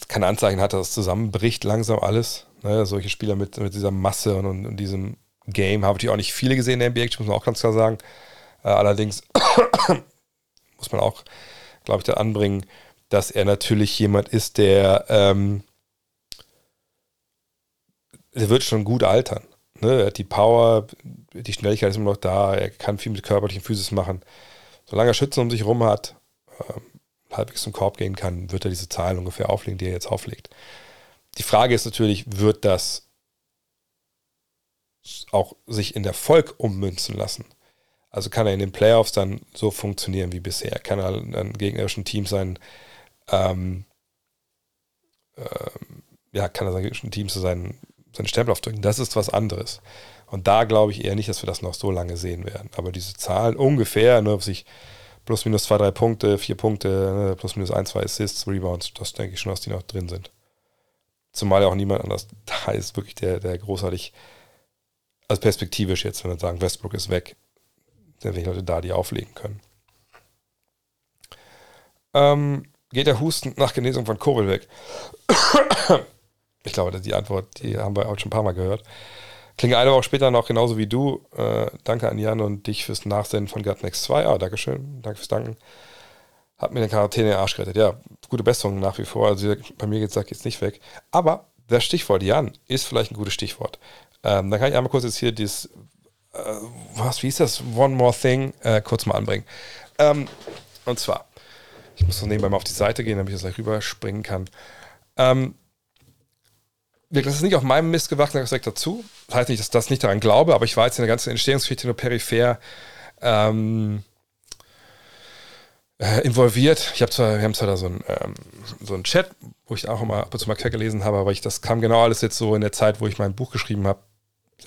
keine Anzeichen hat, dass es zusammenbricht langsam alles. Ne? Solche Spieler mit, mit dieser Masse und, und, und diesem Game habe ich auch nicht viele gesehen in der NBA, muss man auch ganz klar sagen. Äh, allerdings <coughs> muss man auch, glaube ich, da anbringen, dass er natürlich jemand ist, der, ähm, der wird schon gut altern. Ne? Er hat die Power, die Schnelligkeit ist immer noch da, er kann viel mit körperlichen Physis machen. Solange er Schützen um sich herum hat, ähm, halbwegs zum Korb gehen kann, wird er diese Zahlen ungefähr auflegen, die er jetzt auflegt. Die Frage ist natürlich, wird das auch sich in Erfolg ummünzen lassen? Also kann er in den Playoffs dann so funktionieren wie bisher. Kann er dann gegnerischen Team sein, ähm, ähm, ja, kann er gegnerischen Teams so seinen, seinen Stempel aufdrücken. Das ist was anderes. Und da glaube ich eher nicht, dass wir das noch so lange sehen werden. Aber diese Zahlen ungefähr, ne, sich plus minus zwei, drei Punkte, vier Punkte, ne, plus minus ein, zwei Assists, Rebounds, das denke ich schon, dass die noch drin sind. Zumal ja auch niemand anders <laughs> da ist, wirklich der, der großartig, also perspektivisch jetzt, wenn wir sagen, Westbrook ist weg, dann wenig Leute da, die auflegen können. Ähm, geht der Husten nach Genesung von Kobel weg? ich glaube, die Antwort, die haben wir auch schon ein paar Mal gehört. Klinge eine Woche später noch genauso wie du. Äh, danke an Jan und dich fürs Nachsenden von Gutnext 2. Ah, Dankeschön. Danke fürs Danken. Hat mir eine Quarantäne in den Arsch gerettet. Ja, gute Besserung nach wie vor. Also bei mir geht es nicht weg. Aber das Stichwort Jan ist vielleicht ein gutes Stichwort. Ähm, dann kann ich einmal kurz jetzt hier dieses, äh, was, wie ist das? One More Thing äh, kurz mal anbringen. Ähm, und zwar, ich muss noch nebenbei mal auf die Seite gehen, damit ich das gleich rüberspringen kann. Ähm, das ist nicht auf meinem Mist gewachsen, das dazu. Das heißt nicht, dass ich das nicht daran glaube, aber ich war jetzt in der ganzen Entstehungsgeschichte nur peripher ähm, äh, involviert. Ich habe zwar, wir haben zwar da so einen, ähm, so Chat, wo ich auch immer ab und zu mal quer gelesen habe, aber ich, das kam genau alles jetzt so in der Zeit, wo ich mein Buch geschrieben habe.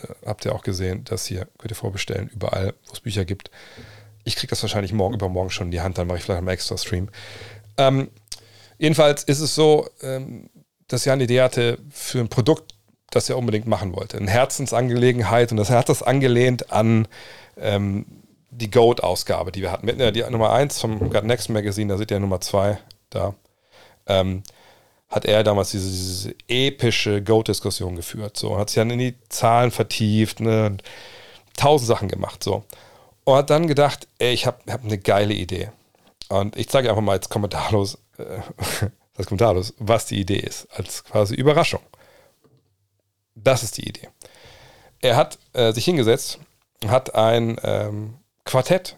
Äh, habt ihr auch gesehen, das hier könnt ihr vorbestellen, überall, wo es Bücher gibt. Ich kriege das wahrscheinlich morgen, übermorgen schon in die Hand, dann mache ich vielleicht einen extra Stream. Ähm, jedenfalls ist es so, ähm, dass er eine Idee hatte für ein Produkt, das er unbedingt machen wollte. Eine Herzensangelegenheit und das hat das angelehnt an ähm, die Goat-Ausgabe, die wir hatten. Wir hatten die Nummer 1 vom God Next Magazine, da seht ihr Nummer 2 da. Ähm, hat er damals diese, diese epische Goat-Diskussion geführt. So, hat sich dann in die Zahlen vertieft, ne, tausend Sachen gemacht. So. Und hat dann gedacht, ey, ich habe hab eine geile Idee. Und ich zeige einfach mal jetzt kommentarlos, äh, <laughs> das kommentarlos, was die Idee ist, als quasi Überraschung. Das ist die Idee. Er hat äh, sich hingesetzt, hat ein ähm, Quartett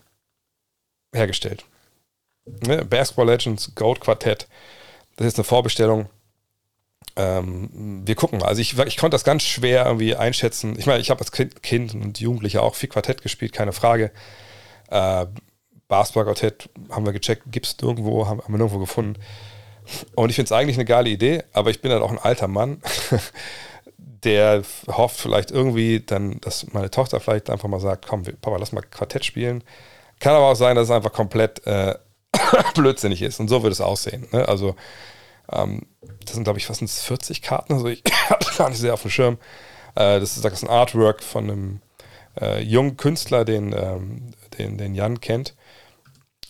hergestellt. Ne? Basketball Legends Gold Quartett. Das ist eine Vorbestellung. Ähm, wir gucken mal. Also ich, ich konnte das ganz schwer irgendwie einschätzen. Ich meine, ich habe als kind, kind, und Jugendlicher auch viel Quartett gespielt, keine Frage. Äh, Basketball-Quartett haben wir gecheckt, gibt es nirgendwo, haben, haben wir nirgendwo gefunden. Und ich finde es eigentlich eine geile Idee, aber ich bin halt auch ein alter Mann, <laughs> der hofft vielleicht irgendwie dann, dass meine Tochter vielleicht einfach mal sagt, komm, Papa, lass mal Quartett spielen. Kann aber auch sein, dass es einfach komplett äh, <laughs> blödsinnig ist. Und so wird es aussehen. Ne? Also, ähm, das sind, glaube ich, fast 40 Karten. Also ich <laughs> habe gar nicht sehr auf dem Schirm. Äh, das, ist, das ist ein Artwork von einem äh, jungen Künstler, den, ähm, den, den Jan kennt.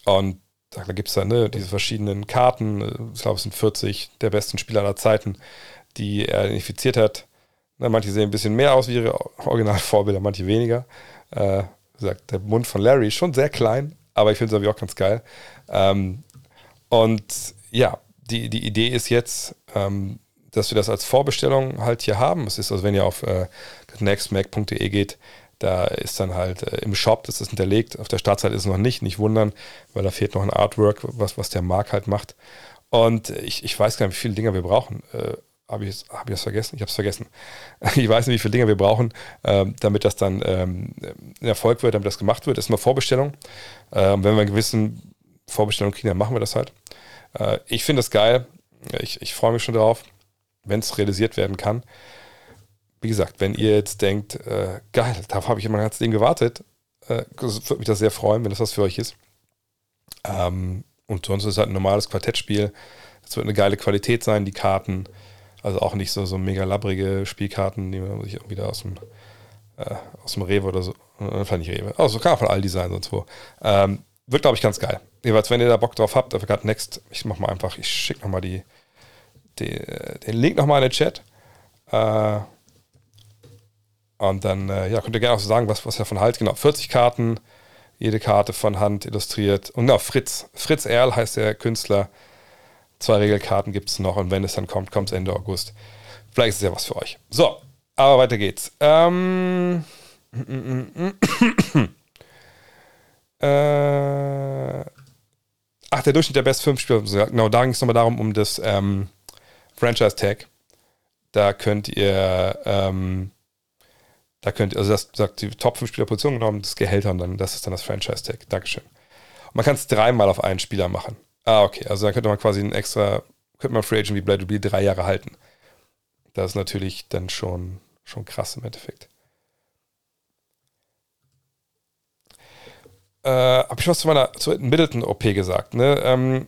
Und da gibt es dann ne, diese verschiedenen Karten, ich glaube, es sind 40 der besten Spieler aller Zeiten, die er identifiziert hat. Na, manche sehen ein bisschen mehr aus wie ihre Originalvorbilder, manche weniger. Äh, gesagt, der Mund von Larry ist schon sehr klein, aber ich finde es auch ganz geil. Ähm, und ja, die, die Idee ist jetzt, ähm, dass wir das als Vorbestellung halt hier haben. Es ist also, wenn ihr auf äh, nextmac.de geht, da ist dann halt äh, im Shop, das ist hinterlegt, auf der Startseite ist es noch nicht, nicht wundern, weil da fehlt noch ein Artwork, was, was der Mark halt macht. Und ich, ich weiß gar nicht, wie viele Dinger wir brauchen. Äh, habe ich, hab ich das vergessen? Ich habe es vergessen. <laughs> Ich weiß nicht, wie viele Dinger wir brauchen, äh, damit das dann ähm, ein Erfolg wird, damit das gemacht wird. Das ist mal Vorbestellung. Ähm, wenn wir eine gewisse Vorbestellung kriegen, dann machen wir das halt. Äh, ich finde das geil. Ich, ich freue mich schon darauf, wenn es realisiert werden kann wie gesagt, wenn ihr jetzt denkt, äh, geil, darauf habe ich immer ganz Ding gewartet, äh, würde mich das sehr freuen, wenn das was für euch ist. Ähm, und sonst ist es halt ein normales Quartettspiel. Es wird eine geile Qualität sein, die Karten. Also auch nicht so, so mega labbrige Spielkarten, die man sich irgendwie da aus dem, äh, aus dem Rewe oder so, äh, vielleicht nicht Rewe, also kann von Aldi sein, sonst wo. Ähm, wird, glaube ich, ganz geil. Jeweils, wenn ihr da Bock drauf habt, dafür gerade Next, ich mach mal einfach, ich schicke nochmal die, die, den Link nochmal in den Chat. Äh, und dann äh, ja, könnt ihr gerne auch so sagen, was, was ihr davon haltet. Genau, 40 Karten, jede Karte von Hand illustriert. Und genau, Fritz. Fritz Erl heißt der Künstler. Zwei Regelkarten gibt es noch und wenn es dann kommt, kommt es Ende August. Vielleicht ist es ja was für euch. So, aber weiter geht's. Ähm, äh, ach, der Durchschnitt der Best 5 Spieler. Genau, da ging es nochmal darum, um das ähm, Franchise Tag. Da könnt ihr ähm, Da könnt also das sagt die Top 5 Spielerposition genommen, das Gehälter und dann, das ist dann das Franchise-Tag. Dankeschön. Und man kann es dreimal auf einen Spieler machen. Ah, okay. Also dann könnte man quasi ein extra, könnte man Free Agent wie Blade Blade drei Jahre halten. Das ist natürlich dann schon, schon krass im Endeffekt. Äh, Habe ich was zu meiner zu Middleton-OP gesagt? Ne? Ähm,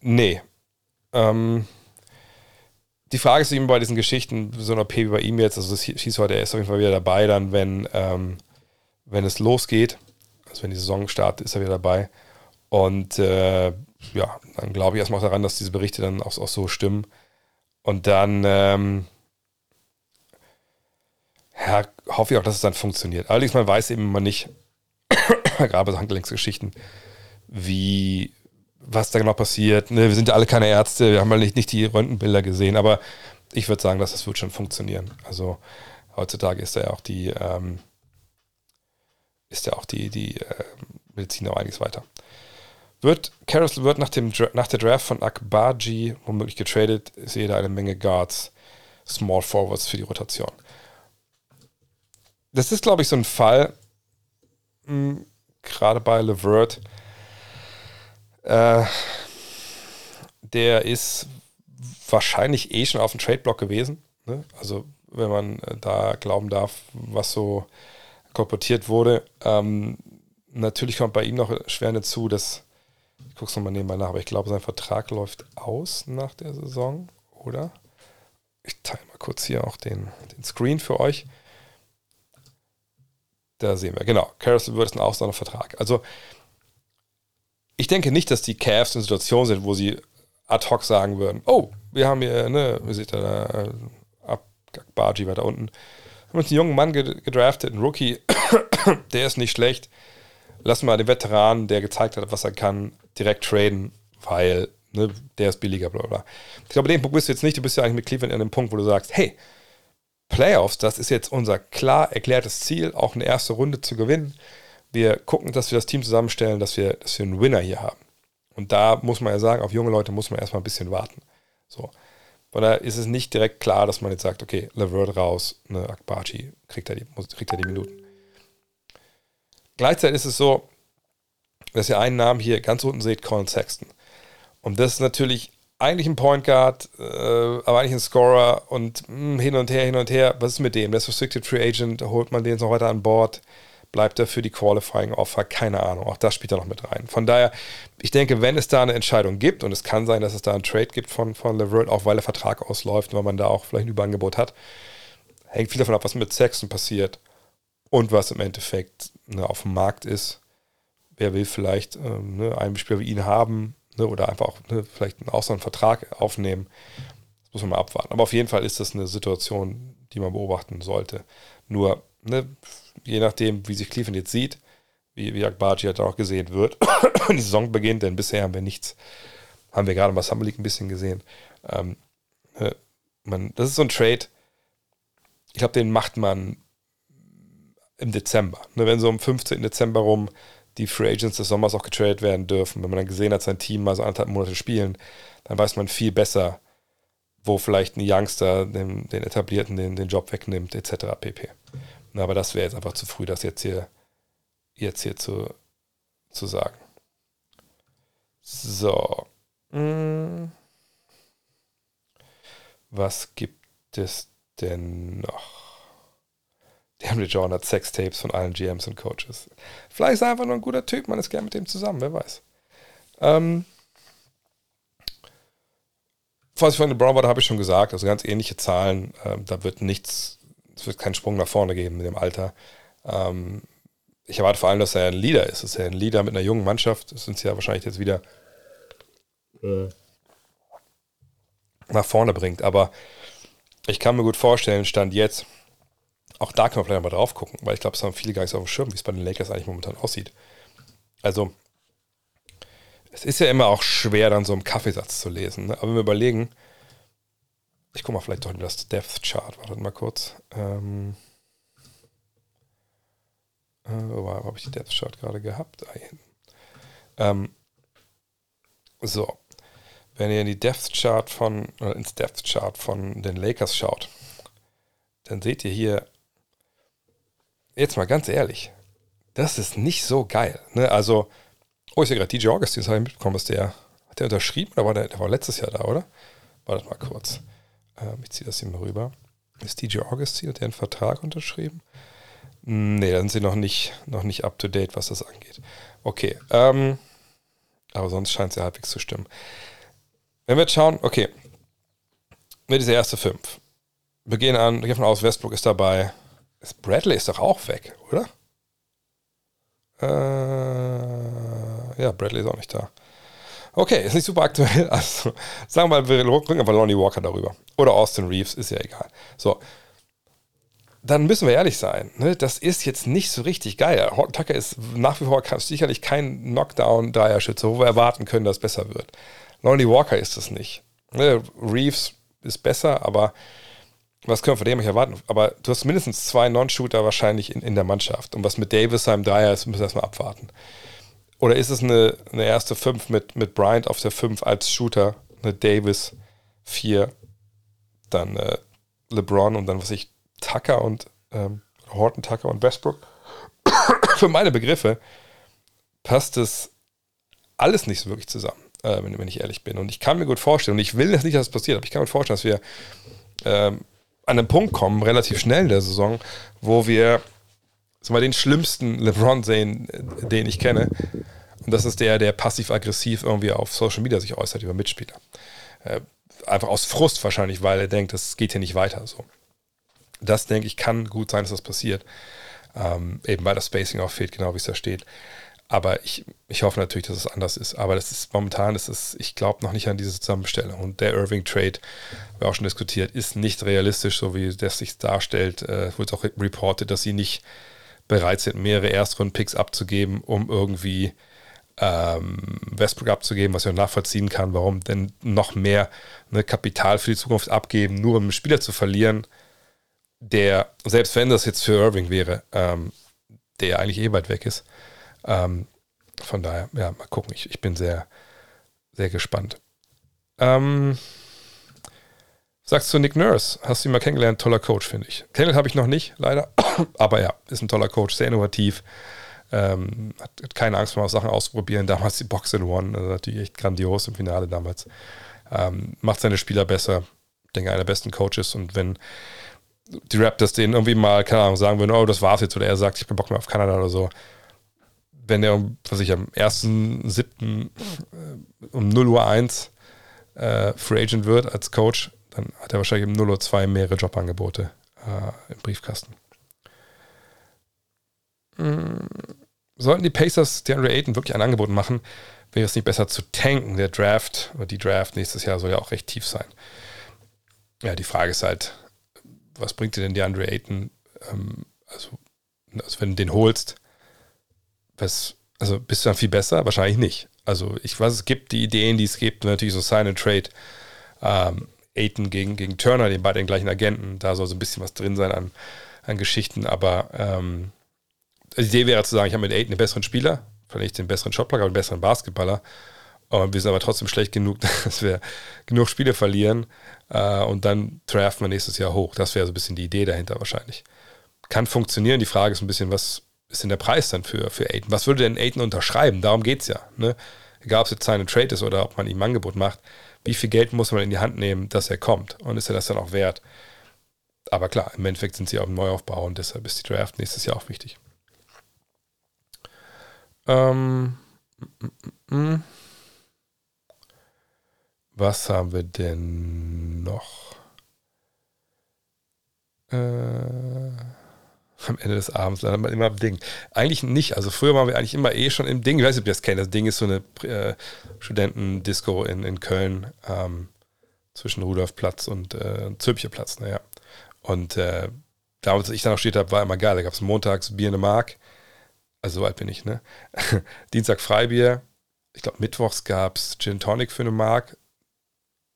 nee. Ähm, die Frage ist eben bei diesen Geschichten, so eine OP wie bei ihm jetzt, also es hieß heute, er ist auf jeden Fall wieder dabei, dann, wenn, ähm, wenn es losgeht, also wenn die Saison startet, ist er wieder dabei. Und äh, ja, dann glaube ich erstmal daran, dass diese Berichte dann auch, auch so stimmen. Und dann ähm, ja, hoffe ich auch, dass es dann funktioniert. Allerdings, man weiß eben immer nicht, <coughs> gerade so Handgelenksgeschichten, wie, was da genau passiert. Ne, wir sind ja alle keine Ärzte, wir haben halt nicht, nicht die Röntgenbilder gesehen, aber ich würde sagen, dass das wird schon funktionieren. Also heutzutage ist ja auch die, ähm, ist ja auch die, die äh, Medizin auch einiges weiter. Wird Carousel wird nach, dem, nach der Draft von Akbaji womöglich getradet, ich sehe da eine Menge Guards, Small Forwards für die Rotation. Das ist, glaube ich, so ein Fall, gerade bei Levert, äh, der ist wahrscheinlich eh schon auf dem Trade-Block gewesen. Ne? Also, wenn man äh, da glauben darf, was so kolportiert wurde. Ähm, natürlich kommt bei ihm noch schwer dazu, dass, ich gucke es nochmal nebenbei nach, aber ich glaube, sein Vertrag läuft aus nach der Saison, oder? Ich teile mal kurz hier auch den, den Screen für euch. Da sehen wir, genau. Carousel wird ein Auslandvertrag. Also, ich denke nicht, dass die Cavs in Situation sind, wo sie ad hoc sagen würden: Oh, wir haben hier, ne, wie sieht der da, äh, ab, Bargi weiter unten. Wir haben uns einen jungen Mann gedraftet, einen Rookie, <coughs> der ist nicht schlecht. Lass mal den Veteran, der gezeigt hat, was er kann, direkt traden, weil ne, der ist billiger, bla bla. Ich glaube, den Punkt bist du jetzt nicht. Du bist ja eigentlich mit Cleveland an dem Punkt, wo du sagst: Hey, Playoffs, das ist jetzt unser klar erklärtes Ziel, auch eine erste Runde zu gewinnen. Wir gucken, dass wir das Team zusammenstellen, dass wir, dass wir einen Winner hier haben. Und da muss man ja sagen, auf junge Leute muss man erstmal ein bisschen warten. So. Von daher ist es nicht direkt klar, dass man jetzt sagt, okay, Levert raus, ne, Akbachi kriegt er die, kriegt er die Minuten. Gleichzeitig ist es so, dass ihr einen Namen hier ganz unten seht, Colin Sexton. Und das ist natürlich eigentlich ein Point Guard, äh, aber eigentlich ein Scorer und mh, hm, hin und her, hin und her. Was ist mit dem? Der ist Restricted Free Agent, holt man den noch weiter an Bord? Bleibt er für die Qualifying Offer? Keine Ahnung. Auch das spielt er noch mit rein. Von daher, ich denke, wenn es da eine Entscheidung gibt, und es kann sein, dass es da einen Trade gibt von, von Levert, auch weil der Vertrag ausläuft, weil man da auch vielleicht ein Überangebot hat, hängt viel davon ab, was mit Sexton passiert und was im Endeffekt ne, auf dem Markt ist. Wer will vielleicht ähm, ne, einen Spieler wie ihn haben, ne, oder einfach auch ne, vielleicht auch so einen Vertrag aufnehmen. Das muss man mal abwarten. Aber auf jeden Fall ist das eine Situation, die man beobachten sollte. Nur, ne, je nachdem, wie sich Cleveland jetzt sieht, wie, wie Akbaji halt auch gesehen wird, <coughs> die Saison beginnt, denn bisher haben wir nichts, haben wir gerade mal Summer League ein bisschen gesehen. Ähm, ne, man, das ist so ein Trade, ich glaube, den macht man im Dezember. Ne, wenn so am 15. Dezember rum die Free Agents des Sommers auch getradet werden dürfen. Wenn man dann gesehen hat, sein Team mal so anderthalb Monate spielen, dann weiß man viel besser, wo vielleicht ein Youngster den, den Etablierten den, den Job wegnimmt, etc. pp. Na, aber das wäre jetzt einfach zu früh, das jetzt hier, jetzt hier zu, zu sagen. So. Hm. Was gibt es denn noch? Henry John hat Sextapes von allen GMs und Coaches. Vielleicht ist er einfach nur ein guter Typ, man ist gern mit dem zusammen, wer weiß. Ähm, was ich von den Brown war, habe ich schon gesagt, also ganz ähnliche Zahlen. Ähm, da wird nichts, es wird keinen Sprung nach vorne geben mit dem Alter. Ähm, ich erwarte vor allem, dass er ein Leader ist. Dass er ein Leader mit einer jungen Mannschaft. Das sind sie ja wahrscheinlich jetzt wieder äh, nach vorne bringt. Aber ich kann mir gut vorstellen, Stand jetzt, auch da können wir vielleicht mal drauf gucken, weil ich glaube, es haben viele gar nicht so auf dem Schirm, wie es bei den Lakers eigentlich momentan aussieht. Also, es ist ja immer auch schwer, dann so einen Kaffeesatz zu lesen. Ne? Aber wenn wir überlegen, ich gucke mal vielleicht doch in das Depth Chart, wartet mal kurz. Ähm, äh, wo habe ich die Depth Chart gerade gehabt? Ah, ähm, so, wenn ihr in die Depth Chart von, ins Depth Chart von den Lakers schaut, dann seht ihr hier jetzt mal ganz ehrlich, das ist nicht so geil. Ne? Also, oh, ich sehe gerade DJ Augustin, das habe ich mitbekommen, dass der, hat der unterschrieben oder war der, der war letztes Jahr da, oder? Warte mal kurz. Ähm, ich ziehe das hier mal rüber. Ist DJ Augustin, hat der einen Vertrag unterschrieben? Nee, dann sind sie noch nicht, noch nicht up to date, was das angeht. Okay, ähm, aber sonst scheint es ja halbwegs zu stimmen. Wenn wir jetzt schauen, okay, mit dieser erste fünf. Wir gehen an, wir gehen von aus, Westbrook ist dabei. Bradley ist doch auch weg, oder? Äh, ja, Bradley ist auch nicht da. Okay, ist nicht super aktuell. <laughs> Also, sagen wir mal, wir rücken einfach Lonnie Walker darüber. Oder Austin Reeves, ist ja egal. So. Dann müssen wir ehrlich sein, ne? das ist jetzt nicht so richtig geil. Horton Tucker ist nach wie vor sicherlich kein Knockdown-Dreierschütze, wo wir erwarten können, dass es besser wird. Lonnie Walker ist es nicht. Ne? Reeves ist besser, aber was können wir von dem nicht erwarten? Aber du hast mindestens zwei Non-Shooter wahrscheinlich in, in der Mannschaft. Und was mit Davis seinem Dreier ist, müssen wir erstmal abwarten. Oder ist es eine, eine erste 5 mit, mit Bryant auf der 5 als Shooter, eine Davis 4, dann äh, LeBron und dann was ich, Tucker und ähm, Horton Tucker und Westbrook? <coughs> Für meine Begriffe passt es alles nicht so wirklich zusammen, äh, wenn, wenn, ich ehrlich bin. Und ich kann mir gut vorstellen, und ich will das nicht, dass es passiert, aber ich kann mir vorstellen, dass wir ähm, an einen Punkt kommen, relativ schnell in der Saison, wo wir mal, den schlimmsten LeBron sehen, den ich kenne. Und das ist der, der passiv-aggressiv irgendwie auf Social Media sich äußert über Mitspieler. Äh, einfach aus Frust wahrscheinlich, weil er denkt, das geht hier nicht weiter. So. Das, denke ich, kann gut sein, dass das passiert. Ähm, eben weil das Spacing auch fehlt, genau wie es da steht. Aber ich, ich hoffe natürlich, dass es anders ist. Aber das ist momentan, das ist, ich glaube noch nicht an diese Zusammenstellung. Und der Irving-Trade, wir auch schon diskutiert, ist nicht realistisch, so wie das sich darstellt. Äh, wurde auch reported, dass sie nicht bereit sind, mehrere Erstrunden-Picks abzugeben, um irgendwie ähm, Westbrook abzugeben, was ich nachvollziehen kann, warum denn noch mehr ne, Kapital für die Zukunft abgeben, nur um einen Spieler zu verlieren, der, selbst wenn das jetzt für Irving wäre, ähm, der eigentlich eh weit weg ist, ähm, von daher, ja, mal gucken. Ich, ich bin sehr, sehr gespannt. Ähm, sagst du Nick Nurse? Hast du ihn mal kennengelernt? Toller Coach, finde ich. Kennengelernt habe ich noch nicht, leider. <coughs> Aber ja, ist ein toller Coach, sehr innovativ. Ähm, hat, hat, keine Angst vor Sachen ausprobieren. Damals die Box in One, also natürlich echt grandios im Finale damals. Ähm, macht seine Spieler besser. Ich denke, einer der besten Coaches. Und wenn die Raptors denen irgendwie mal, keine Ahnung, sagen würden, oh, das war's jetzt, oder er sagt, ich bin Bock mehr auf Kanada oder so, wenn er, was ich am 1.7. Äh, um 0 Uhr 1 äh, Free Agent wird als Coach, dann hat er wahrscheinlich um 0 Uhr 2 mehrere Jobangebote äh, im Briefkasten. Mhm. Sollten die Pacers DeAndre Ayton wirklich ein Angebot machen, wäre es nicht besser zu tanken. Der Draft oder die Draft nächstes Jahr soll ja auch recht tief sein. Ja, die Frage ist halt, was bringt dir denn DeAndre Ayton? Ähm, also, also, wenn du den holst, was, also bist du dann viel besser? Wahrscheinlich nicht. Also ich weiß, es gibt die Ideen, die es gibt, natürlich so Sign and Trade. Ähm, Aiton gegen, gegen Turner, den beiden gleichen Agenten, da soll so ein bisschen was drin sein an, an Geschichten, aber ähm, die Idee wäre zu sagen, ich habe mit Aiton einen besseren Spieler, vielleicht den besseren Shotblocker, einen besseren Basketballer, und wir sind aber trotzdem schlecht genug, <laughs> dass wir genug Spiele verlieren äh, und dann draften wir nächstes Jahr hoch. Das wäre so ein bisschen die Idee dahinter wahrscheinlich. Kann funktionieren. Die Frage ist ein bisschen, was, ist denn der Preis dann für, für Aiden? Was würde denn Aiden unterschreiben? Darum geht es ja. Ne? Egal, ob es jetzt seine Trade ist oder ob man ihm ein Angebot macht. Wie viel Geld muss man in die Hand nehmen, dass er kommt? Und ist er das dann auch wert? Aber klar, im Endeffekt sind sie auf dem Neuaufbau und deshalb ist die Draft nächstes Jahr auch wichtig. Ähm, mm, mm, mm. Was haben wir denn noch? Äh am Ende des Abends landet man immer im Ding. Eigentlich nicht. Also früher waren wir eigentlich immer eh schon im Ding. Ich weiß nicht, ob ihr das kennt. Das Ding ist so eine äh, Studentendisco in, in Köln ähm, zwischen Rudolfplatz und äh, Zülpicherplatz. Naja. Und äh, damals, als ich da noch steht habe, war immer geil. Da gab es montags Bier eine Mark. Also so alt bin ich, ne? <laughs> Dienstag Freibier. Ich glaube, mittwochs gab es Gin Tonic für eine Mark.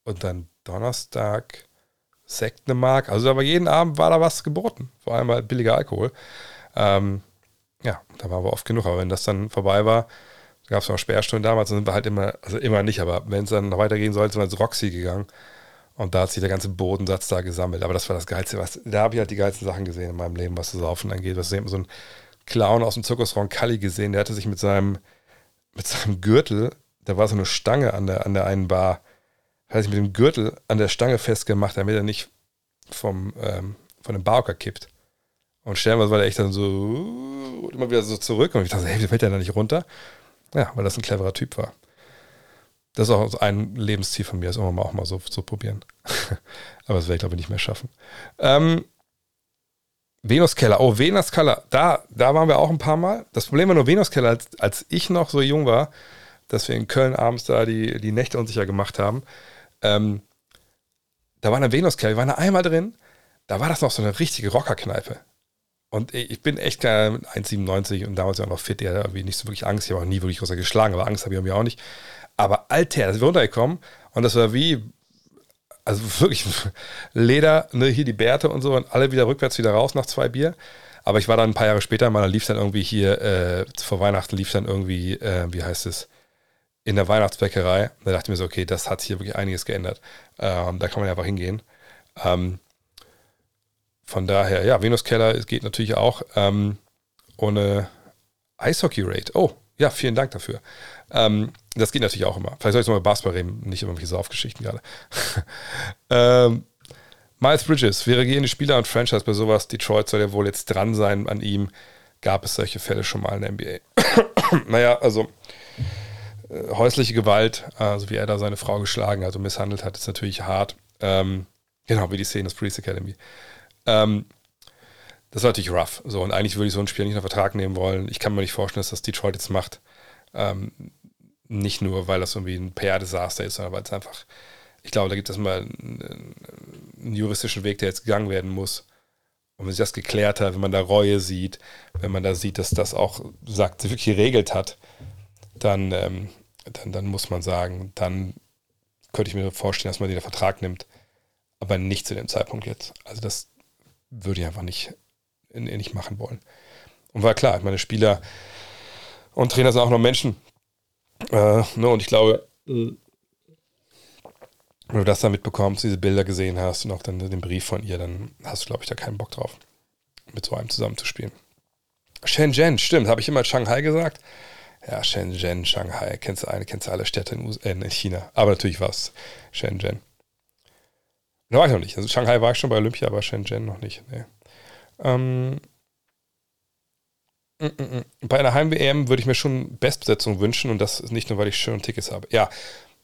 Und dann Donnerstag Sekt eine Mark. Also aber jeden Abend war da was geboten. Vor allem halt billiger Alkohol. Ähm, ja, da waren wir oft genug. Aber wenn das dann vorbei war, gab es noch Sperrstunden damals, dann sind wir halt immer, also immer nicht, aber wenn es dann noch weitergehen sollte, sind wir ins Roxy gegangen. Und da hat sich der ganze Bodensatz da gesammelt. Aber das war das Geilste. Was, da habe ich halt die geilsten Sachen gesehen in meinem Leben, was das Saufen angeht. Was so ein Clown aus dem Zirkusraum Kalli gesehen, der hatte sich mit seinem, mit seinem Gürtel, da war so eine Stange an der, an der einen Bar, hat sich mit dem Gürtel an der Stange festgemacht, damit er nicht vom, ähm, von dem Barhocker kippt. Und stellenweise war der echt dann so immer wieder so zurück und ich dachte, hey, wie fällt der da nicht runter? Ja, weil das ein cleverer Typ war. Das ist auch ein Lebensziel von mir, das immer mal auch mal so zu so probieren. <laughs> Aber das werde ich, glaube ich, nicht mehr schaffen. Ähm, Venuskeller, oh, Venuskeller, da, da waren wir auch ein paar Mal. Das Problem war nur Venuskeller, als, als ich noch so jung war, dass wir in Köln abends da die, die Nächte unsicher gemacht haben. Ähm, da war eine Venuskeller, wir waren da einmal drin, da war das noch so eine richtige Rockerkneipe. Und ich bin echt kein 1,97 und damals ja auch noch fit, der irgendwie nicht so wirklich Angst. Ich habe auch nie wirklich großer geschlagen, aber Angst habe ich irgendwie auch nicht. Aber Alter, da sind wir runtergekommen und das war wie, also wirklich <laughs> Leder, ne, hier die Bärte und so und alle wieder rückwärts wieder raus nach zwei Bier. Aber ich war dann ein paar Jahre später mal, da lief dann irgendwie hier, äh, vor Weihnachten lief dann irgendwie, äh, wie heißt es, in der Weihnachtsbäckerei. Da dachte ich mir so, okay, das hat hier wirklich einiges geändert. Ähm, da kann man ja einfach hingehen. Ähm, von daher, ja, Venuskeller geht natürlich auch ähm, ohne Eishockey-Rate. Oh, ja, vielen Dank dafür. Ähm, das geht natürlich auch immer. Vielleicht soll ich mal über Basketball reden, nicht immer welche Saufgeschichten gerade. <laughs> ähm, Miles Bridges wäre gehende Spieler und Franchise bei sowas. Detroit soll ja wohl jetzt dran sein an ihm. Gab es solche Fälle schon mal in der NBA? <coughs> naja, also häusliche Gewalt, also wie er da seine Frau geschlagen hat und misshandelt hat, ist natürlich hart. Ähm, genau, wie die Szene des Police Academy. Ähm, das war natürlich rough. So, und eigentlich würde ich so einen Spieler nicht unter Vertrag nehmen wollen. Ich kann mir nicht vorstellen, dass das Detroit jetzt macht. Ähm, nicht nur, weil das irgendwie ein PR-Desaster ist, sondern weil es einfach, ich glaube, da gibt es mal einen, einen, juristischen Weg, der jetzt gegangen werden muss. Und wenn sich das geklärt hat, wenn man da Reue sieht, wenn man da sieht, dass das auch sagt, wirklich geregelt hat, dann, ähm, dann, dann muss man sagen, dann könnte ich mir vorstellen, dass man den Vertrag nimmt, aber nicht zu dem Zeitpunkt jetzt. Also das würde ich einfach nicht, nicht machen wollen. Und war klar, meine Spieler und Trainer sind auch noch Menschen. Äh, ne, und ich glaube, wenn du das da mitbekommst, diese Bilder gesehen hast und auch dann den Brief von ihr, dann hast du, glaube ich, da keinen Bock drauf, mit so einem zusammenzuspielen. Shenzhen, stimmt, habe ich immer Shanghai gesagt? Ja, Shenzhen, Shanghai, kennst du eine, kennst du alle Städte in, äh, in China. Aber natürlich war es Shenzhen. Da war ich noch nicht. Also Shanghai war ich schon bei Olympia, aber Shenzhen noch nicht. Nee. Ähm, mm, mm, mm. bei einer Heim-WM würde ich mir schon Bestbesetzung wünschen und das nicht nur, weil ich schöne Tickets habe. Ja,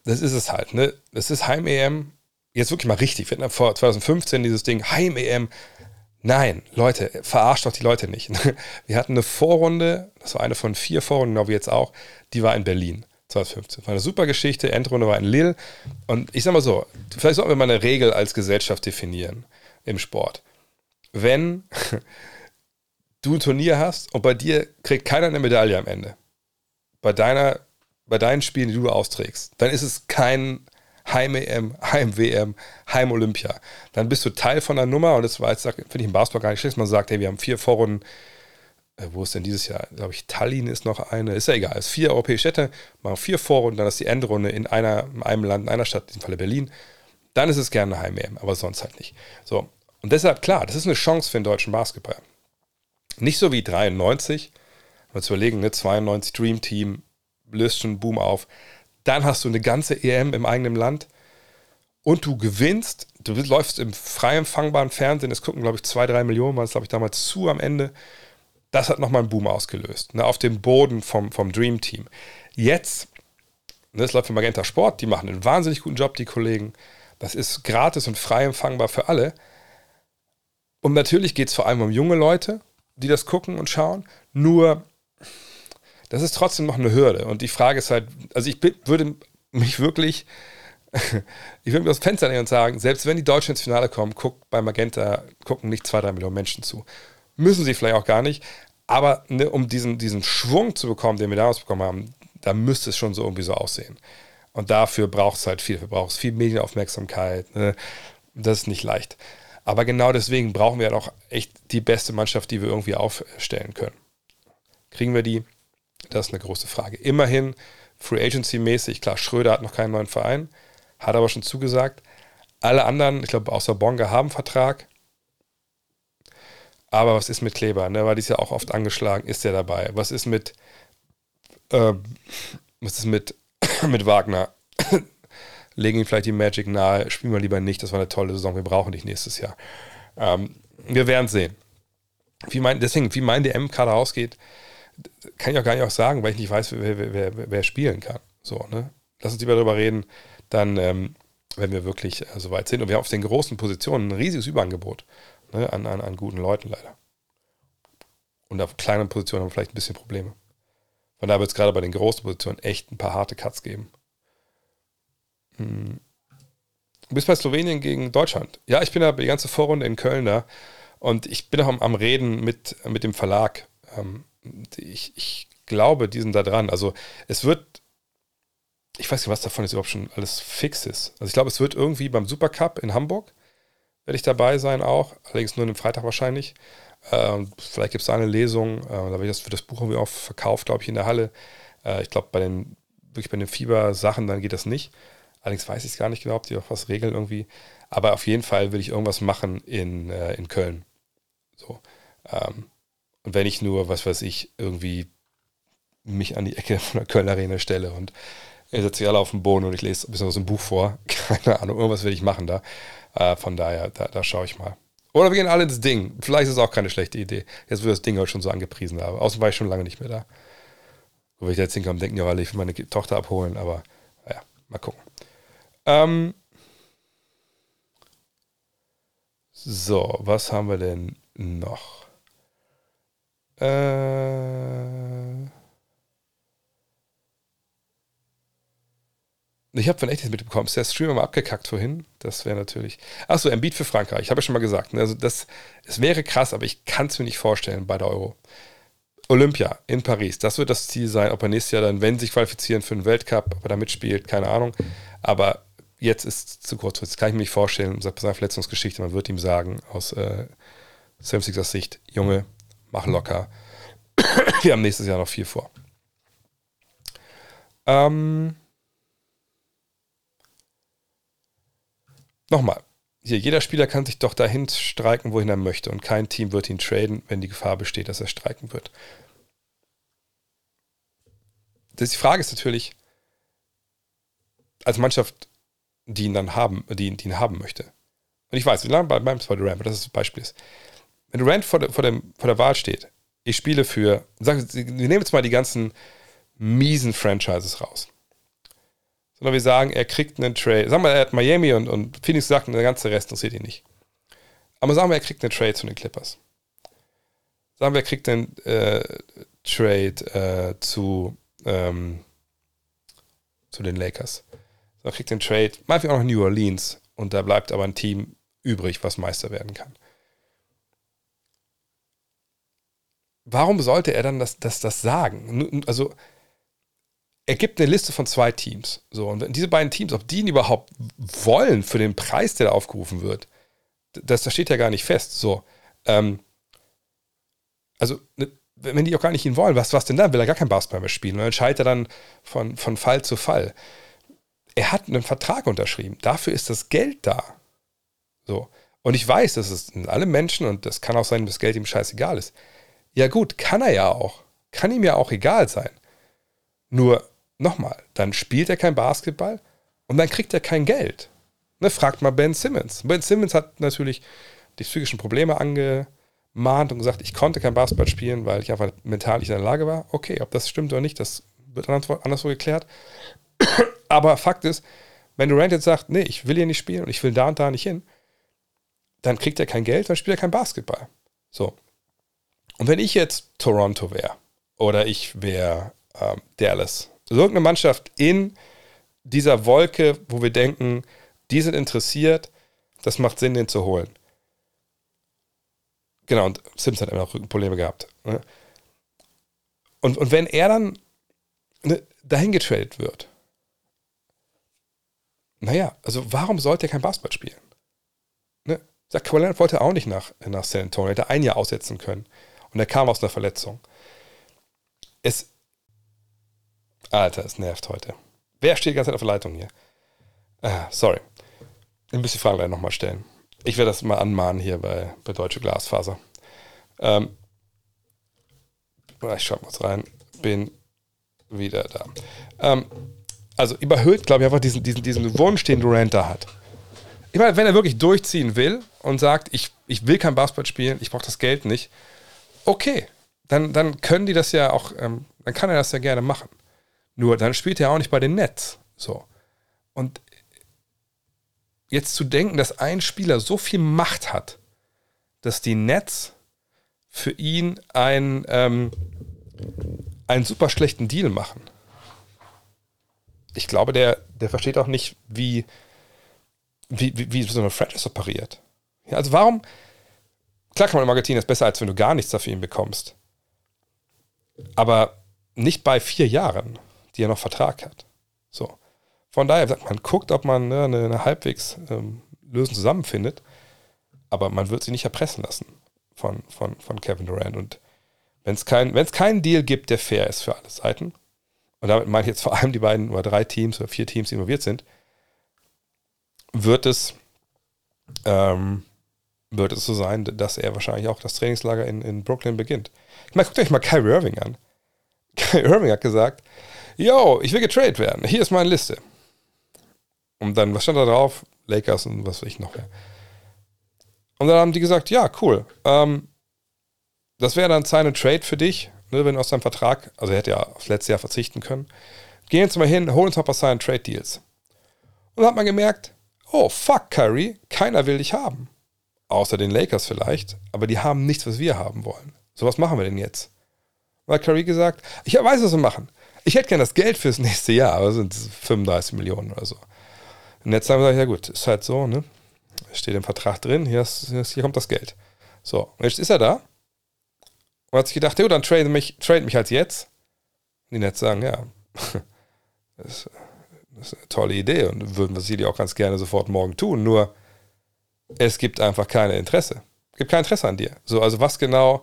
das ist es halt. Ne? Das ist Heim-EM. Jetzt wirklich mal richtig. Wir hatten vor 2015 dieses Ding Heim-EM. Nein, Leute, verarscht doch die Leute nicht. <laughs> Wir hatten eine Vorrunde, das war eine von vier Vorrunden, genau wie jetzt auch, die war in Berlin. 2015. War eine super Geschichte. Endrunde war in Lille. Und ich sag mal so, vielleicht sollten wir mal eine Regel als Gesellschaft definieren im Sport. Wenn <laughs> du ein Turnier hast und bei dir kriegt keiner eine Medaille am Ende, bei, deiner, bei deinen Spielen, die du austrägst, dann ist es kein Heim-EM, Heim-WM, Heim-Olympia. Dann bist du Teil von der Nummer und das war jetzt, finde ich im Basketball gar nicht schlecht, man sagt, hey, wir haben vier Vorrunden äh, wo ist denn dieses Jahr? Glaube ich, Tallinn ist noch eine. Ist ja egal. Es ist vier europäische Städte, machen vier Vorrunden, dann ist die Endrunde in, einer, in einem Land, in einer Stadt, in diesem Falle Berlin. Dann ist es gerne eine Heim-EM, aber sonst halt nicht. So. Und deshalb, klar, das ist eine Chance für den deutschen Basketball. Nicht so wie 93, wenn wir uns überlegen, ne, 92 Dream Team, löst schon Boom auf. Dann hast du eine ganze EM im eigenen Land und du gewinnst. Du läufst im frei empfangbaren Fernsehen, es gucken, glaube ich, zwei, drei Millionen, war es, glaube ich, damals zu am Ende das hat nochmal einen Boom ausgelöst. Ne, auf dem Boden vom, vom Dream Team. Jetzt, ne, das läuft für Magenta Sport, die machen einen wahnsinnig guten Job, die Kollegen. Das ist gratis und frei empfangbar für alle. Und natürlich geht es vor allem um junge Leute, die das gucken und schauen. Nur, das ist trotzdem noch eine Hürde. Und die Frage ist halt, also ich würde mich wirklich, <laughs> ich würde mir das Fenster nehmen und sagen, selbst wenn die Deutschen ins Finale kommen, guckt bei Magenta, gucken nicht zwei, drei Millionen Menschen zu. Müssen sie vielleicht auch gar nicht. Aber ne, um diesen, diesen Schwung zu bekommen, den wir damals bekommen haben, da müsste es schon so irgendwie so aussehen. Und dafür braucht es halt viel. Wir brauchen viel Medienaufmerksamkeit. Ne? Das ist nicht leicht. Aber genau deswegen brauchen wir auch echt die beste Mannschaft, die wir irgendwie aufstellen können. Kriegen wir die? Das ist eine große Frage. Immerhin, Free Agency mäßig, klar, Schröder hat noch keinen neuen Verein, hat aber schon zugesagt. Alle anderen, ich glaube, außer Bonga haben Vertrag. Aber was ist mit Kleber? Ne? Weil die ist ja auch oft angeschlagen. Ist der dabei? Was ist mit, äh, was ist mit, <coughs> mit Wagner? <coughs> Legen ihn vielleicht die Magic nahe. Spielen wir lieber nicht. Das war eine tolle Saison. Wir brauchen dich nächstes Jahr. Ähm, wir werden sehen. Wie mein, deswegen, wie mein DM-Kader ausgeht, kann ich auch gar nicht auch sagen, weil ich nicht weiß, wer, wer, wer, spielen kann. So, ne? Lass uns lieber darüber reden, dann, ähm, wenn wir wirklich äh, so weit sind. Und wir haben auf den großen Positionen ein riesiges Überangebot ne? an, an, an guten Leuten leider. Und auf kleinen Positionen haben wir vielleicht ein bisschen Probleme. Von daher wird es gerade bei den großen Positionen echt ein paar harte Cuts geben. Hm. Du bist bei Slowenien gegen Deutschland. Ja, ich bin da die ganze Vorrunde in Köln da. Und ich bin auch am, am Reden mit, mit dem Verlag. Ähm, ich, ich glaube, die sind da dran. Also es wird, ich weiß nicht, was davon jetzt überhaupt schon alles fix ist. Also ich glaube, es wird irgendwie beim Supercup in Hamburg, werde ich dabei sein auch, allerdings nur am Freitag wahrscheinlich. Ähm, vielleicht gibt es da eine Lesung, äh, da für das Buch irgendwie auch verkauft, glaube ich, in der Halle. Äh, ich glaube, bei den, wirklich bei den Fieber-Sachen, dann geht das nicht. Allerdings weiß ich es gar nicht genau, ob die auch was regeln irgendwie. Aber auf jeden Fall will ich irgendwas machen in, äh, in Köln. So. Ähm, und wenn ich nur, was weiß ich, irgendwie mich an die Ecke von der Köln Arena stelle und ihr setzt sich alle auf den Boden und ich lese ein bisschen aus dem Buch vor. <laughs> Keine Ahnung, irgendwas will ich machen da. Äh, von daher, da, da schaue ich mal. Oder wir gehen alle ins Ding. Vielleicht ist es auch keine schlechte Idee. Jetzt, wo wir das Ding heute schon so angepriesen haben. Außerdem war ich schon lange nicht mehr da. Wo ich jetzt hinkomme, denken ja alle, ich will meine Tochter abholen, aber naja, mal gucken. Ähm so, was haben wir denn noch? Äh ich habe von echtes mitbekommen. Ist der Streamer mal abgekackt vorhin? Das wäre natürlich. Achso, ein Beat für Frankreich. Ich habe ja schon mal gesagt. Ne? Also das, es wäre krass, aber ich kann es mir nicht vorstellen bei der Euro. Olympia in Paris, das wird das Ziel sein. Ob er nächstes Jahr dann, wenn sich qualifizieren für einen Weltcup, ob er da mitspielt, keine Ahnung. Aber jetzt ist es zu kurzfristig. Kann ich mir nicht vorstellen. Seiner Verletzungsgeschichte, man wird ihm sagen, aus äh, Sam Sixers Sicht, Junge, mach locker. <coughs> Wir haben nächstes Jahr noch viel vor. Ähm. Nochmal, hier, jeder Spieler kann sich doch dahin streiken, wohin er möchte und kein Team wird ihn traden, wenn die Gefahr besteht, dass er streiken wird. Das, die Frage ist natürlich, als Mannschaft, die ihn dann haben, die, die ihn haben möchte. Und ich weiß, wie lange bei meinem Spider Ramp, das ist das Beispiel ist. Wenn Rand vor, der, vor, dem, vor der Wahl steht, ich spiele für, sag, wir nehmen jetzt mal die ganzen miesen Franchises raus sondern wir sagen, er kriegt einen Trade. Sagen wir, er hat Miami und, und Phoenix sagt, der ganze Rest interessiert ihn nicht. Aber sagen wir, er kriegt einen Trade zu den Clippers. Sagen wir, er kriegt einen äh, Trade äh, zu, ähm, zu den Lakers. Er kriegt den Trade, meinetwegen auch noch New Orleans. Und da bleibt aber ein Team übrig, was Meister werden kann. Warum sollte er dann das, das, das sagen? Also, er gibt eine Liste von zwei Teams. So, und diese beiden Teams, ob die ihn überhaupt wollen für den Preis, der da aufgerufen wird, das, das steht ja gar nicht fest. So, ähm, also, ne, wenn die auch gar nicht ihn wollen, was, was denn dann? Will er gar kein Basketball mehr spielen? Und dann entscheidet er dann von, von Fall zu Fall. Er hat einen Vertrag unterschrieben. Dafür ist das Geld da. So. Und ich weiß, das sind alle Menschen und das kann auch sein, dass Geld ihm scheißegal ist. Ja, gut, kann er ja auch. Kann ihm ja auch egal sein. Nur nochmal, dann spielt er kein Basketball und dann kriegt er kein Geld. Ne, fragt mal Ben Simmons. Ben Simmons hat natürlich die psychischen Probleme angemahnt und gesagt, ich konnte kein Basketball spielen, weil ich einfach mental nicht in der Lage war. Okay, ob das stimmt oder nicht, das wird anderswo geklärt. <clears throat> Aber Fakt ist, wenn Durant jetzt sagt, nee, ich will hier nicht spielen und ich will da und da nicht hin, dann kriegt er kein Geld, dann spielt er kein Basketball. So. Und wenn ich jetzt Toronto wäre oder ich wäre ähm, Dallas also irgendeine Mannschaft in dieser Wolke, wo wir denken, die sind interessiert, das macht Sinn, den zu holen. Genau, und Sims hat immer noch Probleme gehabt. Ne? Und, und wenn er dann ne, dahin getradet wird, naja, also warum sollte er kein Basketball spielen? Ne? Zach Kawhi wollte auch nicht nach, nach San Antonio, hätte ein Jahr aussetzen können. Und er kam aus einer Verletzung. Es, Alter, es nervt heute. Wer steht die ganze Zeit auf der Leitung hier? Ah, sorry. Ich muss die Frage gleich nochmal stellen. Ich werde das mal anmahnen hier bei, bei Deutsche Glasfaser. Ähm, ich schaue mal rein. Bin wieder da. Ähm, also überhöht, glaube ich, einfach diesen, diesen, diesen Wunsch, den Durant da hat. Ich meine, wenn er wirklich durchziehen will und sagt, ich, ich will kein Basketball spielen, ich brauche das Geld nicht, okay, dann, dann können die das ja auch, ähm, dann kann er das ja gerne machen. Nur dann spielt er auch nicht bei den Nets. So. Und jetzt zu denken, dass ein Spieler so viel Macht hat, dass die Nets für ihn ein, ähm, einen super schlechten Deal machen. Ich glaube, der, der versteht auch nicht, wie, wie, wie, wie so eine Franchise operiert. Ja, also warum, klar kann man im Argentinien ist besser, als wenn du gar nichts dafür ihn bekommst. Aber nicht bei vier Jahren, die er noch Vertrag hat. So. Von daher sagt man, guckt, ob man ne, eine, eine, halbwegs ähm, Lösung zusammenfindet. Aber man wird sie nicht erpressen lassen von, von, von Kevin Durant. Und wenn es kein, keinen Deal gibt, der fair ist für alle Seiten, und damit meine ich jetzt vor allem die beiden oder drei Teams oder vier Teams, die involviert sind, wird es, ähm, wird es so sein, dass er wahrscheinlich auch das Trainingslager in, in Brooklyn beginnt. Ich meine, guckt euch mal Kyrie Irving an. <laughs> Kyrie Irving hat gesagt, yo, ich will getradet werden. Hier ist meine Liste. Und dann, was stand da drauf? Lakers und was weiß ich noch. Und dann haben die gesagt, ja, cool. Ähm, das wäre dann seine Trade für dich, ne, wenn aus deinem Vertrag, also er hätte ja aufs letzte Jahr verzichten können. Gehen jetzt mal hin, holen uns mal ein paar Sign Trade Deals. Und dann hat man gemerkt, oh fuck, Kyrie, keiner will dich haben. Außer den Lakers vielleicht, aber die haben nichts, was wir haben wollen. So, was machen wir denn jetzt? Hat Kyrie gesagt, ich weiß, was wir machen. Ich hätte gern das Geld fürs <laughs> nächste Jahr, aber sind 35 Millionen oder so. Und jetzt haben wir gesagt, ja gut, ist halt so, ne? Steht im Vertrag drin, hier, ist, hier kommt das Geld. So, und jetzt ist er da und hat sich gedacht, jo, dann trade mich, trade mich halt jetzt. Und die Nets sagen, ja, <laughs> das, ist eine tolle Idee und würden wir sie auch ganz gerne sofort morgen tun. Nur es gibt einfach keine Interesse. Es gibt kein Interesse an dir. So, also was genau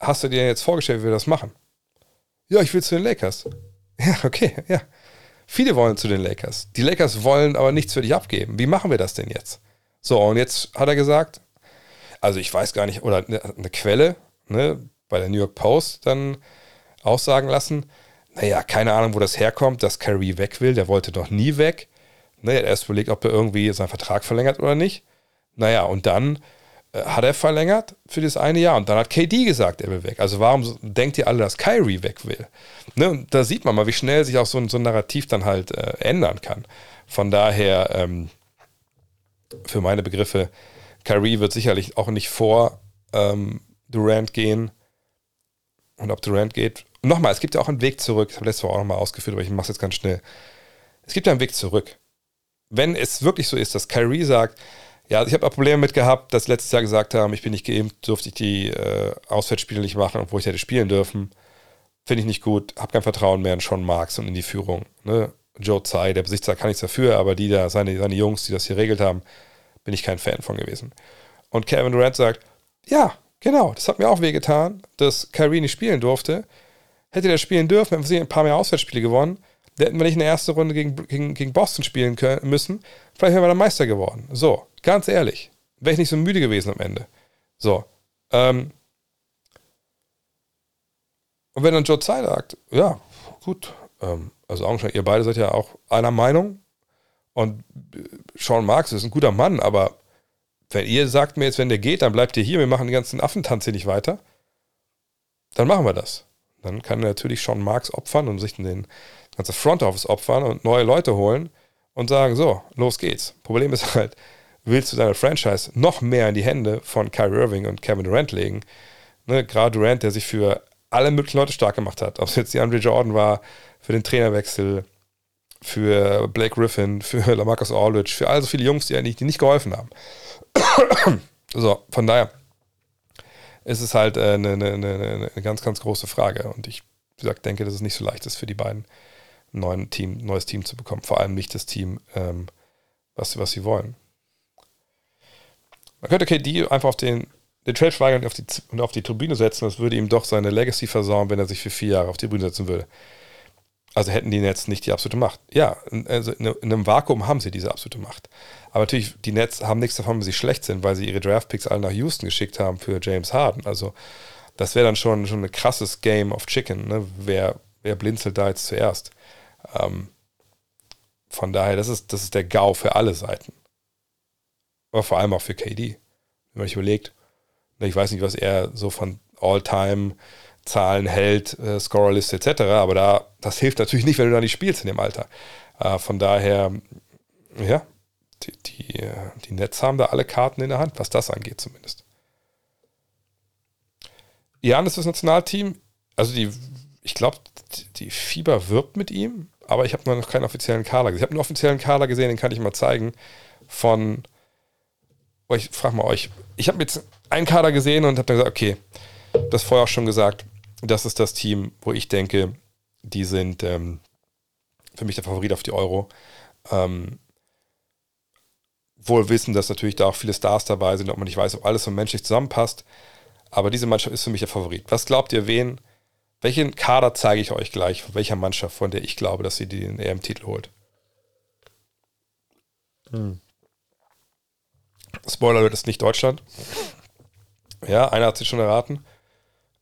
hast du dir jetzt vorgestellt, wie wir das machen? Ja, ich will zu den Lakers. <laughs> Ja, okay, ja. Viele wollen zu den Lakers. Die Lakers wollen aber nichts für dich abgeben. Wie machen wir das denn jetzt? So, und jetzt hat er gesagt, also ich weiß gar nicht, oder eine Quelle, ne, bei der New York Post dann aussagen lassen, naja, keine Ahnung, wo das herkommt, dass Kyrie weg will, der wollte doch nie weg. Ne, er hat erst überlegt, ob er irgendwie seinen Vertrag verlängert oder nicht. Naja, und dann äh, hat er verlängert für das eine Jahr und dann hat KD gesagt, er will weg. Also warum denkt ihr alle, dass Kyrie weg will? Ne, da sieht man mal, wie schnell sich auch so ein, so ein Narrativ dann halt äh, ändern kann. Von daher, ähm, für meine Begriffe, Kyrie wird sicherlich auch nicht vor ähm, Durant gehen und ob Durant geht. Und nochmal, es gibt ja auch einen Weg zurück. Ich habe letztes Mal auch nochmal ausgeführt, aber ich mache es jetzt ganz schnell. Es gibt ja einen Weg zurück. Wenn es wirklich so ist, dass Kyrie sagt, ja, also ich habe auch Probleme mit gehabt, dass letztes Jahr gesagt haben, ich bin nicht geimpft, durfte ich die äh, Auswärtsspiele nicht machen, obwohl ich hätte spielen dürfen. Finde ich nicht gut, habe kein Vertrauen mehr in Sean Marks und in die Führung. Ne? Joe Tsai, der Besitzer, kann nichts dafür, aber die da, seine, seine Jungs, die das hier regelt haben, bin ich kein Fan von gewesen. Und Kevin Durant sagt, ja, Genau, das hat mir auch wehgetan, dass Kyrie nicht spielen durfte. Hätte der spielen dürfen, hätten wir ein paar mehr Auswärtsspiele gewonnen. Da hätten wir nicht in der ersten Runde gegen, gegen, gegen Boston spielen können, müssen. Vielleicht wären wir dann Meister geworden. So, ganz ehrlich. Wäre ich nicht so müde gewesen am Ende. So. Ähm, und wenn dann Joe Tsai sagt, ja, gut, ähm, also augenscheinlich, ihr beide seid ja auch einer Meinung. Und äh, Sean Marks ist ein guter Mann, aber wenn ihr sagt mir jetzt, wenn der geht, dann bleibt ihr hier, wir machen den ganzen Affentanz hier nicht weiter, dann machen wir das. Dann kann natürlich schon Marx opfern und sich den ganze Front Office opfern und neue Leute holen und sagen, so, los geht's. Problem ist halt, willst du deine Franchise noch mehr in die Hände von Kyrie Irving und Kevin Durant legen? Ne, Gerade Durant, der sich für alle möglichen Leute stark gemacht hat. Ob es jetzt die Andre Jordan war, für den Trainerwechsel, für Blake Griffin, für <laughs> Lamarcus Aldridge, für all so viele Jungs, die eigentlich die nicht geholfen haben. <clears throat> so, von daher ist es halt äh, eine, eine, eine, eine, ganz, ganz große Frage. Und ich, wie gesagt, denke, dass es nicht so leicht ist für die beiden, neuen Team, neues Team zu bekommen. Vor allem nicht das Team, ähm, was, was sie wollen. Man könnte KD einfach auf den, den Trade verweigern und auf die, und auf die Tribüne setzen. Das würde ihm doch seine Legacy versauen, wenn er sich für vier Jahre auf die Tribüne setzen würde. Also hätten die Nets nicht die absolute Macht. Ja, also in einem Vakuum haben sie diese absolute Macht. Aber natürlich, die Nets haben nichts davon, wenn sie schlecht sind, weil sie ihre Draftpicks alle nach Houston geschickt haben für James Harden. Also das wäre dann schon, schon ein krasses Game of Chicken. Ne? Wer, wer blinzelt da jetzt zuerst? Ähm, von daher, das ist, das ist der GAU für alle Seiten. Aber vor allem auch für KD. Wenn man sich überlegt, ne, ich weiß nicht, was er so von All-Time Zahlen hält, äh, Scorerliste etc. Aber da, das hilft natürlich nicht, wenn du da nicht spielst in dem Alter. Äh, von daher, ja, die, die, die Nets haben da alle Karten in der Hand, was das angeht zumindest. Jan ist das Nationalteam, also die, ich glaube, die Fieber wirbt mit ihm, aber ich habe noch keinen offiziellen Kader gesehen. Ich habe einen offiziellen Kader gesehen, den kann ich mal zeigen, von, oh, ich frage mal euch, ich habe jetzt einen Kader gesehen und habe dann gesagt, okay, das vorher auch schon gesagt, das ist das Team, wo ich denke, die sind ähm, für mich der Favorit auf die Euro. Ähm, wohl wissen, dass natürlich da auch viele Stars dabei sind, ob man nicht weiß, ob alles so menschlich zusammenpasst. Aber diese Mannschaft ist für mich der Favorit. Was glaubt ihr, wen? Welchen Kader zeige ich euch gleich, von welcher Mannschaft, von der ich glaube, dass sie den EM-Titel holt? Hm. Spoiler wird es nicht Deutschland. Ja, einer hat sich schon erraten.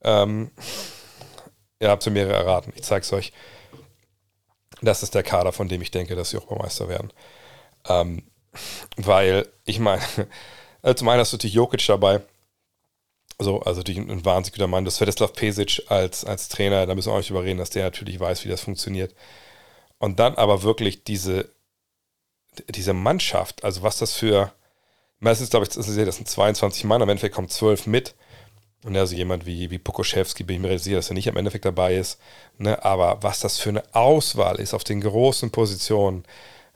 Ähm, ihr habt sie mehrere erraten. Ich zeige es euch. Das ist der Kader, von dem ich denke, dass sie Europameister werden. Ähm, weil, ich meine, <laughs> äh, zum einen hast du natürlich Jokic dabei. So, also natürlich ein, ein wahnsinnig guter Mann. Das Svetislav Pesic als, als Trainer, da müssen wir auch nicht überreden, dass der natürlich weiß, wie das funktioniert. Und dann aber wirklich diese, diese Mannschaft, also was das für, meistens glaube ich, das sind 22 Mann, am Endeffekt kommen 12 mit. Und also jemand wie, wie Pokoschewski, bin ich mir sicher, dass er nicht am Endeffekt dabei ist. Ne? Aber was das für eine Auswahl ist auf den großen Positionen,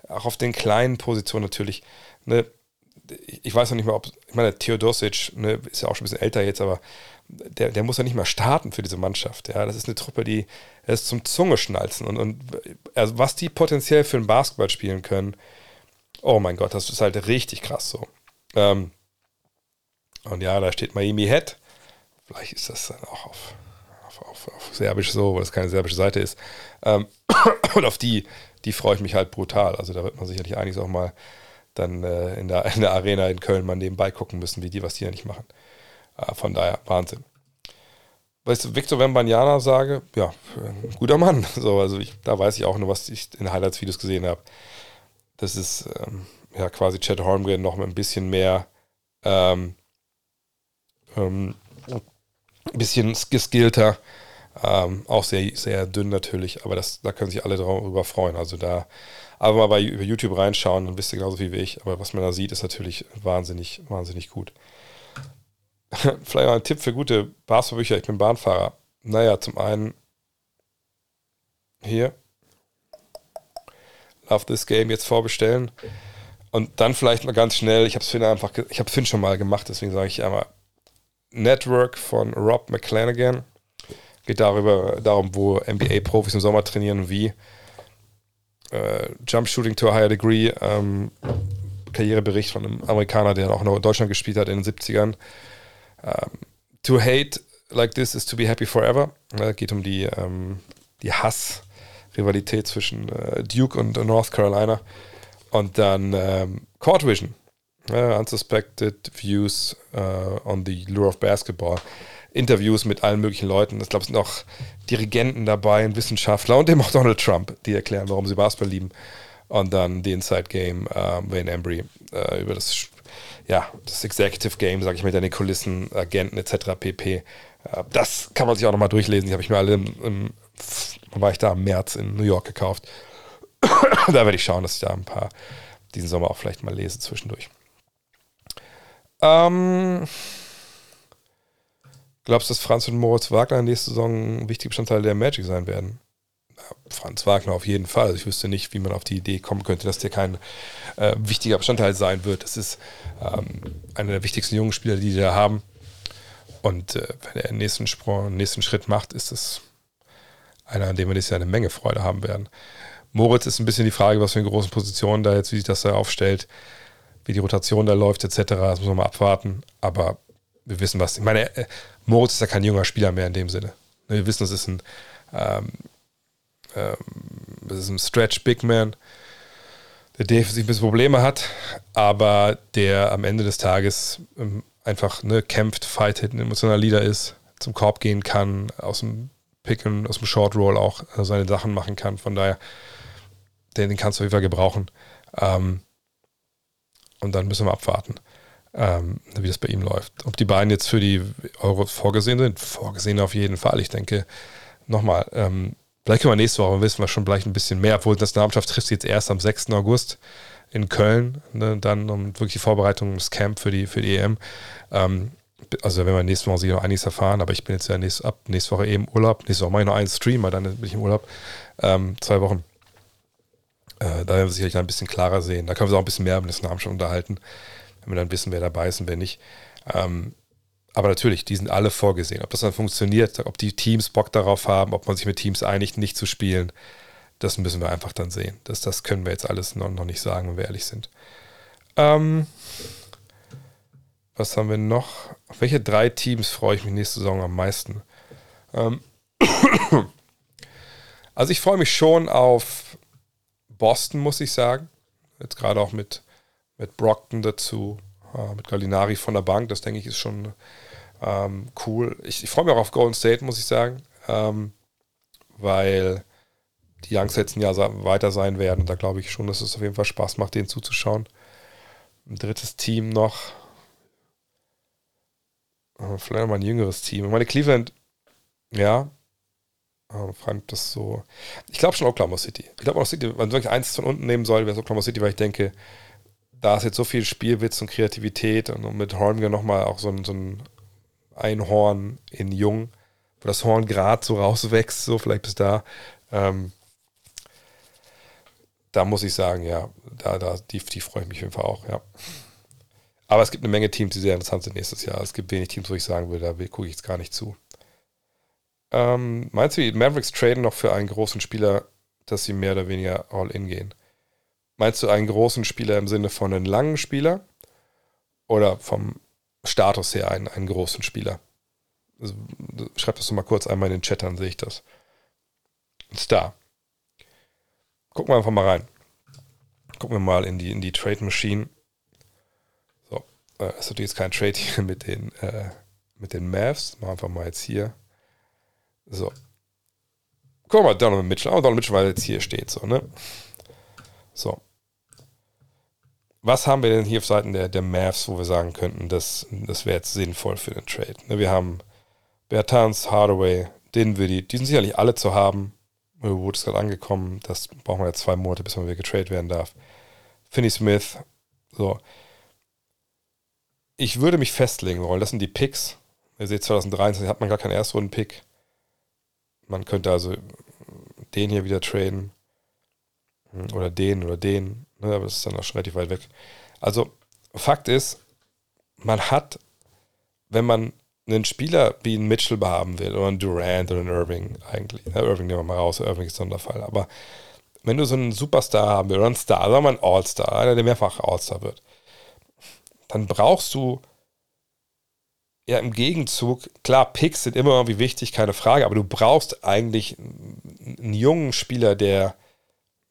auch auf den kleinen Positionen natürlich. Ne? Ich weiß noch nicht mal, ob, ich meine, Theodosic ne, ist ja auch schon ein bisschen älter jetzt, aber der, der muss ja nicht mal starten für diese Mannschaft. Ja? Das ist eine Truppe, die ist zum Zungeschnalzen. Und, und also was die potenziell für ein Basketball spielen können, oh mein Gott, das ist halt richtig krass so. Ähm, und ja, da steht Miami Head Vielleicht ist das dann auch auf, auf, auf, auf Serbisch so, weil es keine serbische Seite ist. Ähm, <clears throat> und auf die, die freue ich mich halt brutal. Also da wird man sicherlich einiges auch mal dann äh, in, der, <laughs> in der Arena in Köln mal nebenbei gucken müssen, wie die, was die ja nicht machen. Äh, von daher, Wahnsinn. Weißt du, Victor Wembanyama sage, ja, ein guter Mann. <laughs> So, also ich, da weiß ich auch nur, was ich in Highlights-Videos gesehen habe. Das ist ähm, ja quasi Chad Holmgren noch ein bisschen mehr ähm, ähm, bisschen geskillter. Ähm, auch sehr, sehr dünn natürlich, aber das, da können sich alle darüber freuen. Also da aber mal bei YouTube reinschauen, dann wisst ihr genauso viel wie ich. Aber was man da sieht, ist natürlich wahnsinnig, wahnsinnig gut. <laughs> Vielleicht mal ein Tipp für gute Basketballbücher. Ich bin Bahnfahrer. Naja, zum einen hier. Love This Game jetzt vorbestellen. Und dann vielleicht mal ganz schnell, ich habe es Finn einfach, ich habe Finn schon mal gemacht, deswegen sage ich einmal Network von Rob McClanagan. Geht darüber, darum, wo NBA-Profis im Sommer trainieren und wie. Äh, Jump Shooting to a Higher Degree, ähm, Karrierebericht von einem Amerikaner, der auch in Deutschland gespielt hat in den 70ern. Ähm, to hate like this is to be happy forever. Äh, geht um die, ähm, die Hass-Rivalität zwischen äh, Duke und North Carolina. Und dann ähm, Court Vision Uh, unsuspected Views uh, on the Lure of Basketball. Interviews mit allen möglichen Leuten. Ich glaube, es sind auch Dirigenten dabei, ein Wissenschaftler und eben auch Donald Trump, die erklären, warum sie Basketball lieben. Und dann the Inside Game, uh, Wayne Embry, uh, über das, ja, das Executive Game, sage ich mit den Kulissen, Agenten etc. pp. Uh, das kann man sich auch nochmal durchlesen. Die habe ich mir alle im, im, war ich da im März in New York gekauft. <coughs> da werde ich schauen, dass ich da ein paar diesen Sommer auch vielleicht mal lese zwischendurch. Ähm, glaubst du, dass Franz und Moritz Wagner nächste Saison ein wichtiger Bestandteil der Magic sein werden? Ja, Franz Wagner auf jeden Fall. Also ich wüsste nicht, wie man auf die Idee kommen könnte, dass der kein äh, wichtiger Bestandteil sein wird. Das ist ähm, einer der wichtigsten jungen Spieler, die die da haben. Und äh, wenn er den nächsten, Sprung, nächsten Schritt macht, ist es einer, an dem wir nächstes Jahr eine Menge Freude haben werden. Moritz ist ein bisschen die Frage, was für eine große Position da jetzt, wie sich das da aufstellt wie die Rotation da läuft, etc. Das muss man mal abwarten. Aber wir wissen was. Ich meine, äh, Moritz ist ja kein junger Spieler mehr in dem Sinne. Wir wissen, es ist ein, ähm, ähm, ein Stretch Big Man, der defensiv ein bisschen Probleme hat, aber der am Ende des Tages ähm, einfach ne, kämpft, fightet, ein emotionaler Leader ist, zum Korb gehen kann, aus dem Picken, aus dem Short Roll auch äh, seine Sachen machen kann. Von daher, den, den kannst du auf jeden Fall gebrauchen. Ähm, und dann müssen wir abwarten, ähm, wie das bei ihm läuft. Ob die beiden jetzt für die Euro vorgesehen sind, vorgesehen auf jeden Fall. Ich denke, nochmal, ähm, vielleicht können wir nächste Woche wissen wir schon vielleicht ein bisschen mehr, obwohl das Nationalmannschaft trifft jetzt erst am 6. August in Köln, ne, dann um wirklich die Vorbereitung des Camp für die, für die EM. Ähm, also wenn wir nächste Woche sicher noch einiges erfahren, aber ich bin jetzt ja nächst, ab nächste Woche eben Urlaub. Nächste Woche mache ich noch einen Stream, weil dann bin ich im Urlaub. Ähm, zwei Wochen. Äh, da werden wir sicherlich ein bisschen klarer sehen. Da können wir uns auch ein bisschen mehr über das Namen schon unterhalten, wenn wir dann wissen, wer dabei ist und wer nicht. Ähm, aber natürlich, die sind alle vorgesehen. Ob das dann funktioniert, ob die Teams Bock darauf haben, ob man sich mit Teams einigt, nicht zu spielen, das müssen wir einfach dann sehen. Das, das können wir jetzt alles noch, noch nicht sagen, wenn wir ehrlich sind. Ähm, was haben wir noch? Auf welche drei Teams freue ich mich nächste Saison am meisten? Ähm, <clears throat> also ich freue mich schon auf Boston, muss ich sagen. Jetzt gerade auch mit, mit Brockton dazu, äh, mit Gallinari von der Bank. Das denke ich ist schon ähm, cool. Ich, ich freue mich auch auf Golden State, muss ich sagen. Ähm, weil die Youngs jetzt ein Jahr weiter sein werden. Und da glaube ich schon, dass es auf jeden Fall Spaß macht, denen zuzuschauen. Ein drittes Team noch. Äh, vielleicht mal ein jüngeres Team. Ich meine, Cleveland, ja, äh, fand das so. Ich glaube schon Oklahoma City. Ich glaube Oklahoma City, wenn man wirklich eins von unten nehmen soll, wäre es Oklahoma City, weil ich denke, da ist jetzt so viel Spielwitz und Kreativität und mit Holmgren nochmal auch so ein, so ein Einhorn in Jung, wo das Horn gerade so rauswächst, so vielleicht bis da. Ähm, da muss ich sagen, ja, da, da, die, die freue ich mich auf jeden Fall auch, ja. Aber es gibt eine Menge Teams, die sehr interessant sind nächstes Jahr. Es gibt wenig Teams, wo ich sagen würde, da gucke ich jetzt gar nicht zu. Ähm, meinst du, die Mavericks traden noch für einen großen Spieler, dass sie mehr oder weniger all in gehen? Meinst du einen großen Spieler im Sinne von einem langen Spieler? Oder vom Status her einen, einen großen Spieler? Also, schreib das doch mal kurz einmal in den Chat, dann sehe ich das. Star. Gucken wir einfach mal rein. Gucken wir mal in die, in die Trade Machine. So, äh, ist natürlich jetzt kein Trade hier mit den, äh, mit den Mavs. Machen wir mal jetzt hier. So. Guck mal, Donovan Mitchell. Oh, Donovan Mitchell, weil jetzt hier steht, so, ne? So. Was haben wir denn hier auf Seiten der, der Mavs, wo wir sagen könnten, das, das wäre jetzt sinnvoll für den Trade? Ne, wir haben Bertans, Hardaway, Dinwiddie, die sind sicherlich alle zu haben. Wood ist gerade angekommen. Das brauchen wir jetzt zwei Monate, bis man wieder getradet werden darf. Finney Smith. So. Ich würde mich festlegen wollen. Das sind die Picks. Ihr seht, 2023 hat man gar keinen Erstrunden-Pick. Man könnte also den hier wieder traden. Oder den oder den. Ne, aber das ist dann auch schon relativ weit weg. Also, Fakt ist, man hat, wenn man einen Spieler wie einen Mitchell haben will oder einen Durant oder einen Irving eigentlich. Ja, Irving nehmen wir mal raus, Irving ist Sonderfall. Aber wenn du so einen Superstar haben willst oder einen Star, sagen wir einen All-Star, einer, der mehrfach All-Star wird, dann brauchst du ja im Gegenzug, klar, Picks sind immer irgendwie wichtig, keine Frage, aber du brauchst eigentlich einen jungen Spieler, der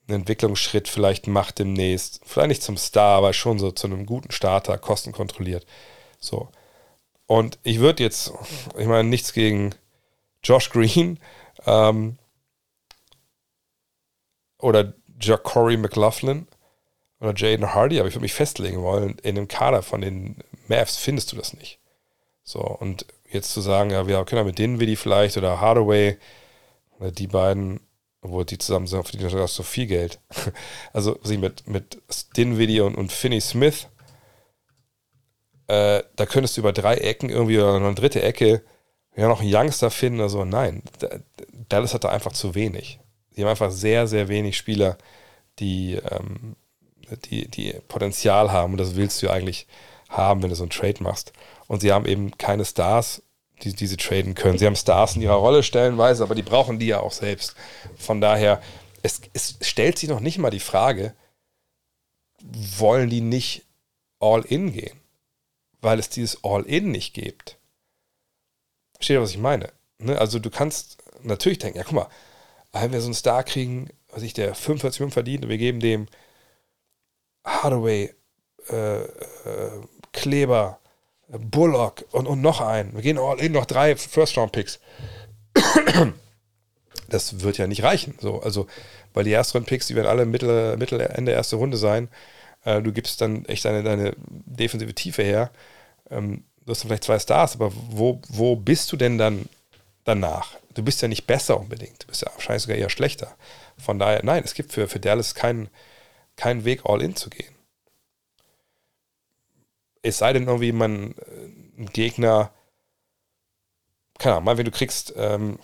einen Entwicklungsschritt vielleicht macht demnächst. Vielleicht nicht zum Star, aber schon so zu einem guten Starter, kostenkontrolliert. So. Und ich würde jetzt, ich meine, nichts gegen Josh Green <laughs> ähm, oder Jacory McLaughlin oder Jaden Hardy, aber ich würde mich festlegen wollen, in dem Kader von den Mavs findest du das nicht. So, und jetzt zu sagen, ja, wir können ja mit Dinwiddie vielleicht oder Hardaway oder die beiden, obwohl die zusammen sind, verdienen sogar so viel Geld. <laughs> Also, sie mit, mit Dinwiddie und, und Finney Smith äh, da könntest du über drei Ecken irgendwie oder eine dritte Ecke ja noch einen Youngster finden oder so. Nein, Dallas hat da einfach zu wenig. Die haben einfach sehr, sehr wenig Spieler, die, ähm, die, die Potenzial haben und das willst du eigentlich haben, wenn du so einen Trade machst. Und sie haben eben keine Stars, die, die sie traden können. Sie haben Stars in ihrer Rolle stellenweise, aber die brauchen die ja auch selbst. Von daher, es, es stellt sich noch nicht mal die Frage, wollen die nicht all in gehen? weil es dieses All-In nicht gibt. Versteht ihr, was ich meine? Ne? Also du kannst natürlich denken, ja guck mal, wenn wir so einen Star kriegen, was ich, der 45 Millionen verdient und wir geben dem Hardaway, äh, äh, Kleber, Bullock und, und noch einen. Wir gehen all in, noch drei First-Round-Picks. Das wird ja nicht reichen. So, also, weil die Erstrunden-Picks, die werden alle Mittel, Mittel, Ende erste Runde sein. Äh, du gibst dann echt deine, deine defensive Tiefe her. Ähm, du hast vielleicht zwei Stars, aber wo, wo bist du denn dann danach? Du bist ja nicht besser unbedingt. Du bist ja wahrscheinlich sogar eher schlechter. Von daher, nein, es gibt für, für Dallas keinen keinen Weg, all in zu gehen. Es sei denn, irgendwie man äh, ein Gegner, keine Ahnung, mal, wenn du kriegst, ähm,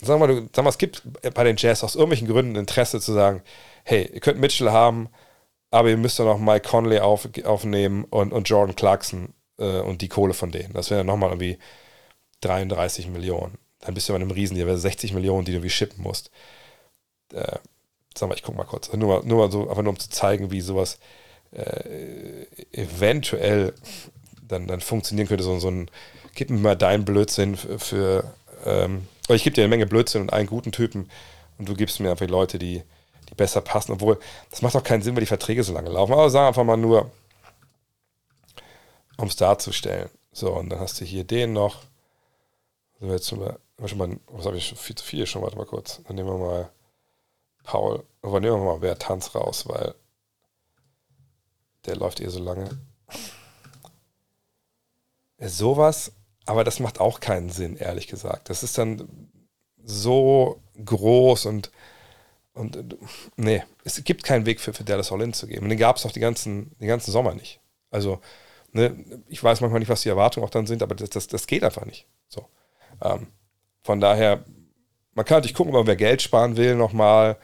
sagen wir mal, du, sag mal, es gibt bei den Jazz aus irgendwelchen Gründen Interesse zu sagen, hey, ihr könnt Mitchell haben, aber ihr müsst doch noch Mike Conley auf, aufnehmen und, und Jordan Clarkson äh, und die Kohle von denen. Das wäre nochmal irgendwie 33 Millionen. Dann bist du bei einem Riesen, die wäre 60 Millionen, die du wie shippen musst. Äh, sag mal, ich guck mal kurz. Nur mal, nur mal so, einfach nur um zu zeigen, wie sowas äh, eventuell dann, dann funktionieren könnte. So, so ein, gib mir mal deinen Blödsinn für, ähm, ich gebe dir eine Menge Blödsinn und einen guten Typen und du gibst mir einfach Leute, die, die besser passen. Obwohl, das macht doch keinen Sinn, weil die Verträge so lange laufen. Aber sag einfach mal nur, um es darzustellen. So, und dann hast du hier den noch. So, jetzt schon mal, schon mal was habe ich viel zu viel schon? Warte mal kurz. Dann nehmen wir mal Paul. Aber nehmen wir mal wer Tanz raus, weil der läuft eh so lange. Sowas, aber das macht auch keinen Sinn, ehrlich gesagt. Das ist dann so groß und, und nee, es gibt keinen Weg für, für Dallas All-In zu geben. Und den gab es auch die ganzen, den ganzen Sommer nicht. Also, ne, ich weiß manchmal nicht, was die Erwartungen auch dann sind, aber das, das, das geht einfach nicht. So. Ähm, von daher, man kann natürlich gucken, ob man wer Geld sparen will nochmal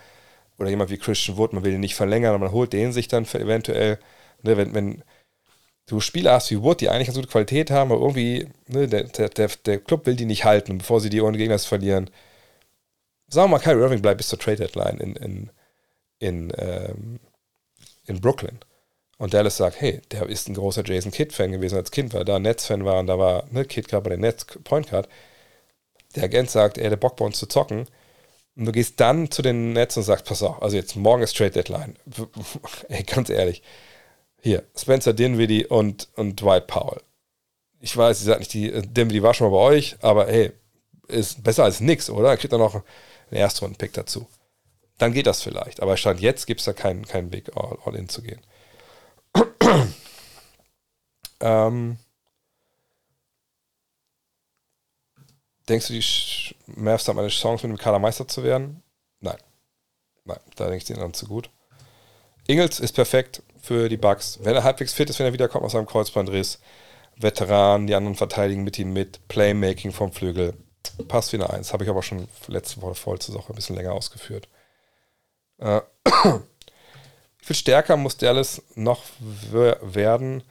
oder jemand wie Christian Wood, man will ihn nicht verlängern, aber man holt den sich dann für eventuell, ne, wenn, wenn du Spieler hast wie Wood, die eigentlich ganz gute Qualität haben, aber irgendwie, ne, der, der, der Club will die nicht halten, bevor sie die ohne Gegner verlieren. Sagen wir mal, Kyrie Irving bleibt bis zur Trade Deadline in, in, in, ähm, in Brooklyn. Und Dallas sagt, hey, der ist ein großer Jason Kidd-Fan gewesen als Kind, weil er da Nets-Fan war und da war ne, Kidd gerade bei den Nets Point Guard. Der Agent sagt, er hat Bock bei uns zu zocken. Und du gehst dann zu den Nets und sagst, pass auf, also jetzt morgen ist Trade Deadline. <laughs> Ey, ganz ehrlich. Hier, Spencer Dinwiddie und, und Dwight Powell. Ich weiß, ihr sagt nicht, die, Dinwiddie war schon mal bei euch, aber hey, ist besser als nix, oder? Er kriegt dann noch einen Erstrunden-Pick dazu. Dann geht das vielleicht. Aber Stand jetzt gibt es da keinen, keinen Weg, all, all in zu gehen. <clears throat> ähm, Denkst du, die Mavs haben eine Chance, mit dem Kader Meister zu werden? Nein. Nein, da denke ich denen dann zu gut. Ingels ist perfekt für die Bucks. Wenn er halbwegs fit ist, wenn er wiederkommt aus seinem Kreuzbandriss. Veteran, die anderen verteidigen mit ihm mit. Playmaking vom Flügel. Passt wie eine Eins. Habe ich aber schon letzte Woche voll zur Sache ein bisschen länger ausgeführt. Äh, wie <clears throat> viel stärker muss Dallas noch werden,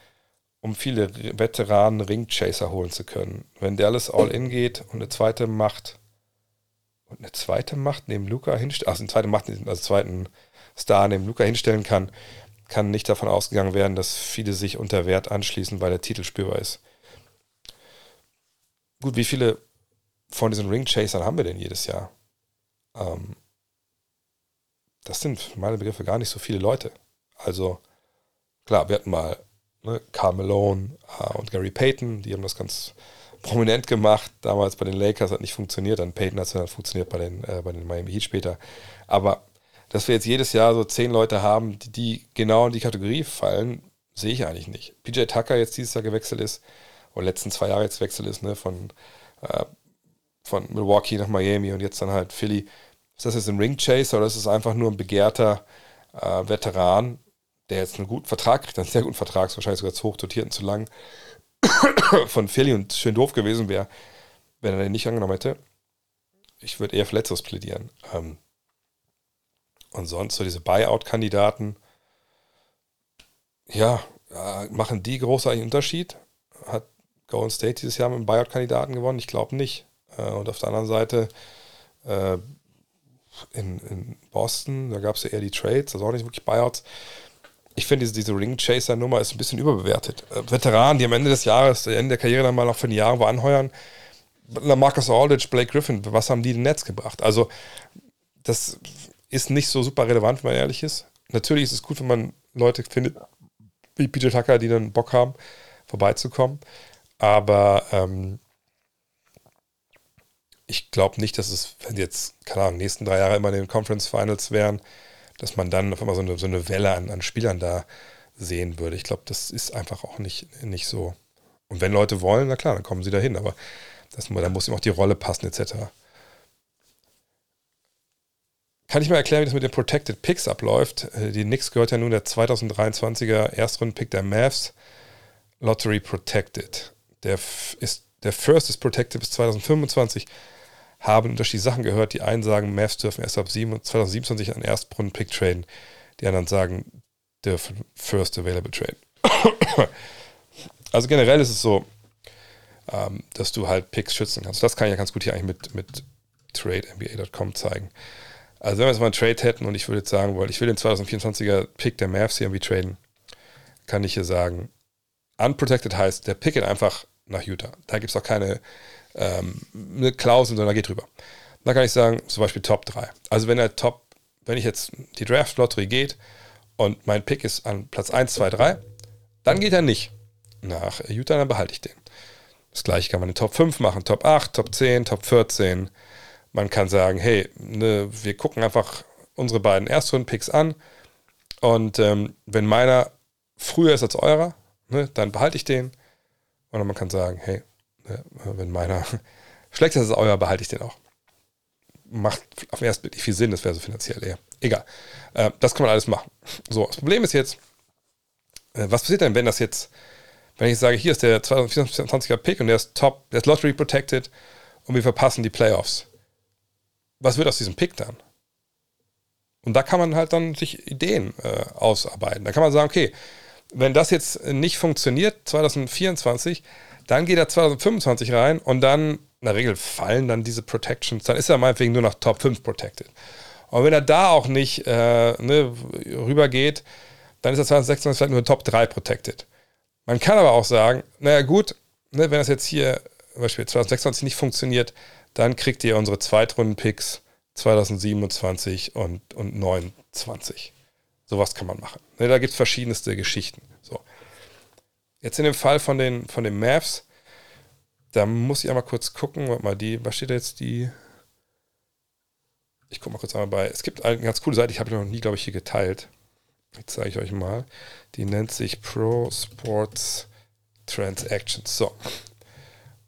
um viele Veteranen Ringchaser holen zu können. Wenn Dallas all in geht und eine zweite Macht und eine zweite Macht neben Luca hinstellen, also eine zweite Macht, also zweiten Star neben Luca hinstellen kann, kann nicht davon ausgegangen werden, dass viele sich unter Wert anschließen, weil der Titel spürbar ist. Gut, wie viele von diesen Ringchasern haben wir denn jedes Jahr? Ähm, das sind meine Begriffe gar nicht so viele Leute. Also, klar, wir hatten mal ne, Carl Malone äh, und Gary Payton, die haben das ganz prominent gemacht. Damals bei den Lakers hat nicht funktioniert, dann Payton hat es dann funktioniert bei den, äh, bei den Miami Heat später. Aber dass wir jetzt jedes Jahr so zehn Leute haben, die, die genau in die Kategorie fallen, sehe ich eigentlich nicht. PJ Tucker jetzt dieses Jahr gewechselt ist, oder letzten zwei Jahre jetzt gewechselt ist, ne, von, äh, von Milwaukee nach Miami und jetzt dann halt Philly. Ist das jetzt ein Ringchaser oder ist es einfach nur ein begehrter äh, Veteran, der jetzt einen guten Vertrag kriegt, einen sehr guten Vertrag, wahrscheinlich sogar zu hoch dotiert und zu lang, <coughs> von Philly und schön doof gewesen wäre, wenn er den nicht angenommen hätte. Ich würde eher für Letzteres plädieren. Ähm, und sonst so diese Buyout-Kandidaten, ja, äh, machen die großartigen Unterschied? Hat Golden State dieses Jahr mit einem Buyout-Kandidaten gewonnen? Ich glaube nicht. Äh, und auf der anderen Seite, äh, in, in Boston, da gab es ja eher die Trades, also auch nicht wirklich Buyouts ich finde, diese, diese Ring-Chaser-Nummer ist ein bisschen überbewertet. Veteranen, die am Ende des Jahres, Ende der Karriere dann mal noch für ein Jahr anheuern, Marcus Aldridge, Blake Griffin, was haben die den Netz gebracht? Also, das ist nicht so super relevant, wenn man ehrlich ist. Natürlich ist es gut, wenn man Leute findet, wie Peter Tucker, die dann Bock haben, vorbeizukommen. Aber ähm, ich glaube nicht, dass es, wenn jetzt, keine Ahnung, nächsten drei Jahre immer in den Conference Finals wären, dass man dann auf einmal so eine, so eine Welle an, an Spielern da sehen würde. Ich glaube, das ist einfach auch nicht, nicht so. Und wenn Leute wollen, na klar, dann kommen sie dahin, aber das, da muss ihm auch die Rolle passen, etc. Kann ich mal erklären, wie das mit den Protected Picks abläuft? Äh, die Knicks gehört ja nun der 2023er Erstrunden-Pick der Mavs Lottery Protected. Der ist der First ist Protected bis 2025. Haben unterschiedliche Sachen gehört. Die einen sagen, Mavs dürfen erst ab 2027 einen Erstrunden-Pick traden. Die anderen sagen, dürfen First Available traden. <coughs> also generell ist es so, ähm, dass du halt Picks schützen kannst. Das kann ich ja ganz gut hier eigentlich mit, mit TradeNBA.com zeigen. Also wenn wir jetzt mal einen Trade hätten und ich würde jetzt sagen, weil ich will den 2024er Pick der Mavs hier irgendwie traden, kann ich hier sagen, unprotected heißt, der Pick geht einfach nach Utah. Da gibt es auch keine ähm, Klausel, sondern geht drüber. Da kann ich sagen, zum Beispiel Top 3. Also wenn er Top, wenn ich jetzt die Draft Lottery geht und mein Pick ist an Platz 1, 2, 3, dann geht er nicht nach Utah, dann behalte ich den. Das gleiche kann man in Top 5 machen, Top 8, Top 10, Top 14. Man kann sagen, hey, ne, wir gucken einfach unsere beiden Erstrunden-Picks an und ähm, wenn meiner früher ist als eurer, ne, dann behalte ich den. Oder man kann sagen, hey, ne, wenn meiner <laughs> schlechter ist als euer, behalte ich den auch. Macht auf den ersten Blick nicht viel Sinn, das wäre so finanziell eher. Egal. Äh, das kann man alles machen. So, das Problem ist jetzt, äh, was passiert denn, wenn das jetzt, wenn ich sage, hier ist der 2024er Pick und der ist top, der ist Lottery protected und wir verpassen die Playoffs was wird aus diesem Pick dann? Und da kann man halt dann sich Ideen äh, ausarbeiten. Da kann man sagen, okay, wenn das jetzt nicht funktioniert, 2024, dann geht er 2025 rein und dann, in der Regel fallen dann diese Protections, dann ist er meinetwegen nur noch Top 5 protected. Und wenn er da auch nicht äh, ne, rübergeht, dann ist er 2026 vielleicht nur Top 3 protected. Man kann aber auch sagen, naja gut, ne, wenn das jetzt hier zum Beispiel 2026 nicht funktioniert, dann kriegt ihr unsere Zweitrunden-Picks 2027 und, und 29. Sowas kann man machen. Ne, da gibt es verschiedenste Geschichten. So. Jetzt in dem Fall von den, von den Mavs, da muss ich einmal kurz gucken, warte mal, die, was steht da jetzt die? Ich gucke mal kurz einmal bei. Es gibt eine ganz coole Seite, die habe ich noch nie, glaube ich, hier geteilt. Die zeige ich euch mal. Die nennt sich Pro Sports Transactions. So.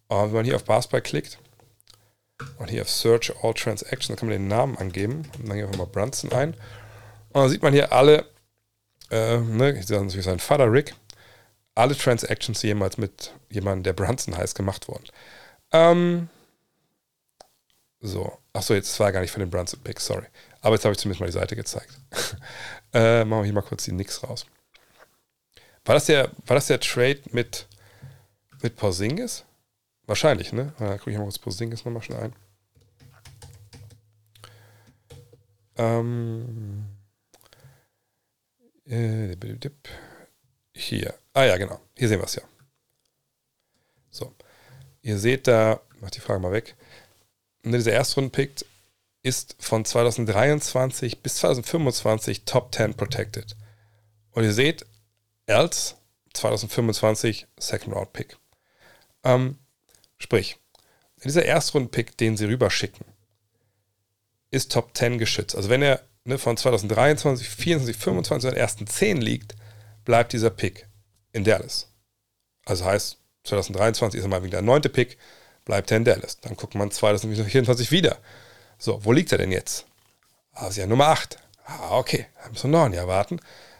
Und wenn man hier auf Basketball klickt, und hier auf Search All Transactions, kann man den Namen angeben. Und dann gehen wir mal Brunson ein. Und dann sieht man hier alle, äh, ne, ich sage natürlich sein Vater Rick, alle Transactions, jemals mit jemandem, der Brunson heißt, gemacht wurden. Ähm, so, achso, jetzt war gar nicht von den Brunson Picks, sorry. Aber jetzt habe ich zumindest mal die Seite gezeigt. <laughs> äh, machen wir hier mal kurz die Nix raus. War das der, war das der Trade mit, mit Porzingis? Wahrscheinlich, ne? Da gucke ich mal kurz Posingis nochmal schnell ein. Ähm, äh, hier. Ah ja, genau. Hier sehen wir es ja. So. Ihr seht da, mach die Frage mal weg. Und dieser Erstrunden-Pick ist von 2023 bis 2025 Top 10 protected. Und ihr seht, else 2025 Second Round Pick. Ähm, Sprich, dieser Erstrunden-Pick, den sie rüberschicken, ist Top 10 geschützt. Also wenn er ne, von 2023, 24, 25 an den ersten 10 liegt, bleibt dieser Pick in Dallas. Also heißt, 2023 ist er mal wieder der neunte Pick, bleibt er in Dallas. Dann guckt man 2024 wieder. So, wo liegt er denn jetzt? Ah, ist ja Nummer 8. Ah, okay, da müssen wir noch ein Jahr warten.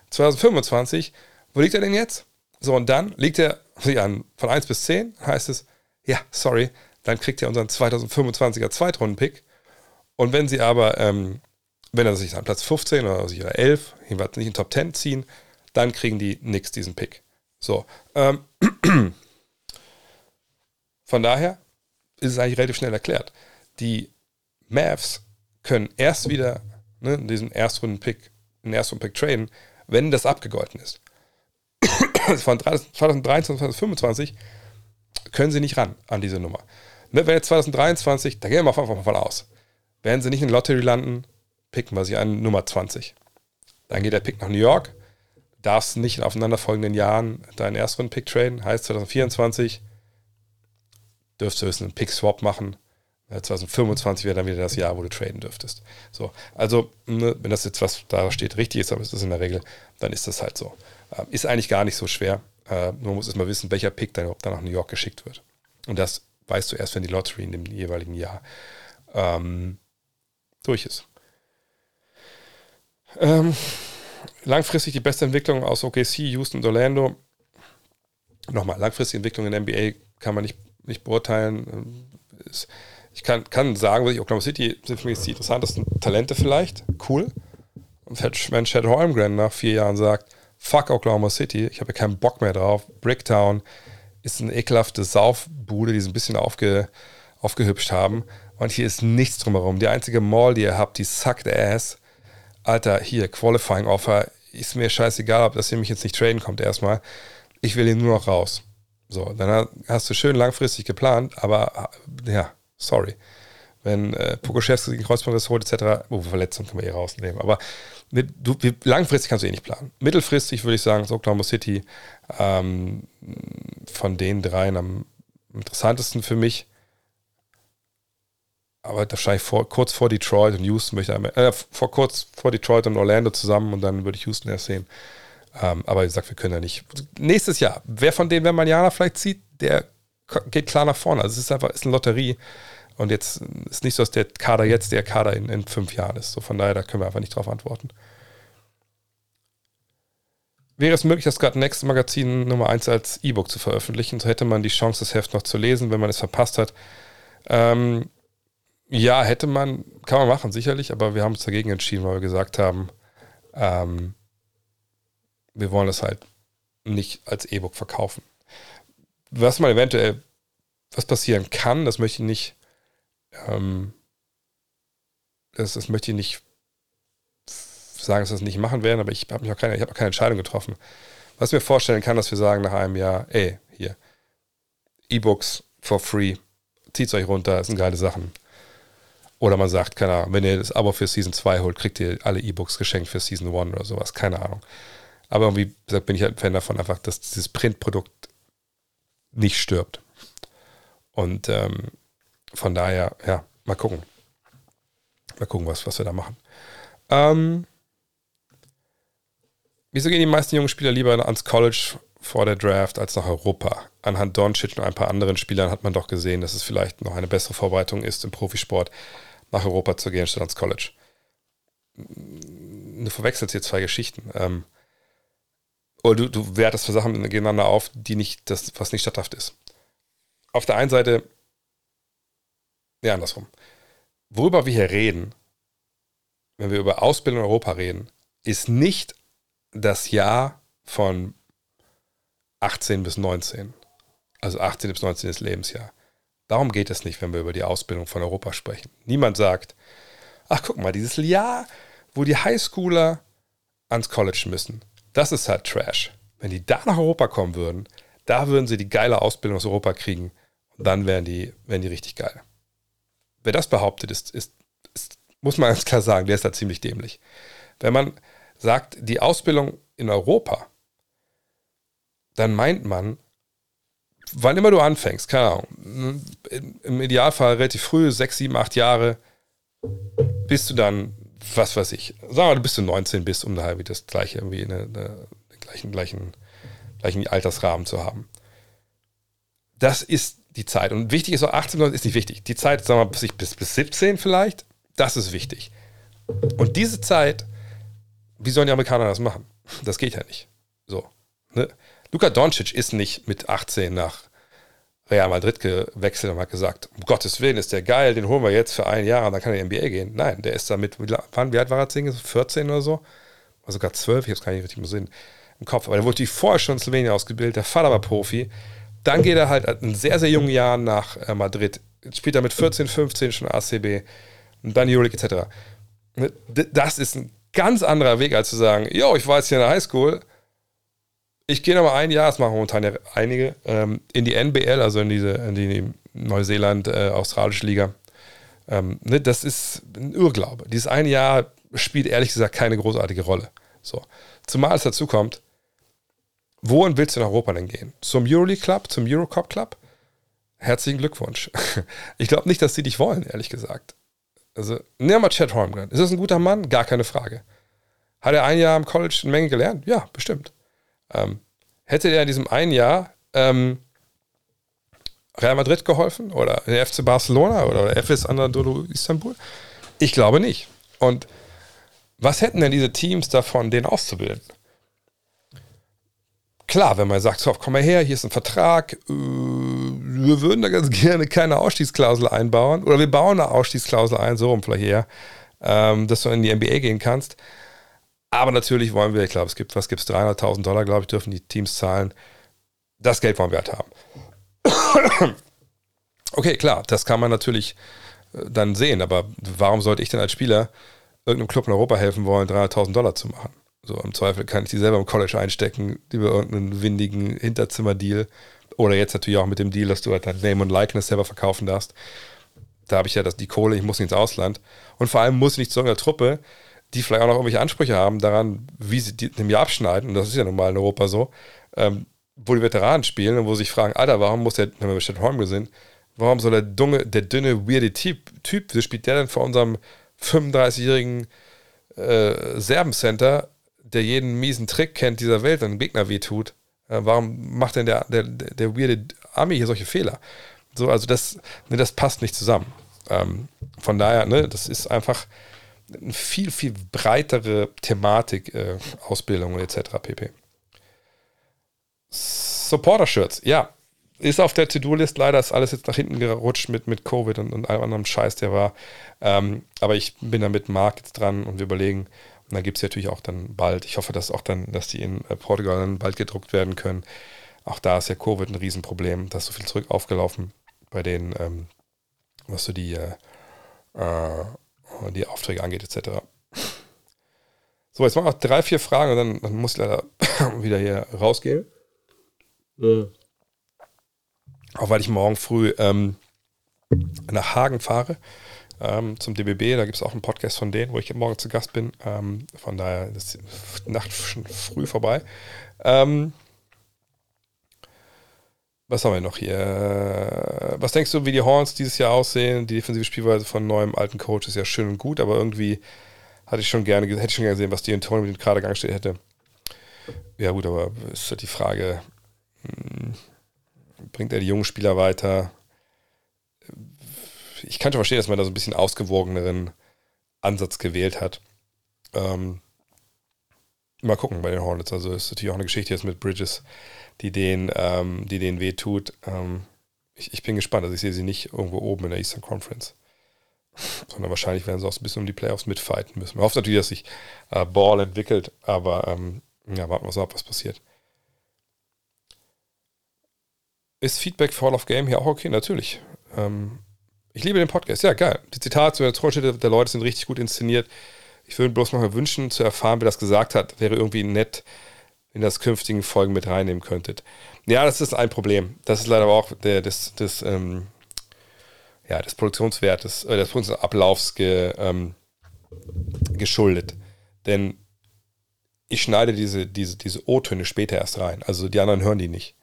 2025, wo liegt er denn jetzt? So, und dann liegt er an, von 1 bis 10, heißt es, ja, sorry, dann kriegt ihr unseren 2025er Zweitrunden-Pick. Und wenn sie aber, ähm, wenn er sich an Platz 15 oder sich 11, jedenfalls nicht in Top 10 ziehen, dann kriegen die nix diesen Pick. So. Ähm, <clears throat> von daher ist es eigentlich relativ schnell erklärt. Die Mavs können erst wieder ne, diesen Erstrunden-Pick, den Erstrunden-Pick traden, wenn das abgegolten ist. <clears throat> Von 2023 bis 2025 können sie nicht ran an diese Nummer. Ne, wenn jetzt 2023, da gehen wir mal von, von aus, werden sie nicht in Lottery landen, picken wir sich an Nummer 20. Dann geht der Pick nach New York. Darfst nicht in aufeinanderfolgenden Jahren deinen ersten Pick traden. Heißt 2024 dürftest du einen Pick-Swap machen. 2025 wäre dann wieder das Jahr, wo du traden dürftest. So, also, ne, wenn das jetzt was da steht, richtig ist, aber es ist in der Regel, dann ist das halt so. Ähm, ist eigentlich gar nicht so schwer. Äh, man muss erstmal wissen, welcher Pick dann dann nach New York geschickt wird. Und das weißt du erst, wenn die Lottery in dem jeweiligen Jahr ähm, durch ist. Ähm, langfristig die beste Entwicklung aus OKC, Houston und Orlando. Nochmal, langfristige Entwicklung in NBA kann man nicht, nicht beurteilen. Ich kann, kann sagen, was ich Oklahoma City sind für mich die interessantesten Talente vielleicht. Cool. Und wenn Chad Holmgren nach vier Jahren sagt, fuck Oklahoma City, ich habe ja keinen Bock mehr drauf. Bricktown ist eine ekelhafte Saufbude, die sie ein bisschen aufge, aufgehübscht haben. Und hier ist nichts drumherum. Die einzige Mall, die ihr habt, die suckt ass. Alter, hier, Qualifying Offer. Ist mir scheißegal, ob das hier mich jetzt nicht traden kommt erstmal. Ich will hier nur noch raus. So, dann hast du schön langfristig geplant, aber ja, sorry. Wenn äh, Pokoschewski einen Kreuzbandriss holt, etc., oh, Verletzung können wir eh rausnehmen. Aber mit, du, langfristig kannst du eh nicht planen. Mittelfristig würde ich sagen, ist Oklahoma City ähm, von den dreien am interessantesten für mich aber wahrscheinlich vor, kurz vor Detroit und Houston möchte ich, äh, vor kurz vor Detroit und Orlando zusammen und dann würde ich Houston erst sehen. Ähm, aber wie gesagt, wir können ja nicht. Nächstes Jahr, wer von denen, wenn man Jana vielleicht zieht, der geht klar nach vorne. Also es ist einfach ist eine Lotterie. Und jetzt ist nicht so, dass der Kader jetzt der Kader in, in fünf Jahren ist. So von daher, da können wir einfach nicht drauf antworten. Wäre es möglich, das gerade Next Magazin Nummer 1 als E-Book zu veröffentlichen, so hätte man die Chance, das Heft noch zu lesen, wenn man es verpasst hat. Ähm, ja, hätte man, kann man machen, sicherlich, aber wir haben uns dagegen entschieden, weil wir gesagt haben, ähm, wir wollen das halt nicht als E-Book verkaufen. Was man eventuell, was passieren kann, das möchte ich nicht, ähm, das, das möchte ich nicht sagen, dass wir das nicht machen werden, aber ich habe auch keine, ich auch keine Entscheidung getroffen. Was ich mir vorstellen kann, dass wir sagen nach einem Jahr, ey, hier, E-Books for free, zieht's euch runter, das sind geile Sachen. Oder man sagt, keine Ahnung, wenn ihr das Abo für Season 2 holt, kriegt ihr alle E-Books geschenkt für Season 1 oder sowas, keine Ahnung. Aber irgendwie gesagt, bin ich halt ein Fan davon, einfach, dass dieses Printprodukt nicht stirbt. Und ähm, von daher, ja, mal gucken. Mal gucken, was, was wir da machen. Ähm, wieso gehen die meisten jungen Spieler lieber ans College vor der Draft als nach Europa? Anhand Doncic und ein paar anderen Spielern hat man doch gesehen, dass es vielleicht noch eine bessere Vorbereitung ist im Profisport nach Europa zu gehen statt ans College. Du verwechselst hier zwei Geschichten. Ähm, oder du, du wertest für Sachen gegeneinander auf, die nicht, das, was nicht statthaft ist. Auf der einen Seite, ja, andersrum. Worüber wir hier reden, wenn wir über Ausbildung in Europa reden, ist nicht das Jahr von 18 bis 19. Also 18 bis 19 ist Lebensjahr. Darum geht es nicht, wenn wir über die Ausbildung von Europa sprechen. Niemand sagt, ach guck mal, dieses Jahr, wo die Highschooler ans College müssen, das ist halt Trash. Wenn die da nach Europa kommen würden, da würden sie die geile Ausbildung aus Europa kriegen und dann wären die, wären die richtig geil. Wer das behauptet, ist, ist, ist, muss man <laughs> ganz klar sagen, der ist da ziemlich dämlich. Wenn man sagt, die Ausbildung in Europa, dann meint man, wann immer du anfängst, keine Ahnung, im Idealfall relativ früh, sechs, sieben, acht Jahre, bist du dann, was weiß ich, sagen wir, du bist du 19 bist, um da das gleiche, irgendwie eine, eine, den gleichen, gleichen, gleichen Altersrahmen zu haben. Das ist die Zeit. Und wichtig ist auch 18, ist nicht wichtig. Die Zeit, sagen wir mal, bis, bis, bis 17 vielleicht, das ist wichtig. Und diese Zeit, wie sollen die Amerikaner das machen? Das geht ja nicht. So. Ne? Luka Doncic ist nicht mit 18 nach Real Madrid gewechselt und hat gesagt, um Gottes Willen ist der geil, den holen wir jetzt für ein Jahr und dann kann er in die NBA gehen. Nein, der ist damit, wann, wie alt war er, 10, 14 oder so? Oder sogar 12, ich habe es gar nicht richtig im Sinn im Kopf. Aber der wurde vorher schon in Slowenien ausgebildet, der Vater war Profi. Dann geht er halt in sehr, sehr jungen Jahren nach äh, Madrid, spielt er mit 14, 15 schon ACB und dann Euroleague etc. Das ist ein ganz anderer Weg, als zu sagen, yo, ich war jetzt hier in der Highschool, ich gehe nochmal ein Jahr, das machen momentan ja einige, ähm, in die NBL, also in diese, in die Neuseeland-Australische äh, Liga. Ähm, ne, das ist ein Irrglaube. Dieses eine Jahr spielt ehrlich gesagt keine großartige Rolle. So. Zumal es dazu kommt, wohin willst du in Europa denn gehen? Zum Euroleague Club, zum Eurocop Club? Herzlichen Glückwunsch. <laughs> Ich glaube nicht, dass sie dich wollen, ehrlich gesagt. Also, wir mal Chad Holmgren. Ist das ein guter Mann? Gar keine Frage. Hat er ein Jahr am College eine Menge gelernt? Ja, bestimmt. Ähm, hätte er in diesem einen Jahr ähm, Real Madrid geholfen oder der FC Barcelona oder der FS Anadolu Istanbul? Ich glaube nicht. Und was hätten denn diese Teams davon, den auszubilden? Klar, wenn man sagt, so, komm mal her, hier ist ein Vertrag, äh, wir würden da ganz <laughs> gerne keine Ausstiegsklausel einbauen oder wir bauen eine Ausstiegsklausel ein, so rum vielleicht eher, ähm, dass du in die NBA gehen kannst. Aber natürlich wollen wir, ich glaube, es gibt, was gibt es, 300.000 Dollar, glaube ich, dürfen die Teams zahlen. Das Geld wollen wir halt haben. <coughs> okay, klar, das kann man natürlich äh, dann sehen, aber warum sollte ich denn als Spieler irgendeinem Club in Europa helfen wollen, 300.000 Dollar zu machen? So im Zweifel kann ich die selber im College einstecken, über irgendeinen windigen Hinterzimmer-Deal. Oder jetzt natürlich auch mit dem Deal, dass du halt dein Name und Likeness selber verkaufen darfst. Da habe ich ja das, die Kohle, ich muss nicht ins Ausland. Und vor allem muss ich nicht zu irgendeiner Truppe, die vielleicht auch noch irgendwelche Ansprüche haben daran, wie sie die, dem Jahr abschneiden, und das ist ja normal in Europa so, ähm, wo die Veteranen spielen und wo sie sich fragen, Alter, warum muss der, wenn wir bei Stadt Holmgren sind, warum soll der dunge, der dünne, weirde Typ, typ wieso spielt der denn vor unserem 35-jährigen äh, Serbencenter, der jeden miesen Trick kennt dieser Welt, wenn ein Gegner wehtut? Äh, warum macht denn der, der, der weirde Ami hier solche Fehler? So, also das, ne, das passt nicht zusammen. Ähm, von daher, ne, das ist einfach eine viel, viel breitere Thematik, äh, Ausbildung etc. pp. Supporter-Shirts, ja, ist auf der To-Do-List. Leider ist alles jetzt nach hinten gerutscht mit, mit Covid und, und allem anderen Scheiß, der war. Ähm, aber ich bin da mit Marc jetzt dran und wir überlegen. Und dann gibt es natürlich auch dann bald, ich hoffe, dass auch dann, dass die in äh, Portugal dann bald gedruckt werden können. Auch da ist ja Covid ein Riesenproblem. Da ist so viel zurück aufgelaufen bei denen, ähm, was so die äh, äh die Aufträge angeht, etc. So, jetzt machen wir noch drei, vier Fragen und dann, dann muss ich leider <coughs> wieder hier rausgehen. Mhm. Auch weil ich morgen früh ähm, nach Hagen fahre ähm, zum DBB. Da gibt es auch einen Podcast von denen, wo ich morgen zu Gast bin. Ähm, von daher ist die Nacht schon früh vorbei. Ähm, was haben wir noch hier? Was denkst du, wie die Horns dieses Jahr aussehen? Die defensive Spielweise von neuem alten Coach ist ja schön und gut, aber irgendwie hatte ich schon gerne, hätte ich schon gerne gesehen, was die in Tony mit dem Kadergang steht hätte. Ja, gut, aber ist halt die Frage, hm, bringt er die jungen Spieler weiter? Ich kann schon verstehen, dass man da so ein bisschen ausgewogeneren Ansatz gewählt hat. Ähm, mal gucken bei den Hornets. Also ist natürlich auch eine Geschichte jetzt mit Bridges die denen, ähm, die denen wehtut. Ähm, ich, ich bin gespannt. Also ich sehe sie nicht irgendwo oben in der Eastern Conference. Sondern wahrscheinlich werden sie auch ein bisschen um die Playoffs mitfighten müssen. Man hofft natürlich, dass sich äh, Ball entwickelt, aber ähm, ja, warten wir mal ab, was passiert. Ist Feedback for Hall of Game hier auch okay? Natürlich. Ähm, ich liebe den Podcast. Ja, geil. Die Zitate der Torschnitte der Leute sind richtig gut inszeniert. Ich würde bloß noch mal wünschen, zu erfahren, wer das gesagt hat. Wäre irgendwie nett, in das künftigen Folgen mit reinnehmen könntet. Ja, das ist ein Problem. Das ist leider auch der, des, des, ähm, ja, des Produktionswertes, äh, des Produktionsablaufs ge, ähm, geschuldet. Denn ich schneide diese, diese, diese O-Töne später erst rein. Also die anderen hören die nicht.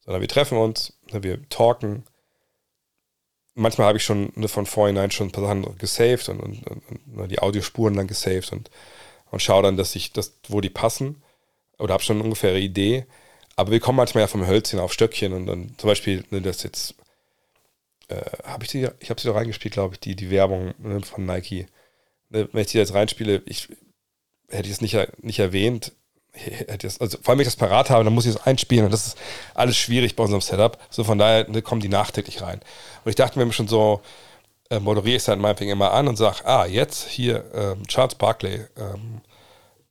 Sondern wir treffen uns, ne, wir talken. Manchmal habe ich schon ne, von vornherein schon ein paar Sachen gesaved und, und, und, und die Audiospuren dann gesaved und, und schaue dann, dass ich das, wo die passen oder habe schon eine ungefähre Idee. Aber wir kommen manchmal ja vom Hölzchen auf Stöckchen und dann zum Beispiel, ne, das jetzt, äh, habe ich die, ich habe sie da reingespielt, glaube ich, die, die Werbung ne, von Nike. Ne, wenn ich die jetzt reinspiele, ich, hätte ich es nicht, nicht erwähnt, <laughs> also vor allem, wenn ich das parat habe, dann muss ich es einspielen und das ist alles schwierig bei unserem Setup. So von daher ne, kommen die nachträglich rein. Und ich dachte mir schon so, äh, moderiere ich es halt meinetwegen immer an und sage, ah, jetzt hier ähm, Charles Barkley ähm,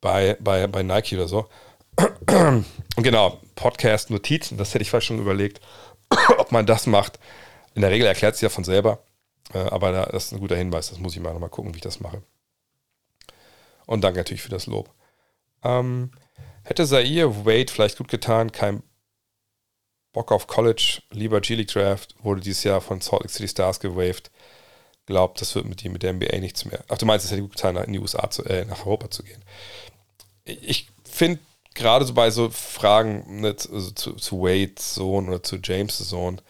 bei, bei, bei Nike oder so. <clears throat> genau, Podcast-Notizen, das hätte ich vielleicht schon überlegt, <clears throat> ob man das macht. In der Regel erklärt es ja von selber, äh, aber das ist ein guter Hinweis, das muss ich mal nochmal gucken, wie ich das mache. Und danke natürlich für das Lob. Ähm, hätte Zaire Wade vielleicht gut getan, kein Bock auf College, lieber G-League Draft, wurde dieses Jahr von Salt Lake City Stars gewaved. glaubt, das wird mit, die, mit der NBA nichts mehr. Ach, du meinst, es hätte gut getan, in die USA zu, äh, nach Europa zu gehen. Ich finde gerade so bei so Fragen ne, also zu, zu Wade's Sohn oder zu James' Sohn,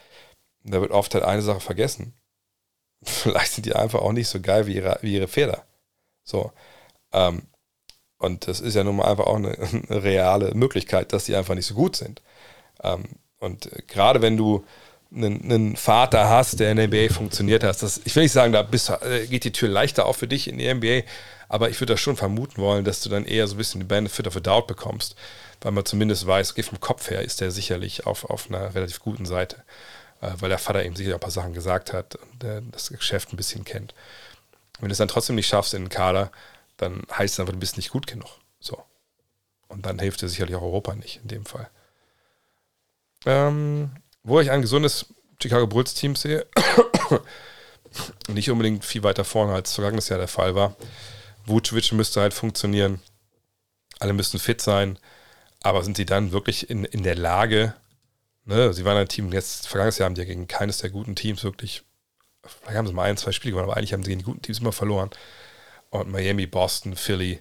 da wird oft halt eine Sache vergessen. <laughs> Vielleicht sind die einfach auch nicht so geil wie ihre, wie ihre Väter. So. Ähm, und das ist ja nun mal einfach auch eine, <laughs> eine, reale Möglichkeit, dass die einfach nicht so gut sind. Ähm, und gerade wenn du einen, einen, Vater hast, der in der NBA funktioniert hast, das, ich will nicht sagen, da bist, äh, geht die Tür leichter auf für dich in die NBA, aber ich würde das schon vermuten wollen, dass du dann eher so ein bisschen die Benefit of a Doubt bekommst, weil man zumindest weiß, vom Kopf her ist der sicherlich auf, auf einer relativ guten Seite, äh, weil der Vater eben sicher ein paar Sachen gesagt hat und der das Geschäft ein bisschen kennt. Wenn du es dann trotzdem nicht schaffst in den Kader, dann heißt es einfach, du bist nicht gut genug. So. Und dann hilft dir sicherlich auch Europa nicht in dem Fall. Ähm, wo ich ein gesundes Chicago Bulls Team sehe, <coughs> nicht unbedingt viel weiter vorne als vergangenes Jahr der Fall war. Vucevic müsste halt funktionieren. Alle müssten fit sein. Aber sind sie dann wirklich in, in der Lage, ne, sie waren ein Team, jetzt vergangenes Jahr haben die ja gegen keines der guten Teams wirklich, vielleicht haben sie mal ein, zwei Spiele gewonnen, aber eigentlich haben sie gegen die guten Teams immer verloren. Und Miami, Boston, Philly,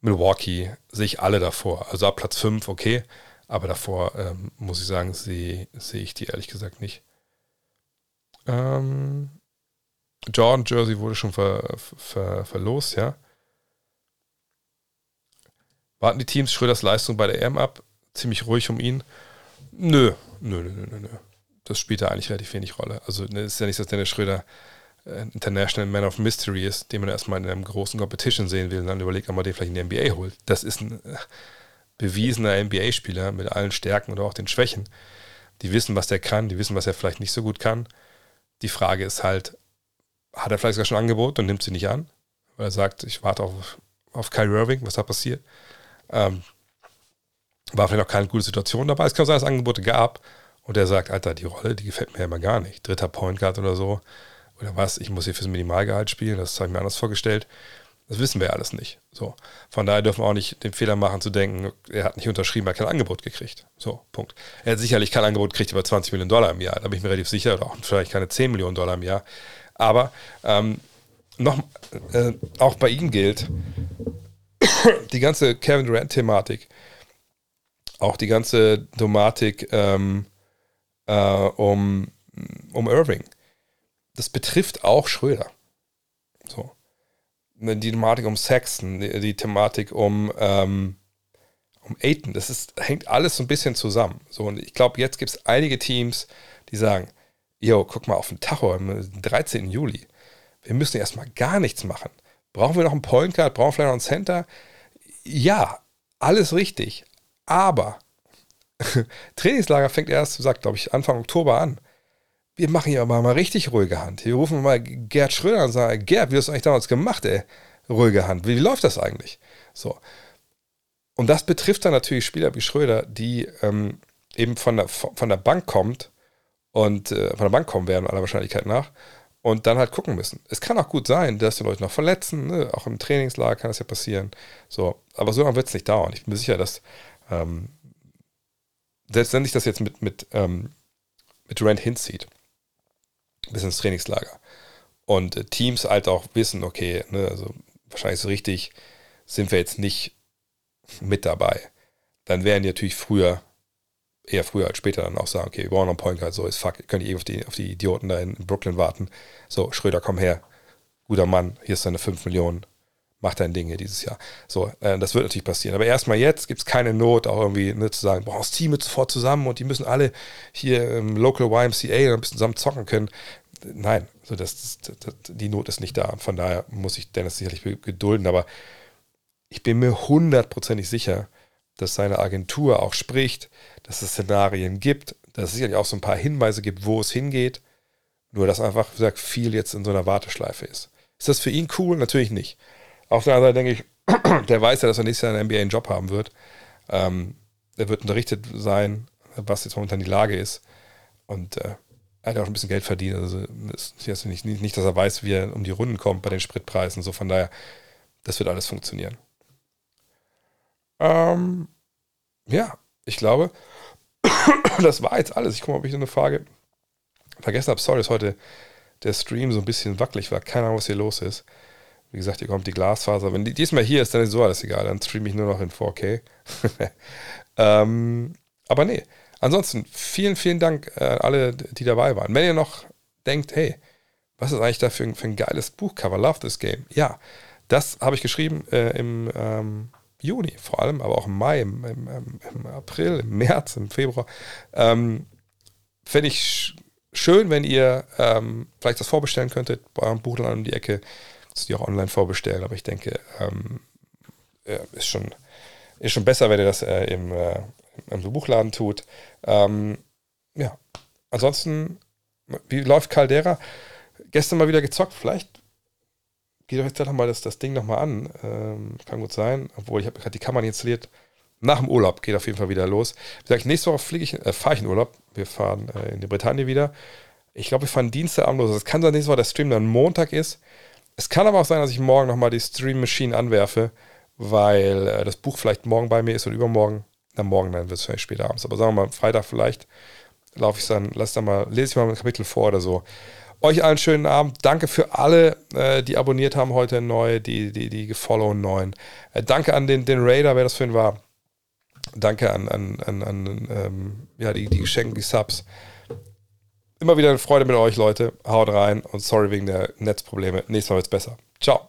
Milwaukee, sehe ich alle davor. Also ab Platz 5, okay. Aber davor ähm, muss ich sagen, sehe seh ich die ehrlich gesagt nicht. Ähm, Jordan Jersey wurde schon ver, ver, verlost, ja. Warten die Teams Schröders Leistung bei der EM ab? Ziemlich ruhig um ihn? Nö, nö, nö, nö, nö. Das spielt da eigentlich relativ wenig Rolle. Also ne, es ist ja nicht, dass Dennis Schröder International Man of Mystery ist, den man erstmal in einem großen Competition sehen will und dann überlegt, ob man den vielleicht in die NBA holt. Das ist ein äh, bewiesener NBA-Spieler mit allen Stärken oder auch den Schwächen. Die wissen, was der kann, die wissen, was er vielleicht nicht so gut kann. Die Frage ist halt, hat er vielleicht sogar schon ein Angebot und nimmt sie nicht an? Weil er sagt, ich warte auf, auf Kyrie Irving, was da passiert. Ähm, war vielleicht auch keine gute Situation dabei. Es kann sein, dass es Angebote gab und er sagt, Alter, die Rolle, die gefällt mir ja immer gar nicht. Dritter Point Guard oder so. Oder was, ich muss hier fürs Minimalgehalt spielen, das habe ich mir anders vorgestellt. Das wissen wir alles nicht. So. Von daher dürfen wir auch nicht den Fehler machen zu denken, er hat nicht unterschrieben, er hat kein Angebot gekriegt. So, Punkt. Er hat sicherlich kein Angebot gekriegt über 20 Millionen Dollar im Jahr, da bin ich mir relativ sicher, oder auch vielleicht keine 10 Millionen Dollar im Jahr. Aber ähm, noch, äh, auch bei ihm gilt, <coughs> die ganze Kevin Durant-Thematik, auch die ganze Domatik ähm, äh, um, um Irving, das betrifft auch Schröder. So. Ne, die Thematik um Sexton, die, die Thematik um, ähm, um Aiton, das ist, hängt alles so ein bisschen zusammen. So, und ich glaube, jetzt gibt es einige Teams, die sagen, yo, guck mal auf den Tacho am 13. Juli. Wir müssen erstmal gar nichts machen. Brauchen wir noch einen Point Guard? Brauchen wir vielleicht noch einen Center? Ja, alles richtig. Aber <laughs> Trainingslager fängt erst, sagt, glaube ich, Anfang Oktober an wir machen hier aber mal richtig ruhige Hand. Wir rufen mal Gerd Schröder und sagen, Gerd, wie hast du eigentlich damals gemacht, ey? Ruhige Hand. Wie, wie läuft das eigentlich? So. Und das betrifft dann natürlich Spieler wie Schröder, die ähm, eben von der, von der Bank kommt und äh, von der Bank kommen werden, aller Wahrscheinlichkeit nach, und dann halt gucken müssen. Es kann auch gut sein, dass die Leute noch verletzen, ne? auch im Trainingslager kann das ja passieren. So, aber so lange wird es nicht dauern. Ich bin mir sicher, dass ähm, selbst wenn sich das jetzt mit, mit, ähm, mit Durant hinzieht, bis ins Trainingslager. Und äh, Teams halt auch wissen, okay, ne, also wahrscheinlich so richtig sind wir jetzt nicht mit dabei. Dann werden die natürlich früher, eher früher als später dann auch sagen, okay, wir brauchen noch einen Point Guard, so ist fuck, könnt ihr eh auf die, auf die Idioten da in Brooklyn warten. So, Schröder, komm her, guter Mann, hier ist deine 5 Millionen, mach dein Ding hier dieses Jahr. So, äh, das wird natürlich passieren. Aber erstmal jetzt gibt es keine Not, auch irgendwie ne, zu sagen, boah, das Team ist sofort zusammen und die müssen alle hier im Local YMCA ein bisschen zusammen zocken können. Nein, so das, das, das, die Not ist nicht da. Von daher muss ich Dennis sicherlich gedulden. Aber ich bin mir hundertprozentig sicher, dass seine Agentur auch spricht, dass es Szenarien gibt, dass es sicherlich auch so ein paar Hinweise gibt, wo es hingeht. Nur, dass einfach, wie gesagt, viel jetzt in so einer Warteschleife ist. Ist das für ihn cool? Natürlich nicht. Auf der anderen Seite denke ich, <clears throat> der weiß ja, dass er nächstes Jahr in der NBA einen Job haben wird. Ähm, er wird unterrichtet sein, was jetzt momentan die Lage ist. Und äh, er hat auch ein bisschen Geld verdient. Also ist nicht, nicht, dass er weiß, wie er um die Runden kommt bei den Spritpreisen. So von daher, das wird alles funktionieren. Ähm, ja, ich glaube, <clears throat> das war jetzt alles. Ich gucke mal, ob ich so eine Frage vergessen habe. Sorry, ist heute der Stream so ein bisschen wackelig war. Keine Ahnung, was hier los ist. Wie gesagt, hier kommt die Glasfaser. Wenn die diesmal hier ist, dann ist so alles egal. Dann streame ich nur noch in 4K. <laughs> ähm, aber nee. Ansonsten, vielen, vielen Dank äh, alle, die dabei waren. Wenn ihr noch denkt, hey, was ist eigentlich da für ein, für ein geiles Buchcover? Love this game. Ja, das habe ich geschrieben äh, im ähm, Juni vor allem, aber auch im Mai, im, im, im April, im März, im Februar. Ähm, Fände ich schön, wenn ihr ähm, vielleicht das vorbestellen könntet bei eurem Buchladen um die Ecke. Kannst du die auch online vorbestellen, aber ich denke, ähm, ja, ist, schon, ist schon besser, wenn ihr das äh, im, äh, im Buchladen tut. Ähm, ja, ansonsten, wie läuft Caldera? Gestern mal wieder gezockt, vielleicht geht euch jetzt mal das, das Ding nochmal an. Ähm, kann gut sein, obwohl ich habe gerade die Kamera installiert. Nach dem Urlaub geht auf jeden Fall wieder los. Wie gesagt, nächste Woche fliege ich, äh, fahre ich in Urlaub. Wir fahren äh, in die Bretagne wieder. Ich glaube, wir fahren Dienstagabend los. Es kann sein, nächste Woche der Stream dann Montag ist. Es kann aber auch sein, dass ich morgen nochmal die Stream Machine anwerfe, weil äh, das Buch vielleicht morgen bei mir ist oder übermorgen. Na, morgen dann wird es vielleicht später abends. Aber sagen wir mal, Freitag vielleicht laufe ich dann, lass dann mal, lese ich mal ein Kapitel vor oder so. Euch allen schönen Abend. Danke für alle, äh, die abonniert haben heute neu, die, die, die gefollowen neuen. Äh, danke an den, den Raider, wer das für ihn war. Danke an, an, an, an ähm, ja, die, die Geschenke, die Subs. Immer wieder eine Freude mit euch, Leute. Haut rein und sorry wegen der Netzprobleme. Nächstes Mal wird's besser. Ciao.